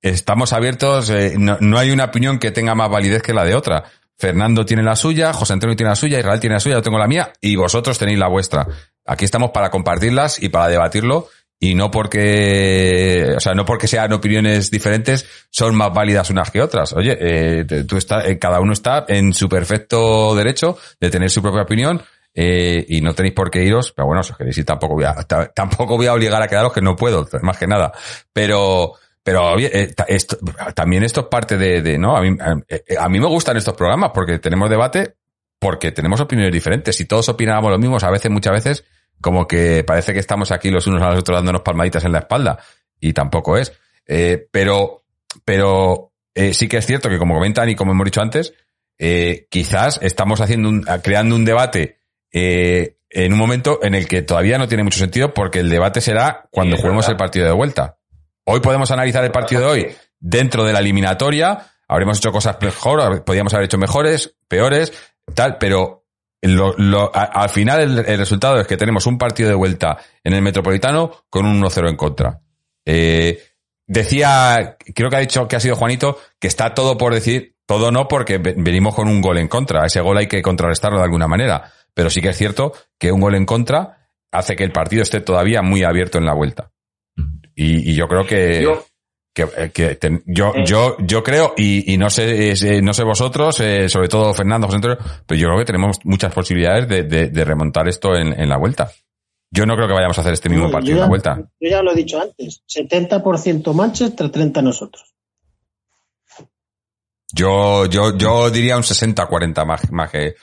estamos abiertos, eh, no, no hay una opinión que tenga más validez que la de otra. Fernando tiene la suya, José Antonio tiene la suya, Israel tiene la suya, yo tengo la mía y vosotros tenéis la vuestra. Aquí estamos para compartirlas y para debatirlo y no porque, o sea, no porque sean opiniones diferentes son más válidas unas que otras. Oye, eh, tú está, eh, cada uno está en su perfecto derecho de tener su propia opinión. Eh, y no tenéis por qué iros, pero bueno, si os queréis ir tampoco voy a, tampoco voy a obligar a quedaros que no puedo, más que nada. Pero, pero eh, esto, también esto es parte de, de ¿no? A mí, a, a mí me gustan estos programas porque tenemos debate, porque tenemos opiniones diferentes. Si todos opináramos lo mismo, a veces, muchas veces, como que parece que estamos aquí los unos a los otros dándonos palmaditas en la espalda. Y tampoco es. Eh, pero, pero eh, sí que es cierto que como comentan y como hemos dicho antes, eh, quizás estamos haciendo un, creando un debate eh, en un momento en el que todavía no tiene mucho sentido porque el debate será cuando Sí, juguemos verdad. el partido de vuelta. Hoy podemos analizar el partido de hoy dentro de la eliminatoria. Habremos hecho cosas mejor, podríamos haber hecho mejores, peores, tal, pero al final el, resultado es que tenemos un partido de vuelta en el Metropolitano con un 1-0 en contra. Eh, decía, creo que ha dicho que ha sido Juanito, que está todo por decir, todo no, porque ve- venimos con un gol en contra. Ese gol hay que contrarrestarlo de alguna manera. Pero sí que es cierto que un gol en contra hace que el partido esté todavía muy abierto en la vuelta. Y, y yo creo que, Yo- que, eh, que yo, Eh. yo, yo creo, y, y no sé, eh, no sé vosotros, eh, sobre todo Fernando, José Antonio, pero yo creo que tenemos muchas posibilidades de, de- de remontar esto en, en la vuelta. Yo no creo que vayamos a hacer este mismo No, partido en la vuelta. Yo ya lo he dicho antes, 70% Manchester, 30 nosotros. Yo, yo, yo diría un 60-40 más, más que,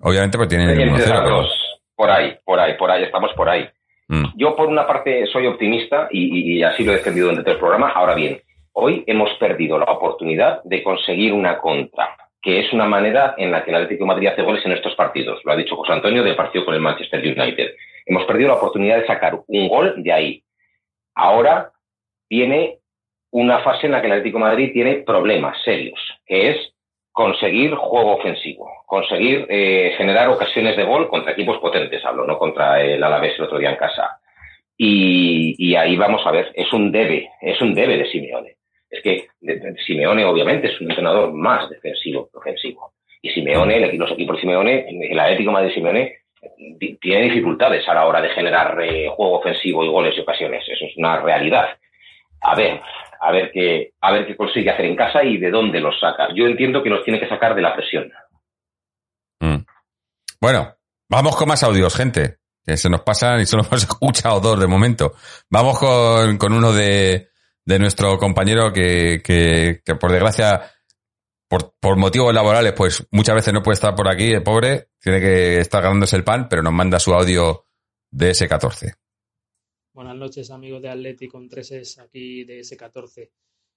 obviamente, porque tienen el Entre 1-0, las pero- dos. Por ahí, por ahí, por ahí, estamos por ahí. Mm. Yo, por una parte, soy optimista y, y así lo he defendido durante el programa. Ahora bien, hoy hemos perdido la oportunidad de conseguir una contra, que es una manera en la que el Atlético Madrid hace goles en estos partidos. Lo ha dicho José Antonio del partido con el Manchester United. Hemos perdido la oportunidad de sacar un gol de ahí. Ahora viene una fase en la que el Atlético Madrid tiene problemas serios, que es conseguir juego ofensivo, conseguir eh, generar ocasiones de gol contra equipos potentes, hablo, no contra el Alavés el otro día en casa. Y, y ahí vamos a ver, es un debe, es un debe de Simeone. Es que Simeone obviamente es un entrenador más defensivo que ofensivo. Y Simeone, el- los equipos de Simeone, el Atlético Madrid de Simeone, tiene dificultades a la hora de generar eh, juego ofensivo y goles y ocasiones. Eso es una realidad. A ver, a ver qué, a ver qué consigue hacer en casa y de dónde los saca. Yo entiendo que los tiene que sacar de la presión. Mm. Bueno, vamos con más audios, gente. Que se nos pasan y solo hemos escuchado dos de momento. Vamos con, con uno de, de nuestro compañero que, que, por desgracia, por, por motivos laborales, pues muchas veces no puede estar por aquí, el pobre, tiene que estar ganándose el pan, pero nos manda su audio de S14. Buenas noches, amigos de Atleti con 3 aquí de S14.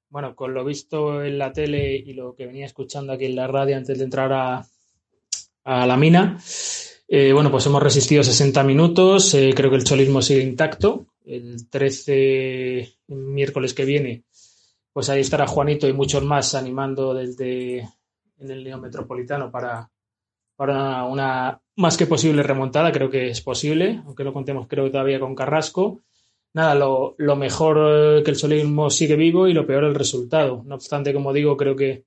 Bueno, con lo visto en la tele y lo que venía escuchando aquí en la radio antes de entrar a, a la mina, eh, bueno, pues hemos resistido 60 minutos. eh, creo que el cholismo sigue intacto. El 13, miércoles que viene, pues ahí estará Juanito y muchos más animando desde en el Metropolitano para, para una más que posible remontada. Creo que es posible, aunque no contemos, creo, todavía con Carrasco. Nada, lo, lo mejor eh, que el solismo sigue vivo y lo peor el resultado. No obstante, como digo, creo que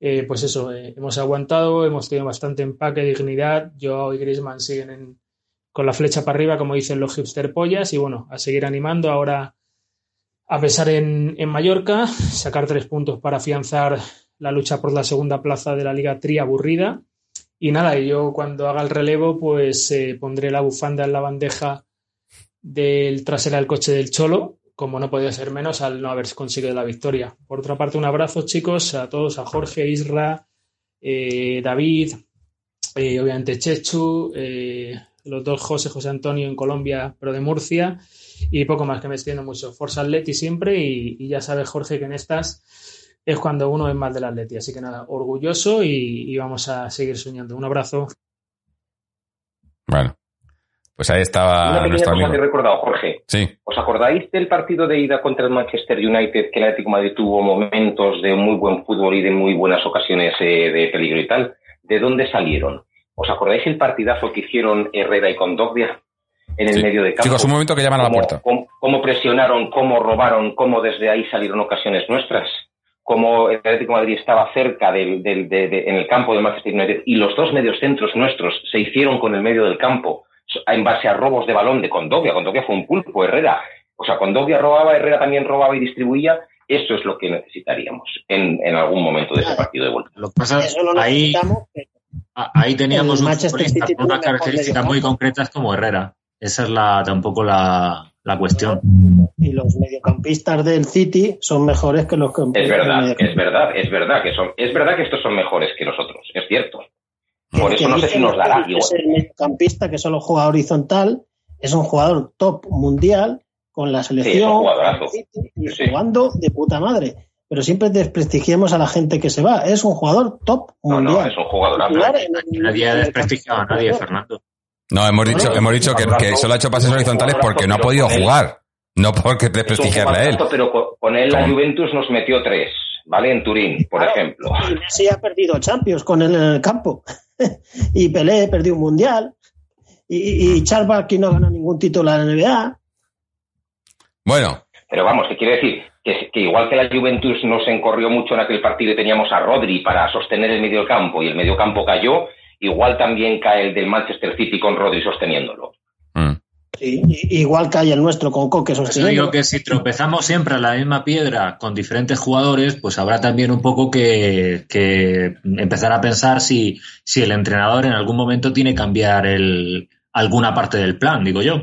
eh, pues eso, eh, hemos aguantado, hemos tenido bastante empaque, dignidad. Joao y Griezmann siguen en- con la flecha para arriba, como dicen los hipster pollas, y bueno, a seguir animando ahora a pesar en, en Mallorca, sacar tres puntos para afianzar la lucha por la segunda plaza de la Liga Tri aburrida. Y nada, yo cuando haga el relevo, pues eh, pondré la bufanda en la bandeja del trasera del coche del Cholo, como no podía ser menos al no haber conseguido la victoria. Por otra parte, un abrazo, chicos, a todos, a Jorge, Isra, eh, David, eh, obviamente Chechu, los dos José, José Antonio en Colombia, pero de Murcia, y poco más que me extiendo mucho. Forza Atleti siempre, y, y ya sabes, Jorge, que en estas es cuando uno es más del Atleti. Así que nada, orgulloso y, y vamos a seguir soñando. Un abrazo. Bueno, pues ahí Una estaba pequeña nuestro cosa que he amigo. recordado, Jorge. Sí, ¿Os acordáis del partido de ida contra el Manchester United que el Atlético de Madrid tuvo momentos de muy buen fútbol y de muy buenas ocasiones eh, de peligro y tal? ¿De dónde salieron? ¿Os acordáis el partidazo que hicieron Herrera y Condogbia en el Sí. medio de campo? Chicos, un momento que llaman a la puerta. Cómo, cómo presionaron, cómo robaron, cómo desde ahí salieron ocasiones nuestras. Cómo el Atlético de Madrid estaba cerca del, del- de- de- en el campo del Manchester United y los dos mediocentros nuestros se hicieron con el medio del campo en base a robos de balón de Condovia. Condovia fue un pulpo, Herrera. O sea, Condovia robaba, Herrera también robaba y distribuía. Eso es lo que necesitaríamos en, en algún momento de ese partido de vuelta. Lo que pasa lo ahí, ahí teníamos un futbolista con unas características muy concretas como Herrera. Esa es la tampoco la, la cuestión. Y los mediocampistas del City son mejores que los que Es verdad, es verdad, es verdad que son, es verdad que estos son mejores que los otros, es cierto. Por eso no sé si nos dará igual. Es el mediocampista que solo juega horizontal, es un jugador top mundial con la Sí, es un selección jugadorazo. y Sí. jugando de puta madre. Pero siempre desprestigiemos a la gente que se va. Es un jugador top No, no, mundial. es un Aquí nadie ha desprestigiado a nadie, Fernando. No, hemos dicho, hemos dicho que, que solo ha hecho pases horizontales porque no ha podido jugar. No porque desprestigiarle a él. Pero con, él la Juventus nos metió tres, ¿vale? En Turín, por Claro. ejemplo. Y Messi ha perdido Champions con él en el campo. y Pelé perdió un mundial. Y, y Charles Barkley no ganó ningún título en la NBA. Bueno, Pero vamos, ¿qué quiere decir? Que, que igual que la Juventus nos encorrió mucho en aquel partido y teníamos a Rodri para sostener el medio campo y el medio campo cayó, igual también cae el del Manchester City con Rodri sosteniéndolo. mm, Sí, igual que hay el nuestro con Coque sosteniendo. digo que si tropezamos siempre a la misma piedra con diferentes jugadores, pues habrá también un poco que, que empezar a pensar si, si el entrenador en algún momento tiene que cambiar el, alguna parte del plan, digo yo.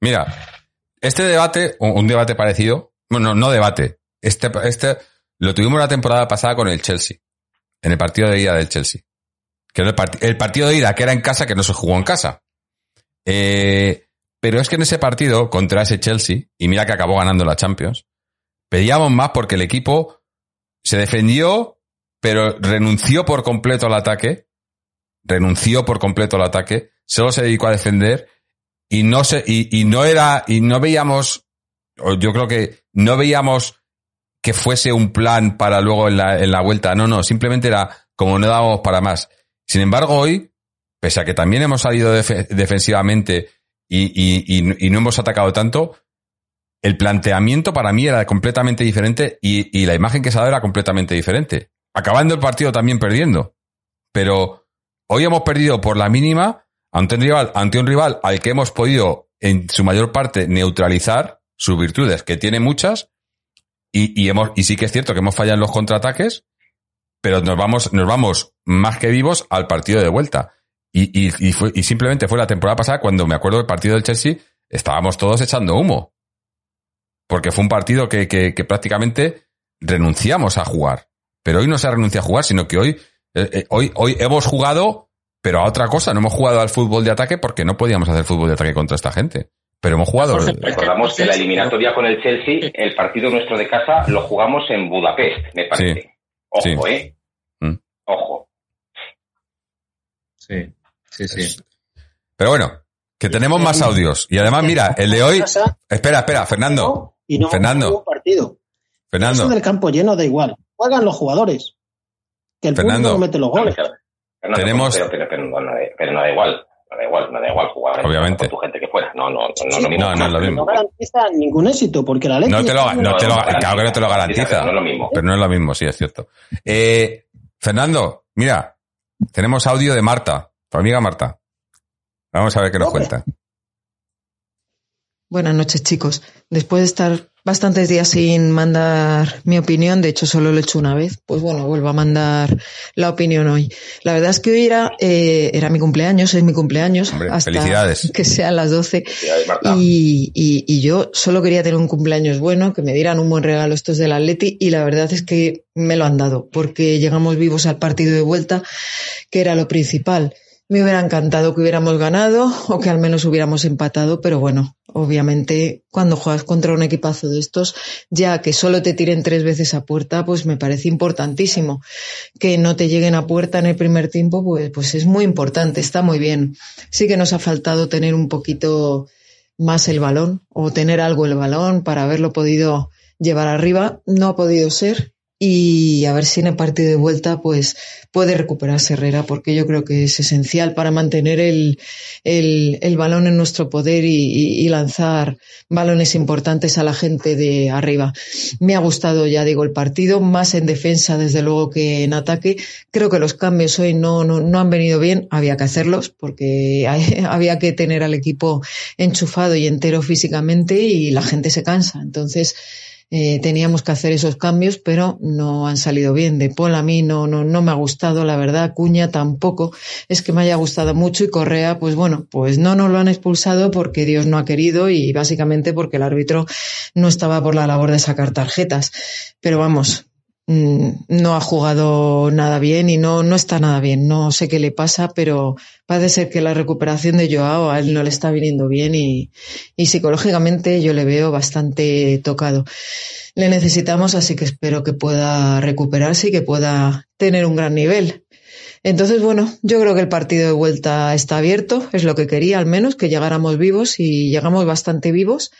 mira, este debate, un, un debate parecido, bueno, no debate, este, este lo tuvimos la temporada pasada con el Chelsea, en el partido de ida del Chelsea. Que el, part- el partido de ida que era en casa, que no se jugó en casa. Eh, pero es que en ese partido contra ese Chelsea, y mira que acabó ganando la Champions, pedíamos más porque el equipo se defendió, pero renunció por completo al ataque, renunció por completo al ataque, solo se dedicó a defender y no se, y, no era, y no veíamos, yo creo que no veíamos que fuese un plan para luego en la, en la vuelta. No, no, simplemente era como no dábamos para más. Sin embargo, hoy, pese a que también hemos salido defe- defensivamente y, no hemos atacado tanto, el planteamiento para mí era completamente diferente y, la imagen que se ha dado era completamente diferente. Acabando el partido también perdiendo. Pero hoy hemos perdido por la mínima ante un rival, ante un rival al que hemos podido en su mayor parte neutralizar sus virtudes, que tiene muchas, y, y hemos, y sí que es cierto que hemos fallado en los contraataques, pero nos vamos, nos vamos más que vivos al partido de vuelta. Y, y, y, fue, y simplemente fue la temporada pasada cuando me acuerdo del partido del Chelsea, estábamos todos echando humo. Porque fue un partido que, que, que prácticamente renunciamos a jugar. Pero hoy no se ha renunciado a jugar, sino que hoy, eh, eh, hoy, hoy hemos jugado, pero a otra cosa. No hemos jugado al fútbol de ataque porque no podíamos hacer fútbol de ataque contra esta gente. Pero hemos jugado. Jorge, Recordamos que la eliminatoria con el Chelsea, el partido nuestro de casa, lo jugamos en Budapest, me parece. Ojo, Sí. ¿eh? Ojo. Sí, sí, sí. Pero bueno, que tenemos más audios. Y además, mira, el de hoy. Espera, espera, Fernando. y no Fernando. partido. Fernando. Eso del campo lleno da igual. Juegan los jugadores. Que el Fernando. público mete los goles. Pero no, Tenemos- Pero, pero- pero no, no, pero no da igual. No da igual, no da igual jugar Obviamente. con tu gente que fuera. No, no, no, no, es lo mismo. No, no es lo No mismo. garantiza ningún éxito porque la ley No te lo, no te lo, No, no, claro que no te lo garantiza. No es lo mismo. Pero no es lo mismo, sí, es cierto. Eh, Fernando, mira, tenemos audio de Marta, tu amiga Marta. Vamos a ver qué nos cuenta. Buenas noches, chicos. Después de estar bastantes días sin mandar mi opinión, de hecho solo lo he hecho una vez, pues bueno, vuelvo a mandar la opinión hoy. La verdad es que hoy era, eh, era mi cumpleaños, es mi cumpleaños, Hombre, hasta felicidades. que sean las 12. Felicidades, Marta. Y, y, y yo solo quería tener un cumpleaños bueno, que me dieran un buen regalo estos del Atleti y la verdad es que me lo han dado porque llegamos vivos al partido de vuelta, que era lo principal. Me hubiera encantado que hubiéramos ganado o que al menos hubiéramos empatado, pero bueno, obviamente cuando juegas contra un equipazo de estos, ya que solo te tiren tres veces a puerta, pues me parece importantísimo. Que no te lleguen a puerta en el primer tiempo, pues, pues es muy importante, está muy bien. Sí que nos ha faltado tener un poquito más el balón o tener algo el balón para haberlo podido llevar arriba. No ha podido ser y a ver si en el partido de vuelta pues puede recuperarse Herrera porque yo creo que es esencial para mantener el, el, balón en nuestro poder y, lanzar balones importantes a la gente de arriba. Me ha gustado, ya digo, el partido, más en defensa desde luego que en ataque. Creo que los cambios hoy no, no, no han venido bien, había que hacerlos porque había que tener al equipo enchufado y entero físicamente y la gente se cansa. Entonces, eh, teníamos que hacer esos cambios, pero no han salido bien. De Paul a mí no, no, no me ha gustado, la verdad. Cuña tampoco es que me haya gustado mucho y Correa, pues bueno, pues no nos lo han expulsado porque Dios no ha querido y básicamente porque el árbitro no estaba por la labor de sacar tarjetas. Pero vamos, no ha jugado nada bien y no, no está nada bien. No sé qué le pasa, pero parece ser que la recuperación de Joao a él no le está viniendo bien y, y psicológicamente yo le veo bastante tocado. Le necesitamos, así que espero que pueda recuperarse y que pueda tener un gran nivel. Entonces, bueno, yo creo que el partido de vuelta está abierto, es lo que quería al menos, que llegáramos vivos y llegamos bastante vivos.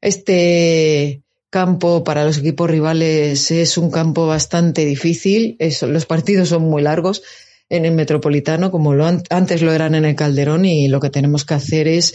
Este, campo para los equipos rivales es un campo bastante difícil. los partidos son muy largos en el Metropolitano, como lo antes lo eran en el Calderón, y lo que tenemos que hacer es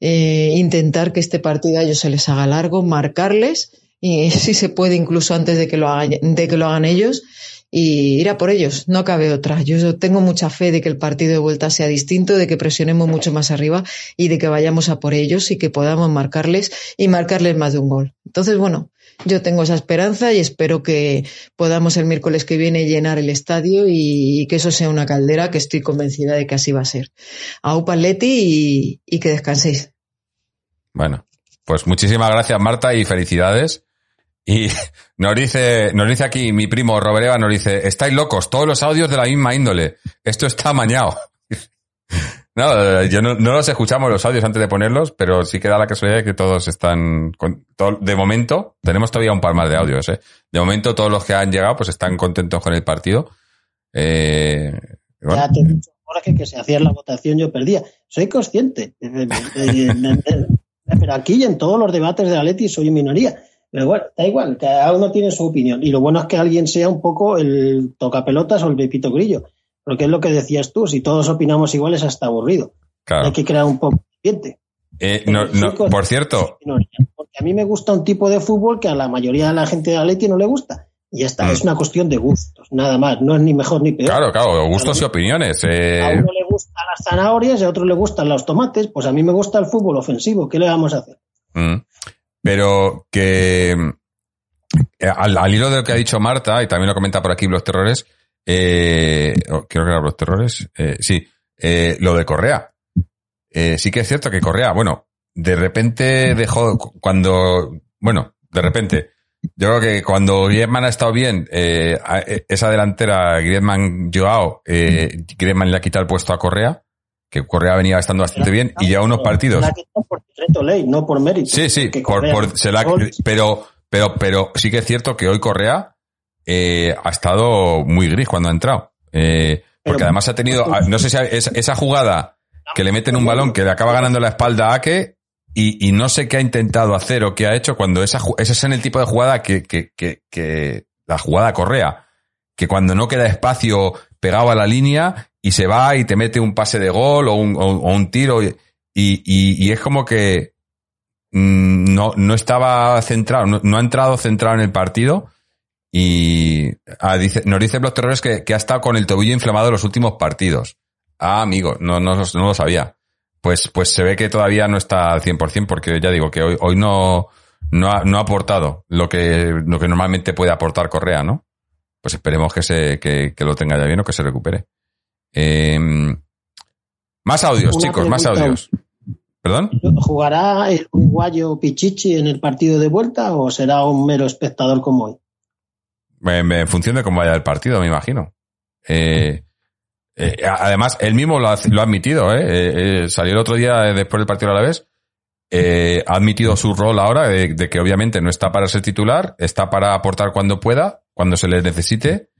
eh, intentar que este partido a ellos se les haga largo, marcarles, y si se puede incluso antes de que lo hagan, de que lo hagan ellos, y ir a por ellos, no cabe otra. Yo tengo mucha fe de que el partido de vuelta sea distinto, de que presionemos mucho más arriba y de que vayamos a por ellos y que podamos marcarles y marcarles más de un gol. Entonces, bueno, yo tengo esa esperanza y espero que podamos el miércoles que viene llenar el estadio y, que eso sea una caldera que estoy convencida de que así va a ser. A Leti y, y que descanséis. Bueno, pues muchísimas gracias Marta y felicidades. Y nos dice, nos dice aquí mi primo Robert Eva, nos dice, estáis locos, todos los audios de la misma índole. Esto está amañado. no, yo no, los escuchamos los audios antes de ponerlos, pero sí que da la casualidad de que todos están, con, de momento, tenemos todavía un par más de audios, ¿eh? De momento todos los que han llegado pues están contentos con el partido. Eh, te he dicho, ahora que, que se hacía la votación yo perdía. Soy consciente. pero aquí y en todos los debates de la Leti soy minoría pero bueno, da igual, cada uno tiene su opinión. Y lo bueno es que alguien sea un poco el tocapelotas o el pepito grillo. Porque es lo que decías tú, si todos opinamos igual es hasta aburrido. Hay que crear un poco de ambiente. Eh, no, no, por cierto. Porque a mí me gusta un tipo de fútbol que a la mayoría de la gente de Atleti no le gusta. Y esta mm. es una cuestión de gustos, nada más. No es ni mejor ni peor. Claro, claro, gustos y opiniones. Eh. A uno le gustan las zanahorias y a otro le gustan los tomates. Pues a mí me gusta el fútbol ofensivo. ¿Qué le vamos a hacer? Mm pero que eh, al, hilo de lo que ha dicho Marta, y también lo comenta por aquí los terrores, eh, creo que eran los terrores, eh, sí, eh, lo de Correa. Eh, sí que es cierto que Correa, bueno, de repente dejó, cuando, bueno, de repente, yo creo que cuando Griezmann ha estado bien, eh, esa delantera, Griezmann-Joao, eh, Griezmann le ha quitado el puesto a Correa, que Correa venía estando bastante bien y ya unos partidos. Por ley, no por mérito. Sí, sí, pero, pero, pero sí que es cierto que hoy Correa eh, ha estado muy gris cuando ha entrado. Eh, porque además ha tenido, no sé si esa jugada que le meten un balón que le acaba ganando la espalda a Ake y, y no sé qué ha intentado hacer o qué ha hecho cuando esa, ese es en el tipo de jugada que, que, que, que la jugada Correa, que cuando no queda espacio pegado a la línea y se va y te mete un pase de gol o un, o, un tiro y, y, y, es como que mm, no, no estaba centrado, no, ha entrado centrado en el partido y ah, dice, nos dice Block Terrores que, que, ha estado con el tobillo inflamado los últimos partidos. Ah, amigo, no, no, no lo sabía. Pues, pues se ve que todavía no está al 100% porque ya digo que hoy, hoy no, no, ha, no ha aportado lo que, lo que normalmente puede aportar Correa, ¿no? Pues esperemos que, se, que, que lo tenga ya bien o que se recupere. Eh, más audios, chicos, más audios. ¿Perdón? ¿Jugará el uruguayo Pichichi en el partido de vuelta o será un mero espectador como hoy? En, función de cómo vaya el partido, me imagino. Eh, eh, además, él mismo lo ha, lo ha admitido. ¿eh? ¿eh? salió el otro día después del partido a la vez. ha admitido su rol ahora de, de, que obviamente no está para ser titular, está para aportar cuando pueda, cuando se le necesite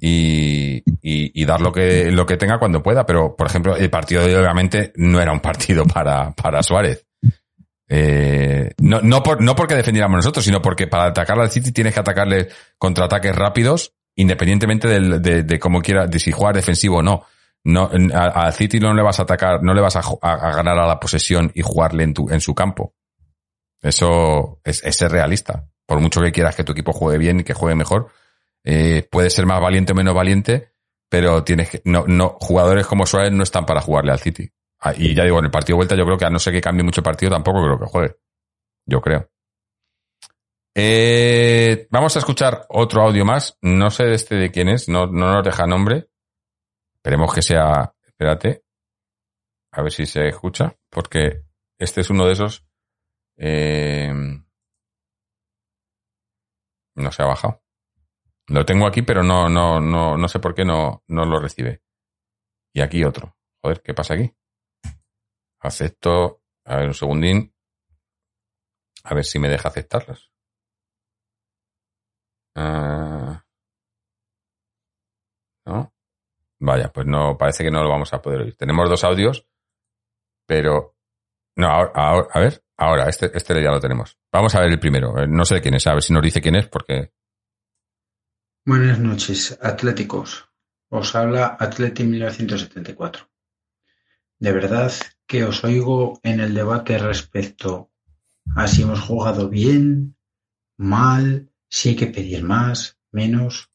y, y, dar lo que, lo que tenga cuando pueda. Pero, por ejemplo, el partido de hoy obviamente no era un partido para, para Suárez. Eh, no, no, por, no porque defendiéramos nosotros, sino porque para atacar al City tienes que atacarle contraataques rápidos, independientemente del- de, de cómo quiera, de si jugar defensivo o no. No, al City no le vas a atacar, no le vas a- a ganar a la posesión y jugarle en, tu, en su campo. Eso es, es ser realista. Por mucho que quieras que tu equipo juegue bien y que juegue mejor, eh, puede ser más valiente o menos valiente, pero tienes que, no, no, jugadores como Suárez no están para jugarle al City. Ah, Y ya digo, en el partido de vuelta yo creo que a no ser que cambie mucho el partido, tampoco creo que juegue. Yo creo. Eh, vamos a escuchar otro audio más. No sé este de quién es, no, no nos deja nombre. Esperemos que sea. Espérate. A ver si se escucha, porque este es uno de esos. eh, no se ha bajado. Lo tengo aquí, pero no, no, no, no sé por qué no, no lo recibe. Y aquí otro. Joder, ¿qué pasa aquí? Acepto. A ver, un segundín. A ver si me deja aceptarlos. Ah. ¿No? Vaya, pues no, parece que no lo vamos a poder oír. Tenemos dos audios, pero. No, ahora, ahora- a ver, ahora, este, este ya lo tenemos. Vamos a ver el primero. Eh, No sé quién es, a ver si nos dice quién es, porque. Buenas noches, atléticos. Os habla Atleti 1974. De verdad que os oigo en el debate respecto a si hemos jugado bien, mal, si hay que pedir más, menos.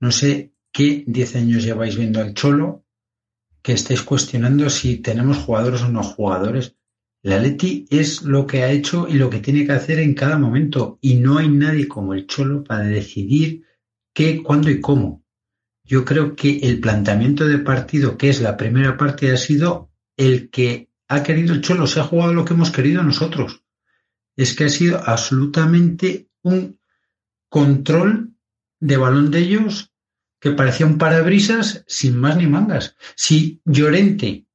No sé qué 10 años lleváis viendo al Cholo que estáis cuestionando si tenemos jugadores o no jugadores. La Leti es lo que ha hecho y lo que tiene que hacer en cada momento y no hay nadie como el Cholo para decidir qué, cuándo y cómo. Yo creo que el planteamiento de partido, que es la primera parte, ha sido el que ha querido el Cholo, se ha jugado lo que hemos querido nosotros. Es que ha sido absolutamente un control de balón de ellos que parecía un parabrisas sin más ni mangas. Si Llorente,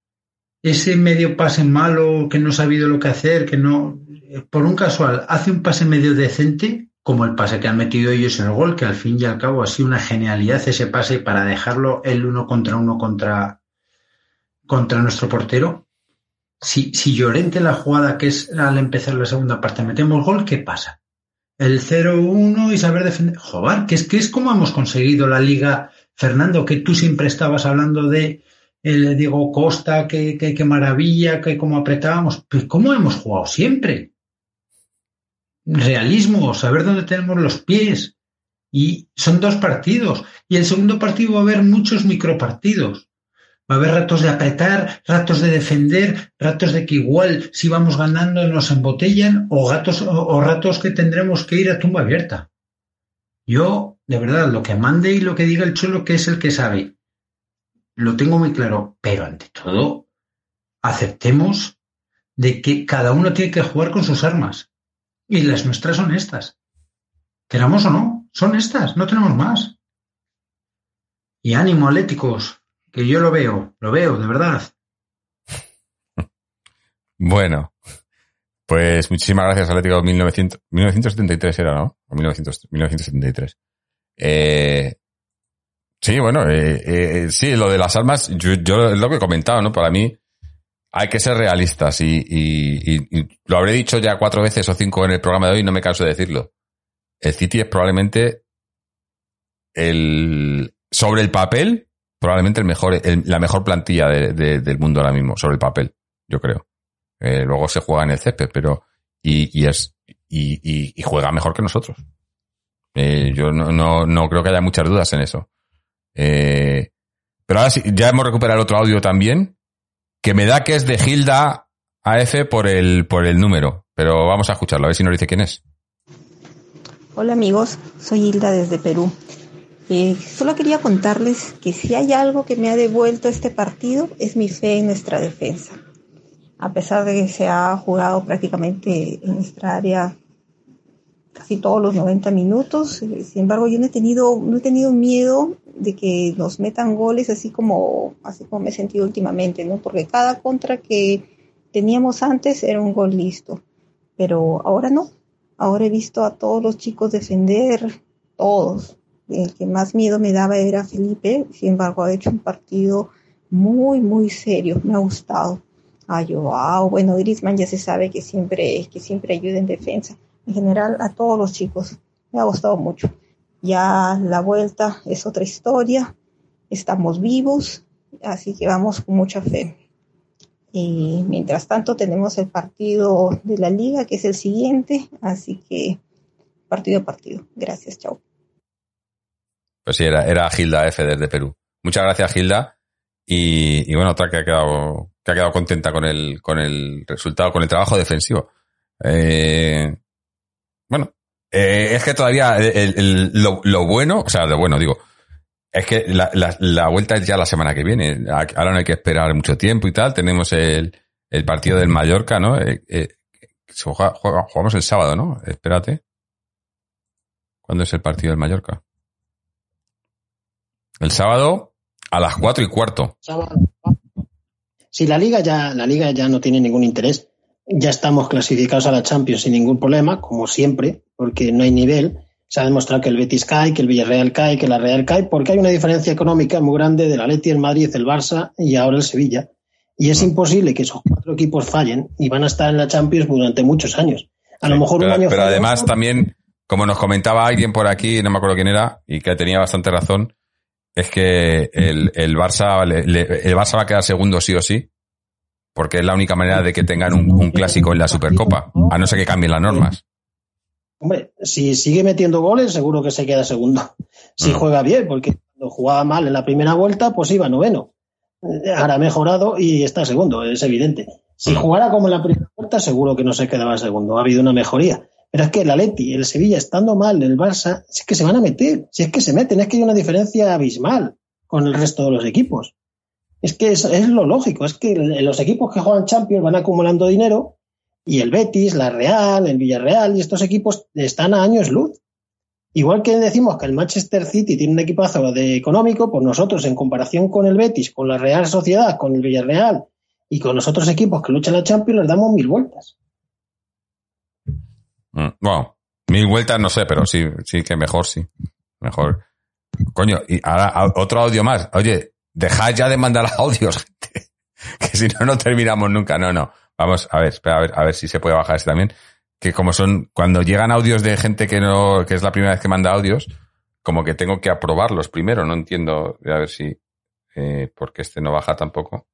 ese medio pase malo, que no ha sabido lo que hacer, que no, por un casual, hace un pase medio decente, como el pase que han metido ellos en el gol, que al fin y al cabo ha sido una genialidad ese pase para dejarlo el uno contra uno contra, contra nuestro portero. Si, si Llorente la jugada que es al empezar la segunda parte metemos gol, ¿qué pasa? El 0-1 y saber defender. Joder, que es que es como hemos conseguido la liga, Fernando, que tú siempre estabas hablando de el Diego Costa, que, que, que maravilla, que cómo apretábamos. Pues cómo hemos jugado siempre. Realismo, saber dónde tenemos los pies. Y son dos partidos. Y el segundo partido va a haber muchos micropartidos. Va a haber ratos de apretar, ratos de defender, ratos de que igual si vamos ganando nos embotellan o, gatos, o, o ratos que tendremos que ir a tumba abierta. Yo, de verdad, lo que mande y lo que diga el cholo, que es el que sabe, lo tengo muy claro, pero ante todo, aceptemos de que cada uno tiene que jugar con sus armas. Y las nuestras son estas. Queramos o no, son estas, no tenemos más. Y ánimo, atléticos, que yo lo veo, lo veo, de verdad. Bueno, pues muchísimas gracias, Atlético 1900, 1973 era, ¿no? O 1900, 1973. Eh, sí, bueno, eh, eh, sí, lo de las almas, yo, yo es lo que he comentado, ¿no? Para mí hay que ser realistas y, y, y, lo habré dicho ya cuatro veces o cinco en el programa de hoy no me canso de decirlo. El City es probablemente el, sobre el papel, probablemente el mejor, el- la mejor plantilla de- de- del mundo ahora mismo, sobre el papel, yo creo. Eh, luego se juega en el césped, pero y, es y juega mejor que nosotros. Eh, yo no, no, no creo que haya muchas dudas en eso. Eh, pero ahora sí, ya hemos recuperado el otro audio también, que me da que es de Gilda AF por el, por el número, pero vamos a escucharlo, a ver si nos dice quién es. Hola amigos, soy Hilda desde Perú. Eh, solo quería contarles que si hay algo que me ha devuelto este partido es mi fe en nuestra defensa. A pesar de que se ha jugado prácticamente en nuestra área casi todos los 90 minutos, eh, sin embargo yo no he tenido, no he tenido miedo de que nos metan goles así como, así como me he sentido últimamente, ¿no? Porque cada contra que teníamos antes era un gol listo, pero ahora no. Ahora he visto a todos los chicos defender, todos. El que más miedo me daba era Felipe, sin embargo ha hecho un partido muy, muy serio, me ha gustado. Ay, wow, bueno, Griezmann ya se sabe que siempre, que siempre ayuda en defensa. En general, a todos los chicos. Me ha gustado mucho. Ya la vuelta es otra historia. Estamos vivos, así que vamos con mucha fe. Y mientras tanto tenemos el partido de la liga, que es el siguiente, así que partido a partido. Gracias, chao. Pues sí, era, era Gilda F desde Perú. Muchas gracias, Gilda. Y, y, bueno, otra que ha quedado, que ha quedado contenta con el, con el resultado, con el trabajo defensivo. Eh, bueno, eh, es que todavía lo, bueno, o sea, lo bueno, digo, es que la, la, la, vuelta es ya la semana que viene. Ahora no hay que esperar mucho tiempo y tal. Tenemos el, el partido del Mallorca, ¿no? Eh, eh, jugamos el sábado, ¿no? Espérate. ¿Cuándo es el partido del Mallorca? El sábado a las cuatro y cuarto. Si la liga ya, la liga ya no tiene ningún interés, ya estamos clasificados a la Champions sin ningún problema, como siempre, porque no hay nivel. Se ha demostrado que el Betis cae, que el Villarreal cae, que la Real cae, porque hay una diferencia económica muy grande del Atleti, el Madrid, el Barça y ahora el Sevilla. Y es imposible que esos cuatro equipos fallen y van a estar en la Champions durante muchos años. A lo mejor pero, un año Pero además también, como nos comentaba alguien por aquí, no me acuerdo quién era, y que tenía bastante razón, es que el, el Barça el Barça va a quedar segundo sí o sí, porque es la única manera de que tengan un, un, clásico en la Supercopa, a no ser que cambien las normas. Hombre, si sigue metiendo goles, seguro que se queda segundo. Si no. juega bien, porque cuando jugaba mal en la primera vuelta, pues iba noveno. Ahora ha mejorado y está segundo, es evidente. Si no. jugara como en la primera vuelta, seguro que no se quedaba segundo. Ha habido una mejoría. Pero es que el Atleti, el Sevilla, estando mal, el Barça, es que se van a meter. Si es que se meten, es que hay una diferencia abismal con el resto de los equipos. Es que es, lo lógico, es que los equipos que juegan Champions van acumulando dinero y el Betis, la Real, el Villarreal y estos equipos están a años luz. Igual que decimos que el Manchester City tiene un equipazo de económico, pues nosotros en comparación con el Betis, con la Real Sociedad, con el Villarreal y con los otros equipos que luchan la Champions, les damos mil vueltas. Bueno, mil vueltas no sé, pero sí, sí que mejor, sí. Mejor. Coño, y ahora otro audio más. Oye, dejad ya de mandar audios, gente. Que si no, no terminamos nunca. No, no. Vamos, a ver, espera, a ver, a ver si se puede bajar este también. Que como son, cuando llegan audios de gente que no, que es la primera vez que manda audios, como que tengo que aprobarlos primero. No entiendo, a ver si, eh, porque este no baja tampoco.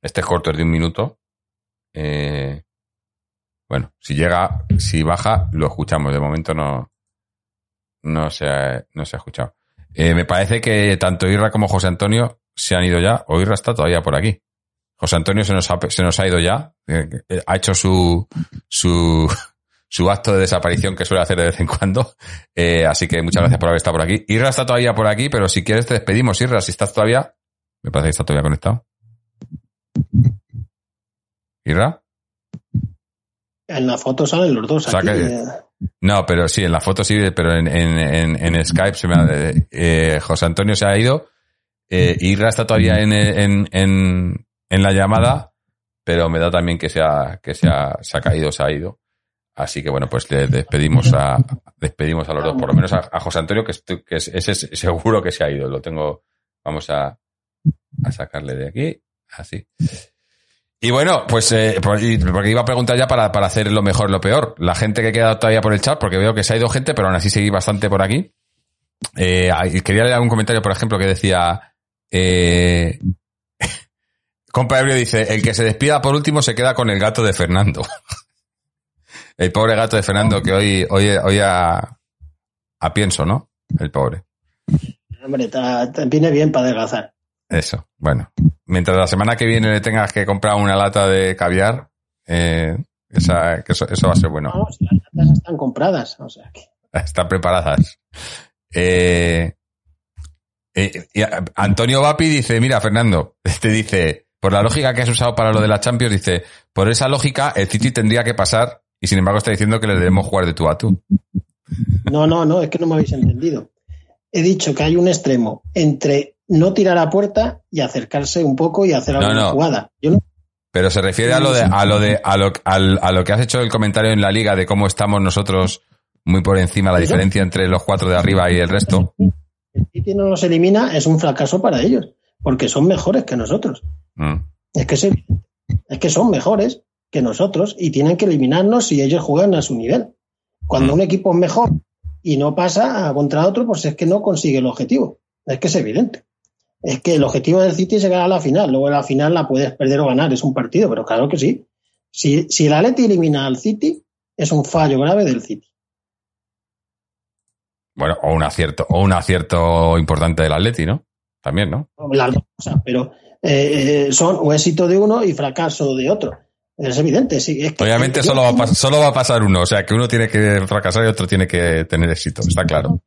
Este es corto, es de un minuto. Eh, bueno, si llega, si baja, lo escuchamos. De momento no, no se ha, no se ha escuchado. Eh, me parece que tanto Irra como José Antonio se han ido ya, o Irra está todavía por aquí. José Antonio se nos ha, se nos ha ido ya, eh, ha hecho su, su, su acto de desaparición que suele hacer de vez en cuando. Eh, así que muchas gracias por haber estado por aquí. Irra está todavía por aquí, pero si quieres te despedimos, Irra, si estás todavía. Me parece que está todavía conectado. ¿Irra? En la foto salen los dos. O sea, aquí. que, no, pero sí, en la foto sí, pero en, en, en, en Skype se me ha, eh, José Antonio se ha ido. Eh, Irra está todavía en, en, en, en la llamada, pero me da también que se ha, que se ha, se ha caído, se ha ido. Así que bueno, pues le despedimos a, despedimos a los dos, por lo menos a, a José Antonio, que, estoy, que es, ese es seguro que se ha ido. Lo tengo, vamos a, a sacarle de aquí, así. Y bueno, pues eh, porque iba a preguntar ya para, para hacer lo mejor, lo peor. La gente que queda todavía por el chat, porque veo que se ha ido gente, pero aún así seguí bastante por aquí. Eh, quería leer algún comentario, por ejemplo, que decía, eh, Compa Ebrio dice, el que se despida por último se queda con el gato de Fernando. el pobre gato de Fernando que hoy, hoy, hoy a, a pienso, ¿no? El pobre. Hombre, te, te viene bien para adelgazar. Eso, bueno. Mientras la semana que viene le tengas que comprar una lata de caviar, eh, esa, que eso, eso, va a ser bueno. Vamos, las latas están compradas, o sea que... Están preparadas. Eh, eh, y Antonio Vapi dice, mira, Fernando, te dice, por la lógica que has usado para lo de la Champions, dice, por esa lógica, el City tendría que pasar y sin embargo está diciendo que le debemos jugar de tú a tú. No, no, no, es que no me habéis entendido. He dicho que hay un extremo entre no tirar a puerta y acercarse un poco y hacer alguna no, no. jugada. Yo no... Pero se refiere a lo de, a lo de, a lo, a, a lo que has hecho el comentario en la liga de cómo estamos nosotros muy por encima, la diferencia entre los cuatro de arriba y el resto. El City no nos elimina, es un fracaso para ellos, porque son mejores que nosotros. Mm. Es que sí. Es que son mejores que nosotros y tienen que eliminarnos si ellos juegan a su nivel. Cuando un equipo es mejor y no pasa a contra otro, pues es que no consigue el objetivo. Es que es evidente. Es que el objetivo del City es llegar a la final. Luego la final la puedes perder o ganar, es un partido, pero claro que sí. Si, si el Atleti elimina al City, es un fallo grave del City. Bueno, o un acierto, o un acierto importante del Atleti, ¿no? También, ¿no? Las dos cosas, pero eh, son o éxito de uno y fracaso de otro. Es evidente, sí. Es que, Obviamente solo va, a solo va a pasar uno, o sea que uno tiene que fracasar y otro tiene que tener éxito, está claro.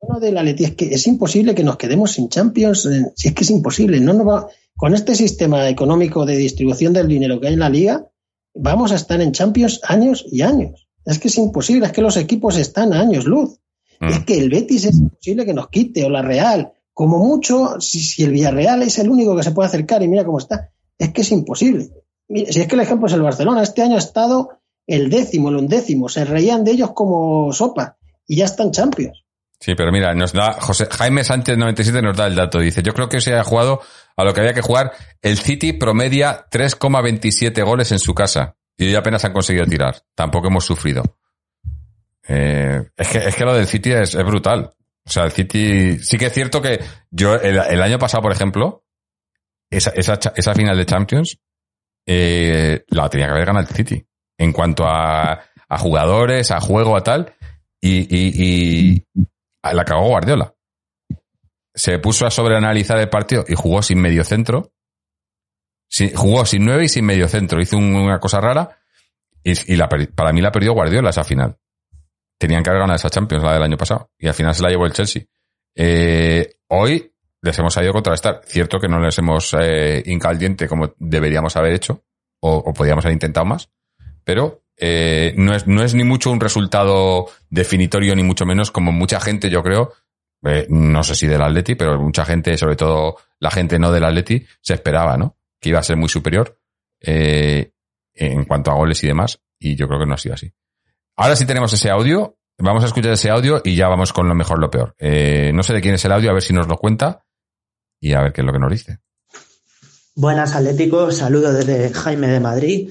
Uno del Atleti es que es imposible que nos quedemos sin Champions, eh, si es que es imposible, no nos va con este sistema económico de distribución del dinero que hay en la liga, vamos a estar en Champions años y años. Es que es imposible, es que los equipos están a años luz. Mm. Es que el Betis es imposible que nos quite, o la Real. Como mucho, si, si el Villarreal es el único que se puede acercar y mira cómo está, es que es imposible. Mira, si es que el ejemplo es el Barcelona, este año ha estado el décimo, el undécimo, se reían de ellos como sopa y ya están Champions. Sí, pero mira, nos da José Jaime Sánchez 97 nos da el dato, dice, yo creo que se ha jugado a lo que había que jugar, el City promedia 3,27 goles en su casa y hoy apenas han conseguido tirar, tampoco hemos sufrido. Eh, es, que, es que lo del City es, es brutal. O sea, el City, sí que es cierto que yo el, el año pasado, por ejemplo, esa, esa, esa final de Champions, eh, la tenía que haber ganado el City. En cuanto a, a jugadores, a juego, a tal, y, y, y la cagó Guardiola. Se puso a sobreanalizar el partido y jugó sin medio centro. Sí, jugó sin nueve y sin medio centro. Hizo un- una cosa rara y, y la para mí la perdió Guardiola esa final. Tenían que haber ganado esa Champions, la del año pasado. Y al final se la llevó el Chelsea. Eh, hoy les hemos salido contrarrestar. Cierto que no les hemos eh, incaldiente como deberíamos haber hecho, o, o podíamos haber intentado más, pero eh, no, es, no es ni mucho un resultado definitorio, ni mucho menos, como mucha gente, yo creo, eh, no sé si del Atleti, pero mucha gente, sobre todo la gente no del Atleti, se esperaba, ¿no? Que iba a ser muy superior eh, en cuanto a goles y demás, y yo creo que no ha sido así. Ahora sí tenemos ese audio, vamos a escuchar ese audio y ya vamos con lo mejor, lo peor. Eh, no sé de quién es el audio, a ver si nos lo cuenta y a ver qué es lo que nos dice. Buenas Atléticos, saludos desde Jaime de Madrid.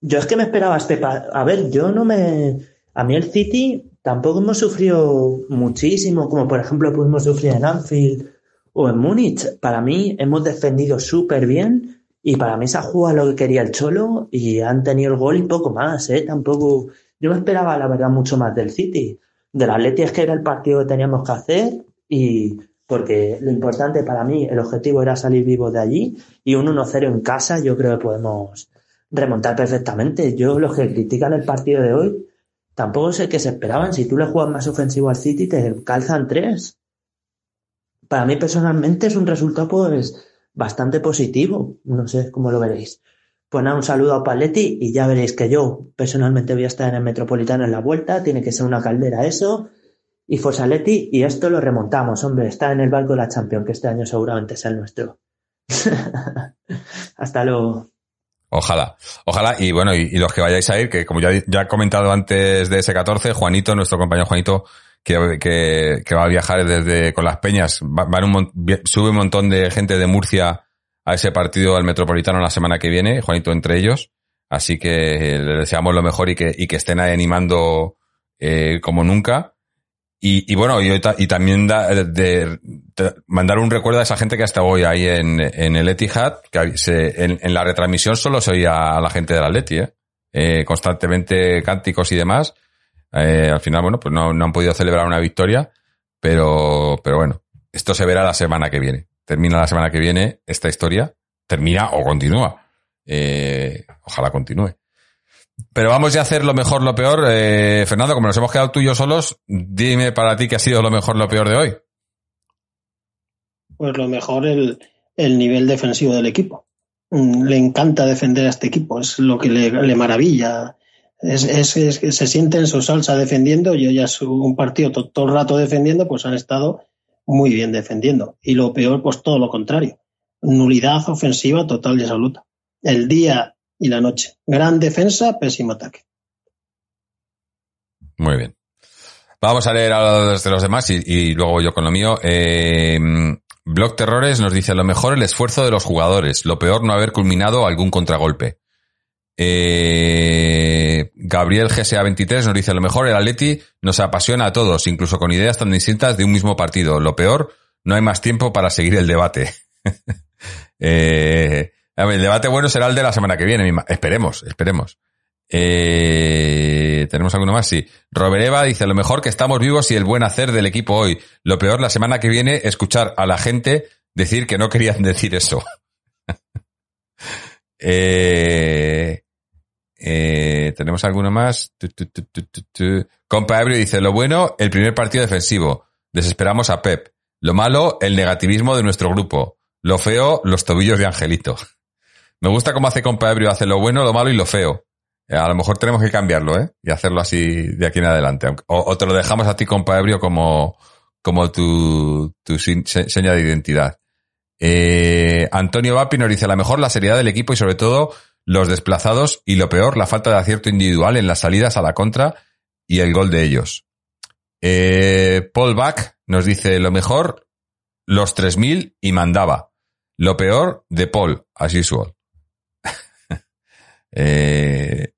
yo es que me esperaba este A ver, yo no me. A mí el City tampoco hemos sufrido muchísimo, como por ejemplo pudimos sufrir en Anfield o en Múnich. Para mí hemos defendido súper bien y para mí se ha jugado lo que quería el Cholo y han tenido el gol y poco más, ¿eh? Tampoco. Yo me esperaba, la verdad, mucho más del City. Del Atleti es que era el partido que teníamos que hacer y porque lo importante para mí, el objetivo era salir vivos de allí y un 1-0 en casa yo creo que podemos remontar perfectamente. Yo los que critican el partido de hoy tampoco sé qué se esperaban. Si tú le juegas más ofensivo al City te calzan tres. Para mí personalmente es un resultado pues bastante positivo. No sé cómo lo veréis. Pues nada, un saludo a Paletti y ya veréis que yo personalmente voy a estar en el Metropolitano en la vuelta. Tiene que ser una caldera eso y Fosaletti, y esto lo remontamos, hombre, está en el barco la Champions, que este año seguramente es el nuestro. Hasta luego. Ojalá, ojalá, y bueno, y, los que vayáis a ir, que como ya, ya he comentado antes de ese 14, Juanito, nuestro compañero Juanito, que, va a viajar desde con las peñas, va, van un, sube un montón de gente de Murcia a ese partido al Metropolitano la semana que viene, Juanito entre ellos, así que le deseamos lo mejor y que, estén animando eh, como nunca. Y, bueno, y, ta- y también da- de, de mandar un recuerdo a esa gente que hasta hoy ahí en, en el Etihad, que se, en, en la retransmisión solo se oía a la gente del Atleti, ¿eh? Eh, constantemente cánticos y demás. Eh, al final, bueno, pues no, han podido celebrar una victoria, pero, pero bueno, esto se verá la semana que viene. Termina la semana que viene esta historia, termina o continúa. Eh, ojalá continúe. Pero vamos ya a hacer lo mejor, lo peor. Eh, Fernando, como nos hemos quedado tú y yo solos, dime para ti qué ha sido lo mejor, lo peor de hoy. Pues lo mejor el, el nivel defensivo del equipo. Mm, Le encanta defender a este equipo, es lo que le, le maravilla. Es, es- es que se siente en su salsa defendiendo. Ya su, un partido to- todo el rato defendiendo, pues han estado muy bien defendiendo. Y lo peor, pues todo lo contrario. Nulidad ofensiva total y absoluta. El día y la noche. Gran defensa, pésimo ataque. Muy bien. Vamos a leer a los de los demás y, y luego yo con lo mío. Eh, Block Terrores nos dice lo mejor el esfuerzo de los jugadores, lo peor no haber culminado algún contragolpe. Eh, Gabriel GSA23 nos dice lo mejor el Atleti nos apasiona a todos, incluso con ideas tan distintas de un mismo partido. Lo peor, no hay más tiempo para seguir el debate. eh, el debate bueno será el de la semana que viene. Esperemos, esperemos. Eh, ¿Tenemos alguno más? Sí. Robert Eva dice, lo mejor que estamos vivos y el buen hacer del equipo hoy. Lo peor la semana que viene, escuchar a la gente decir que no querían decir eso. eh, eh, ¿Tenemos alguno más? Compa Ebrio dice, lo bueno, el primer partido defensivo. Desesperamos a Pep. Lo malo, el negativismo de nuestro grupo. Lo feo, los tobillos de Angelito. Me gusta cómo hace Compa Ebrio, hace lo bueno, lo malo y lo feo. Eh, a lo mejor tenemos que cambiarlo, ¿eh? Y hacerlo así de aquí en adelante. O, te lo dejamos a ti, compa ebrio, como, como tu, tu seña de identidad. Eh, Antonio Vapi nos dice la mejor la seriedad del equipo y sobre todo los desplazados y lo peor, la falta de acierto individual en las salidas a la contra y el gol de ellos. Eh, Paul Back nos dice lo mejor, los 3.000 y mandaba. Lo peor, de Paul, as usual. eh,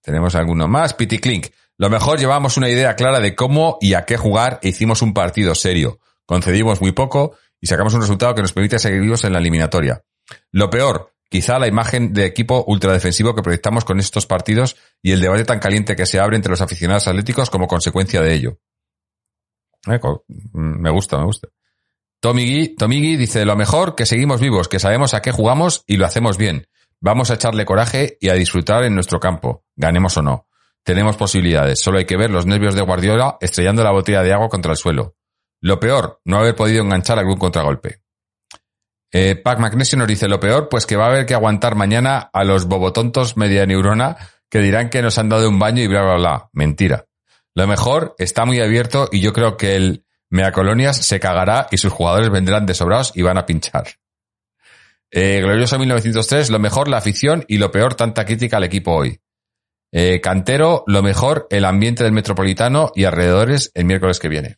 tenemos alguno más. Pity Clink. Lo mejor llevamos una idea clara de cómo y a qué jugar e hicimos un partido serio. Concedimos muy poco y sacamos un resultado que nos permite seguir vivos en la eliminatoria. Lo peor, quizá la imagen de equipo ultradefensivo que proyectamos con estos partidos y el debate tan caliente que se abre entre los aficionados atléticos como consecuencia de ello. Eh, me gusta, me gusta. Tommy Tomigi dice, lo mejor que seguimos vivos, que sabemos a qué jugamos y lo hacemos bien. Vamos a echarle coraje y a disfrutar en nuestro campo, ganemos o no. Tenemos posibilidades, solo hay que ver los nervios de Guardiola estrellando la botella de agua contra el suelo. Lo peor, no haber podido enganchar algún contragolpe. Eh, Pac Magnesio nos dice lo peor, pues que va a haber que aguantar mañana a los bobotontos media neurona que dirán que nos han dado un baño y bla bla bla. Mentira. Lo mejor está muy abierto y yo creo que el Mea Colonias se cagará y sus jugadores vendrán desobrados y van a pinchar. Eh, glorioso 1903, lo mejor la afición y lo peor tanta crítica al equipo hoy. Eh, Cantero, lo mejor el ambiente del Metropolitano y alrededores el miércoles que viene.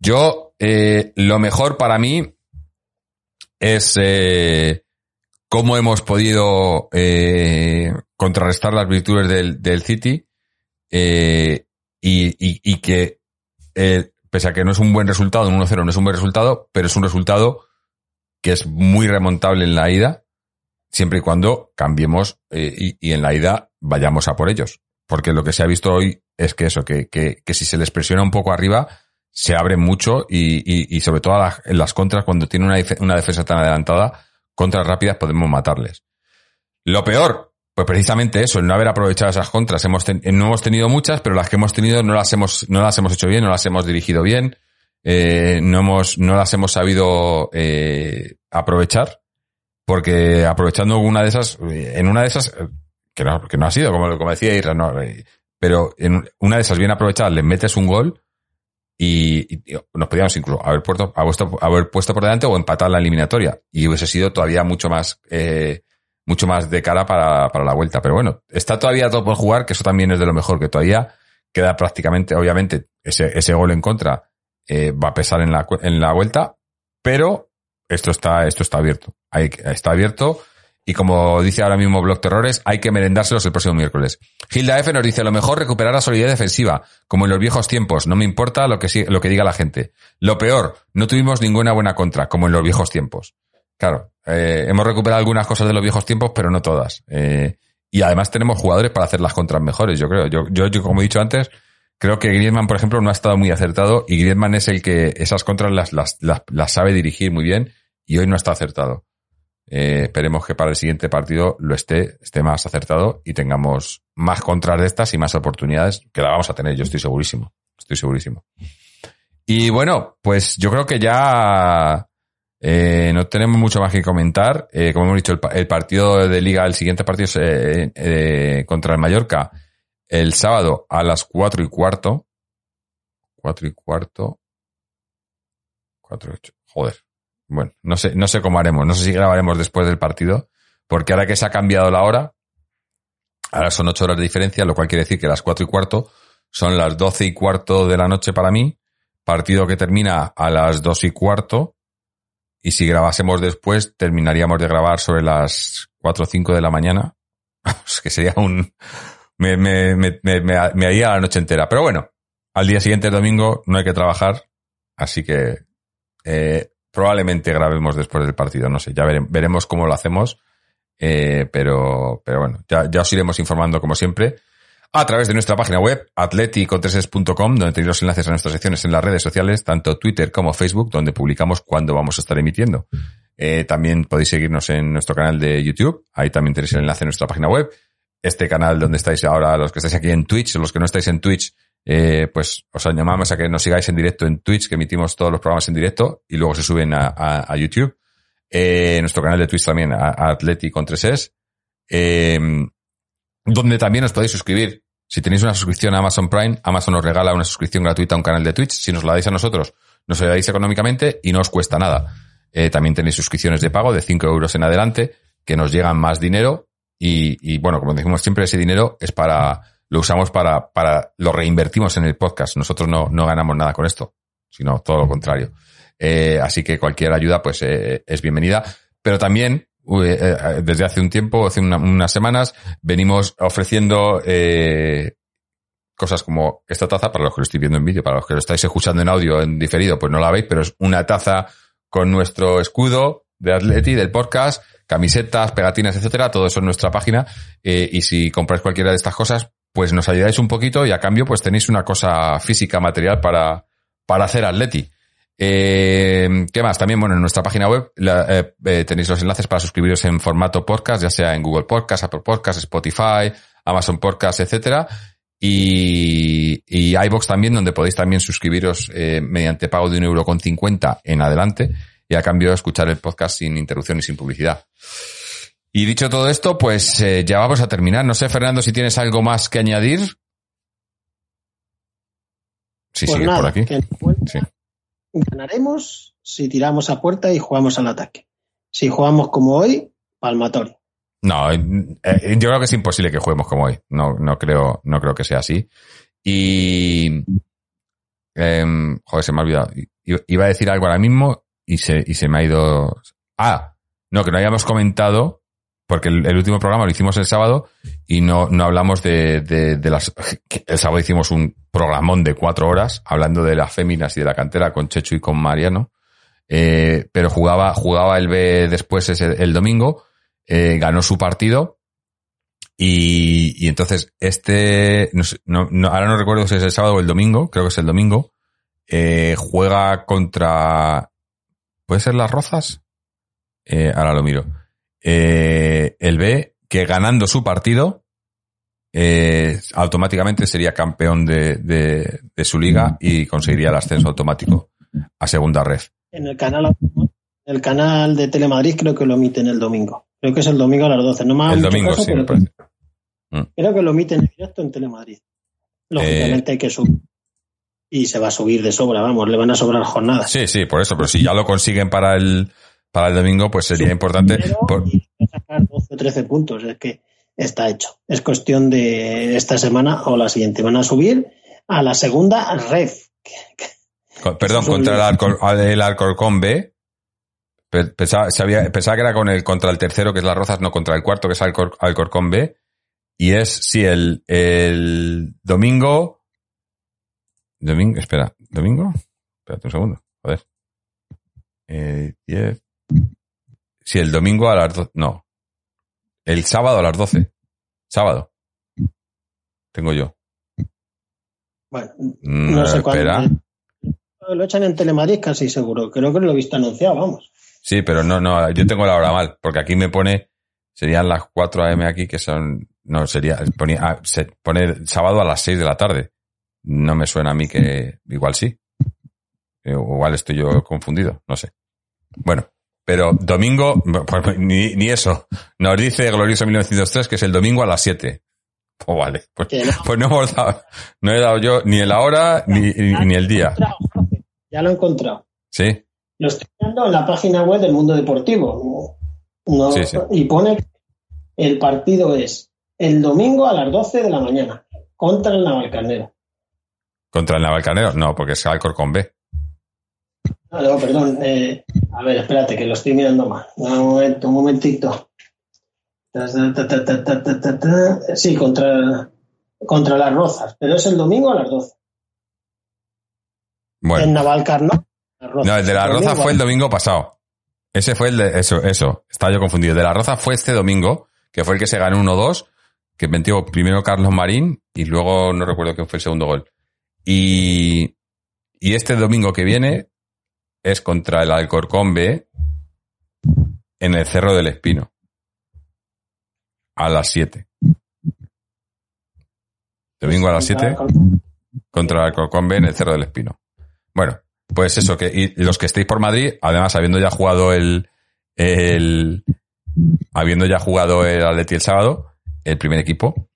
Yo, eh, lo mejor para mí es eh, cómo hemos podido eh, contrarrestar las virtudes del, City eh, y, y, y, que, eh, pese a que no es un buen resultado, un 1-0 no es un buen resultado, pero es un resultado que es muy remontable en la ida, siempre y cuando cambiemos eh, y, en la ida vayamos a por ellos. Porque lo que se ha visto hoy es que eso, que, que si se les presiona un poco arriba, se abre mucho y, y, y sobre todo en las contras, cuando tiene una, una defensa tan adelantada, contras rápidas podemos matarles. Lo peor, pues precisamente eso, el no haber aprovechado esas contras. Hemos ten, no hemos tenido muchas, pero las que hemos tenido no las hemos, no las hemos hecho bien, no las hemos dirigido bien eh, no hemos, no las hemos sabido eh, aprovechar, porque aprovechando una de esas, en una de esas, que no, que no ha sido, como, como decía Isra, no, eh, pero en una de esas bien aprovechadas le metes un gol y, nos podríamos incluso haber puesto, haber puesto por delante o empatar la eliminatoria y hubiese sido todavía mucho más, eh, mucho más de cara para, para la vuelta. Pero bueno, está todavía todo por jugar, que eso también es de lo mejor, que todavía queda prácticamente, obviamente, ese, ese gol en contra eh, va a pesar en la, en la vuelta, pero esto está, esto está abierto. Está abierto. Y como dice ahora mismo Block Terrores, hay que merendárselos el próximo miércoles. Hilda F nos dice, lo mejor recuperar la solidez defensiva, como en los viejos tiempos. No me importa lo que, lo que diga la gente. Lo peor, no tuvimos ninguna buena contra, como en los viejos tiempos. Claro, eh, hemos recuperado algunas cosas de los viejos tiempos, pero no todas. Eh, y además tenemos jugadores para hacer las contras mejores, yo creo. Yo como he dicho antes, Creo que Griezmann, por ejemplo, no ha estado muy acertado y Griezmann es el que esas contras las, las, las, las sabe dirigir muy bien y hoy no está acertado. Eh, esperemos que para el siguiente partido lo esté, esté más acertado y tengamos más contras de estas y más oportunidades que la vamos a tener, yo estoy segurísimo. Estoy segurísimo. Y bueno, pues yo creo que ya eh, no tenemos mucho más que comentar. Eh, como hemos dicho, el, partido de liga, el siguiente partido es contra el Mallorca el sábado a las cuatro y cuarto. Cuatro y cuarto. Cuatro y ocho. Joder. Bueno, no sé, no sé cómo haremos. No sé si grabaremos después del partido. Porque ahora que se ha cambiado la hora, ahora son ocho horas de diferencia, lo cual quiere decir que las cuatro y cuarto son las doce y cuarto de la noche para mí. Partido que termina a las dos y cuarto. Y si grabásemos después, terminaríamos de grabar sobre las 4 o 5 de la mañana. Que sería un... Me, me, me, me, me haría la noche entera. Pero bueno, al día siguiente, el domingo, no hay que trabajar. Así que eh, probablemente grabemos después del partido. No sé, ya veremos cómo lo hacemos. Eh, pero, pero bueno, ya, os iremos informando como siempre a través de nuestra página web atleticontreses.com, donde tenéis los enlaces a nuestras secciones en las redes sociales, tanto Twitter como Facebook, donde publicamos cuándo vamos a estar emitiendo. Eh, también podéis seguirnos en nuestro canal de YouTube, ahí también tenéis el enlace a nuestra página web. Este canal donde estáis ahora, los que estáis aquí en Twitch, los que no estáis en Twitch, eh, pues os llamamos a que nos sigáis en directo en Twitch, que emitimos todos los programas en directo y luego se suben a, YouTube. Eh, nuestro canal de Twitch también, a, Atleti con 3 eh, donde también os podéis suscribir. Si tenéis una suscripción a Amazon Prime, Amazon os regala una suscripción gratuita a un canal de Twitch. Si nos la dais a nosotros, nos ayudáis económicamente y no os cuesta nada. Eh, también tenéis suscripciones de pago de 5 euros en adelante que nos llegan más dinero y, y, bueno, como decimos siempre, ese dinero es para, lo usamos para, para, lo reinvertimos en el podcast. Nosotros no, no ganamos nada con esto, sino todo lo contrario. Eh, así que cualquier ayuda, pues, eh, es bienvenida. Pero también eh, eh, desde hace un tiempo, hace unas semanas, venimos ofreciendo eh, cosas como esta taza, para los que lo estoy viendo en vídeo, para los que lo estáis escuchando en audio en diferido, pues no la veis, pero es una taza con nuestro escudo de Atleti, del podcast, camisetas, pegatinas, etcétera, todo eso en nuestra página. y si compráis cualquiera de estas cosas, pues nos ayudáis un poquito y a cambio pues tenéis una cosa física, material para, para hacer Atleti. Eh, ¿Qué más? También, bueno, en nuestra página web eh, eh, tenéis los enlaces para suscribiros en formato podcast, ya sea en Google Podcast, Apple Podcast, Spotify, Amazon Podcast, etcétera. Y, y iBox también, donde podéis también suscribiros eh, mediante pago de un euro con cincuenta en adelante y a cambio escuchar el podcast sin interrupción y sin publicidad. Y dicho todo esto, pues ya vamos a terminar. No sé, Fernando, si tienes algo más que añadir. Sí, pues sigue por aquí. Sí ganaremos si tiramos a puerta y jugamos al ataque. Si jugamos como hoy, palmatorio. No, eh, eh, yo creo que es imposible que juguemos como hoy. No, no creo, no creo que sea así. Y eh, joder, se me ha olvidado. Iba a decir algo ahora mismo y se, y se me ha ido. Ah, no, que no habíamos comentado, porque el, último programa lo hicimos el sábado y no, no hablamos de, de, las. El sábado hicimos un programón de cuatro horas hablando de las féminas y de la cantera con Chechu y con Mariano. Eh, pero jugaba, jugaba el B después ese, el domingo, eh, ganó su partido y, y entonces este, no, ahora no recuerdo si es el sábado o el domingo, creo que es el domingo, eh, juega contra, ¿puede ser las Rozas? Eh, ahora lo miro. Eh, el B, que ganando su partido, eh, automáticamente sería campeón de, de, su liga y conseguiría el ascenso automático a segunda red. En el canal, el canal de Telemadrid creo que lo emiten el domingo. Creo que es el domingo a las 12. No más el domingo, sí, me parece. Mm. Creo que lo emiten en directo en Telemadrid. Lógicamente hay que subir. Y se va a subir de sobra, vamos, le van a sobrar jornadas. Sí, sí, por eso, pero si ya lo consiguen para el, para el domingo, pues sería importante. Por... sacar 12 o 13 puntos, es que está hecho. Es cuestión de esta semana o la siguiente. Van a subir a la segunda red. Perdón, contra el, el Alcorcón B. Pensaba, pensaba, que era con el, contra el tercero, que es las Rozas, no contra el cuarto, que es Alcor, Alcorcón B. Y es, sí, el, el domingo. Domingo, espera, ¿domingo? Espérate un segundo, joder. Eh, Sí, el domingo a las dos, no, el sábado a las 12. Sábado. Tengo yo. Bueno, mm, no sé cuándo. Lo echan en Telemadrid casi seguro. Creo que lo he visto anunciado, vamos. Sí, pero no, no, yo tengo la hora mal, porque aquí me pone, serían las 4 AM aquí, que son, no, sería, ponía, ah, se pone sábado a las 6 de la tarde. No me suena a mí que, igual sí. Igual estoy yo confundido, no sé. Bueno, pero domingo, pues, ni, ni, eso. Nos dice Glorioso 1903 que es el domingo a las 7. Pues vale. Pues, pues, no hemos dado, no he dado yo ni la hora ni, ni, el día. Ya lo he encontrado. Sí. Lo estoy viendo en la página web del Mundo Deportivo. No, sí, sí. Y pone el partido es el domingo a las 12 de la mañana contra el Navalcarnero. ¿Contra el Navalcarnero? No, porque es Alcor con B. No, perdón. eh, a ver, espérate, que lo estoy mirando mal. Un momento, un momentito. Sí, contra, contra las Rozas, pero es el domingo a las 12. En Bueno, Navalcarnot. no, el de la Roza fue el domingo pasado. Ese fue el de, eso, eso, estaba yo confundido. El de la Roza fue este domingo, que fue el que se ganó 1-2, que metió primero Carlos Marín y luego no recuerdo quién fue el segundo gol. Y, y este domingo que viene es contra el Alcorcón B en el Cerro del Espino. A las 7. Domingo a las 7 contra el Alcorcón B en el Cerro del Espino. Bueno, pues eso, que y los que estéis por Madrid, además habiendo ya jugado el, el habiendo ya jugado el Atleti el sábado, el primer equipo,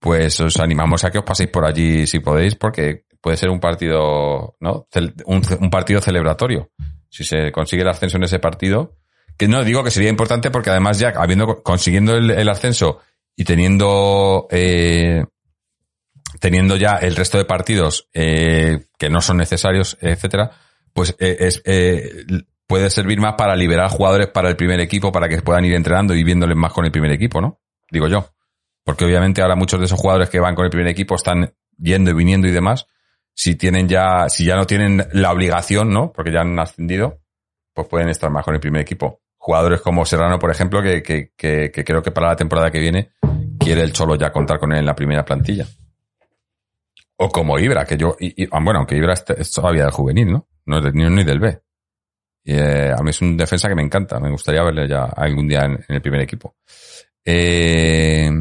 pues os animamos a que os paséis por allí si podéis, porque puede ser un partido, ¿no? Un, partido celebratorio. Si se consigue el ascenso en ese partido, que no digo que sería importante porque además ya habiendo consiguiendo el, el ascenso y teniendo eh, teniendo ya el resto de partidos eh, que no son necesarios, etcétera, pues eh, es, eh, puede servir más para liberar jugadores para el primer equipo, para que puedan ir entrenando y viéndoles más con el primer equipo, ¿no? Digo yo. Porque obviamente ahora muchos de esos jugadores que van con el primer equipo están yendo y viniendo y demás. Si tienen ya, si ya no tienen la obligación, ¿no? Porque ya han ascendido, pues pueden estar más con el primer equipo. Jugadores como Serrano, por ejemplo, que, que, que, creo que para la temporada que viene quiere el Cholo ya contar con él en la primera plantilla. O como Ibra, que yo, ah, bueno, aunque Ibra es todavía del juvenil, ¿no? No es del ni ni del B. Y, eh, a mí es un defensa que me encanta. Me gustaría verle ya algún día en, en el primer equipo. Eh,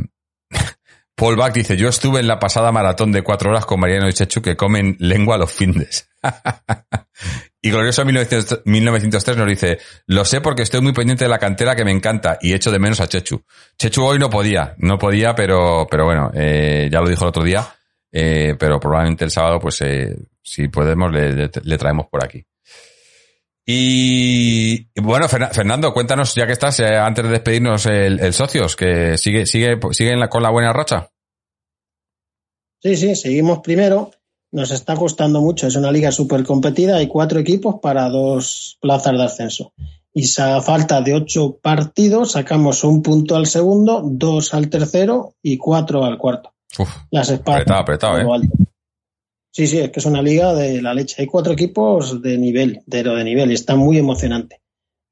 Paul Bach dice, yo estuve en la pasada maratón de cuatro horas con Mariano y Chechu que comen lengua a los findes. y Glorioso 1900 1903 nos dice, lo sé porque estoy muy pendiente de la cantera que me encanta y echo de menos a Chechu. Chechu hoy no podía, no podía, pero, pero bueno, eh, ya lo dijo el otro día, eh, pero probablemente el sábado, pues eh, si podemos, le- le traemos por aquí. Y bueno, Ferna- Fernando, cuéntanos, ya que estás, eh, antes de despedirnos, el, el socios, que sigue, sigue, sigue en la- con la buena racha. Sí, sí, seguimos primero. Nos está costando mucho. Es una liga súper competida. Hay cuatro equipos para dos plazas de ascenso. Y a falta de ocho partidos, sacamos un punto al segundo, dos al tercero y cuatro al cuarto. Uf, Las espadas. apretado, apretado, ¿eh? alto. Sí, sí, es que es una liga de la leche. Hay cuatro equipos de nivel, de lo de nivel, y está muy emocionante.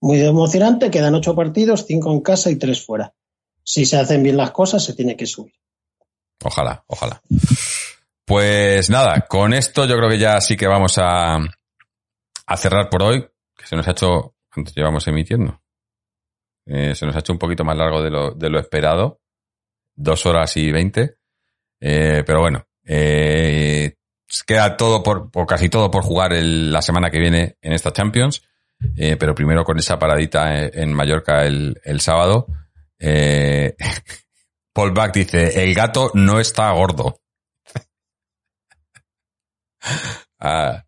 Muy emocionante, quedan ocho partidos, cinco en casa y tres fuera. Si se hacen bien las cosas, se tiene que subir. Ojalá, ojalá. Pues nada, con esto yo creo que ya sí que vamos a, cerrar por hoy, que se nos ha hecho, ¿cuánto llevamos emitiendo? Eh, se nos ha hecho un poquito más largo de lo, de lo esperado, dos horas y veinte, Eh, pero bueno, eh, queda todo por, o casi todo por jugar la semana que viene en esta Champions, eh, pero primero con esa paradita en, en Mallorca el, el sábado. Eh, Paul Back dice, el gato no está gordo. Ah,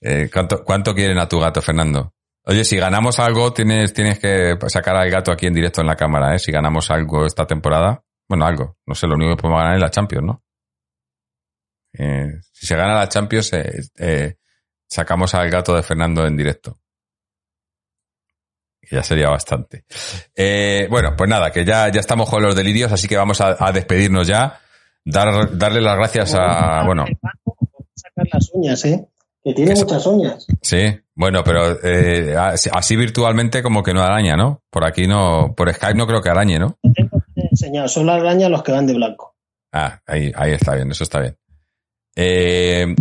eh, ¿cuánto, ¿Cuánto quieren a tu gato, Fernando? Oye, si ganamos algo, tienes, tienes que sacar al gato aquí en directo en la cámara, ¿eh? Si ganamos algo esta temporada. Bueno, algo. No sé, lo único que podemos ganar es la Champions, ¿no? Eh, si se gana la Champions, eh, eh, sacamos al gato de Fernando en directo. Que ya sería bastante. Eh, bueno, pues nada, que ya, ya estamos con los delirios, así que vamos a, a despedirnos ya. Dar, darle las gracias a, bueno, Sacar las uñas, ¿eh? Que tiene muchas uñas. Sí, bueno, pero eh, así virtualmente como que no araña, ¿no? Por aquí no, por Skype no creo que arañe, ¿no? Son las arañas los que van de blanco. Ah, ahí, ahí está bien, eso está bien. Eh,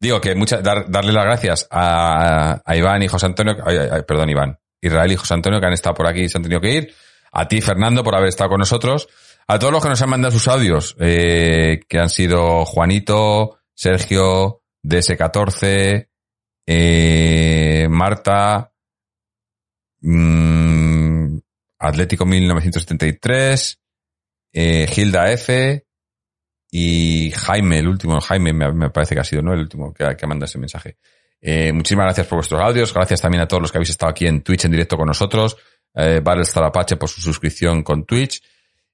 digo que muchas, dar- darle las gracias a, a Iván y José Antonio, ay, ay, perdón, Iván, Israel y José Antonio que han estado por aquí y se han tenido que ir. A ti, Fernando, por haber estado con nosotros. A todos los que nos han mandado sus audios, eh, que han sido Juanito, Sergio, DS14, eh, Marta, mm, Atlético 1973, eh, Hilda F y Jaime, el último, Jaime me, parece que ha sido ¿no? el último que, que ha mandado ese mensaje. Eh, muchísimas gracias por vuestros audios, gracias también a todos los que habéis estado aquí en Twitch en directo con nosotros, eh, Battlestar Apache por su suscripción con Twitch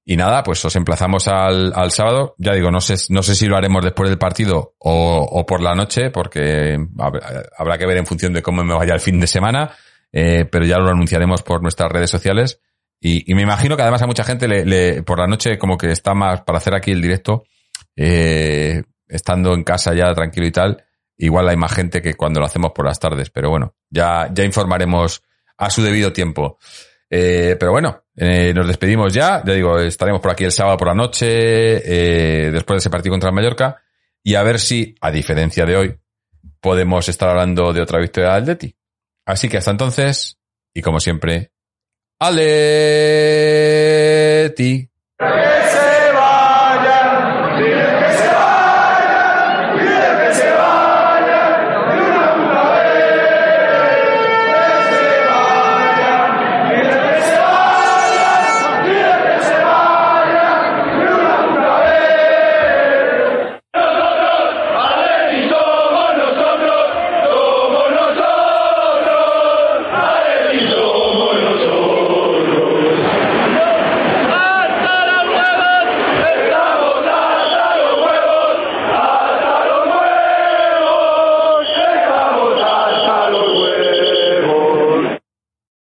Y nada, pues os emplazamos al, al sábado. Ya digo, no sé, no sé si lo haremos después del partido o, o por la noche, porque habrá, habrá que ver en función de cómo me vaya el fin de semana. Eh, pero ya lo anunciaremos por nuestras redes sociales. Y, y me imagino que además a mucha gente le, le- por la noche como que está más para hacer aquí el directo, eh, estando en casa ya tranquilo y tal. Igual hay más gente que cuando lo hacemos por las tardes, pero bueno, ya, ya informaremos a su debido tiempo. Eh, pero bueno, eh, nos despedimos ya. Ya digo, estaremos por aquí el sábado por la noche, eh, después de ese partido contra el Mallorca, y a ver si, a diferencia de hoy, podemos estar hablando de otra victoria del Atleti. Así que hasta entonces, y como siempre, Aleti.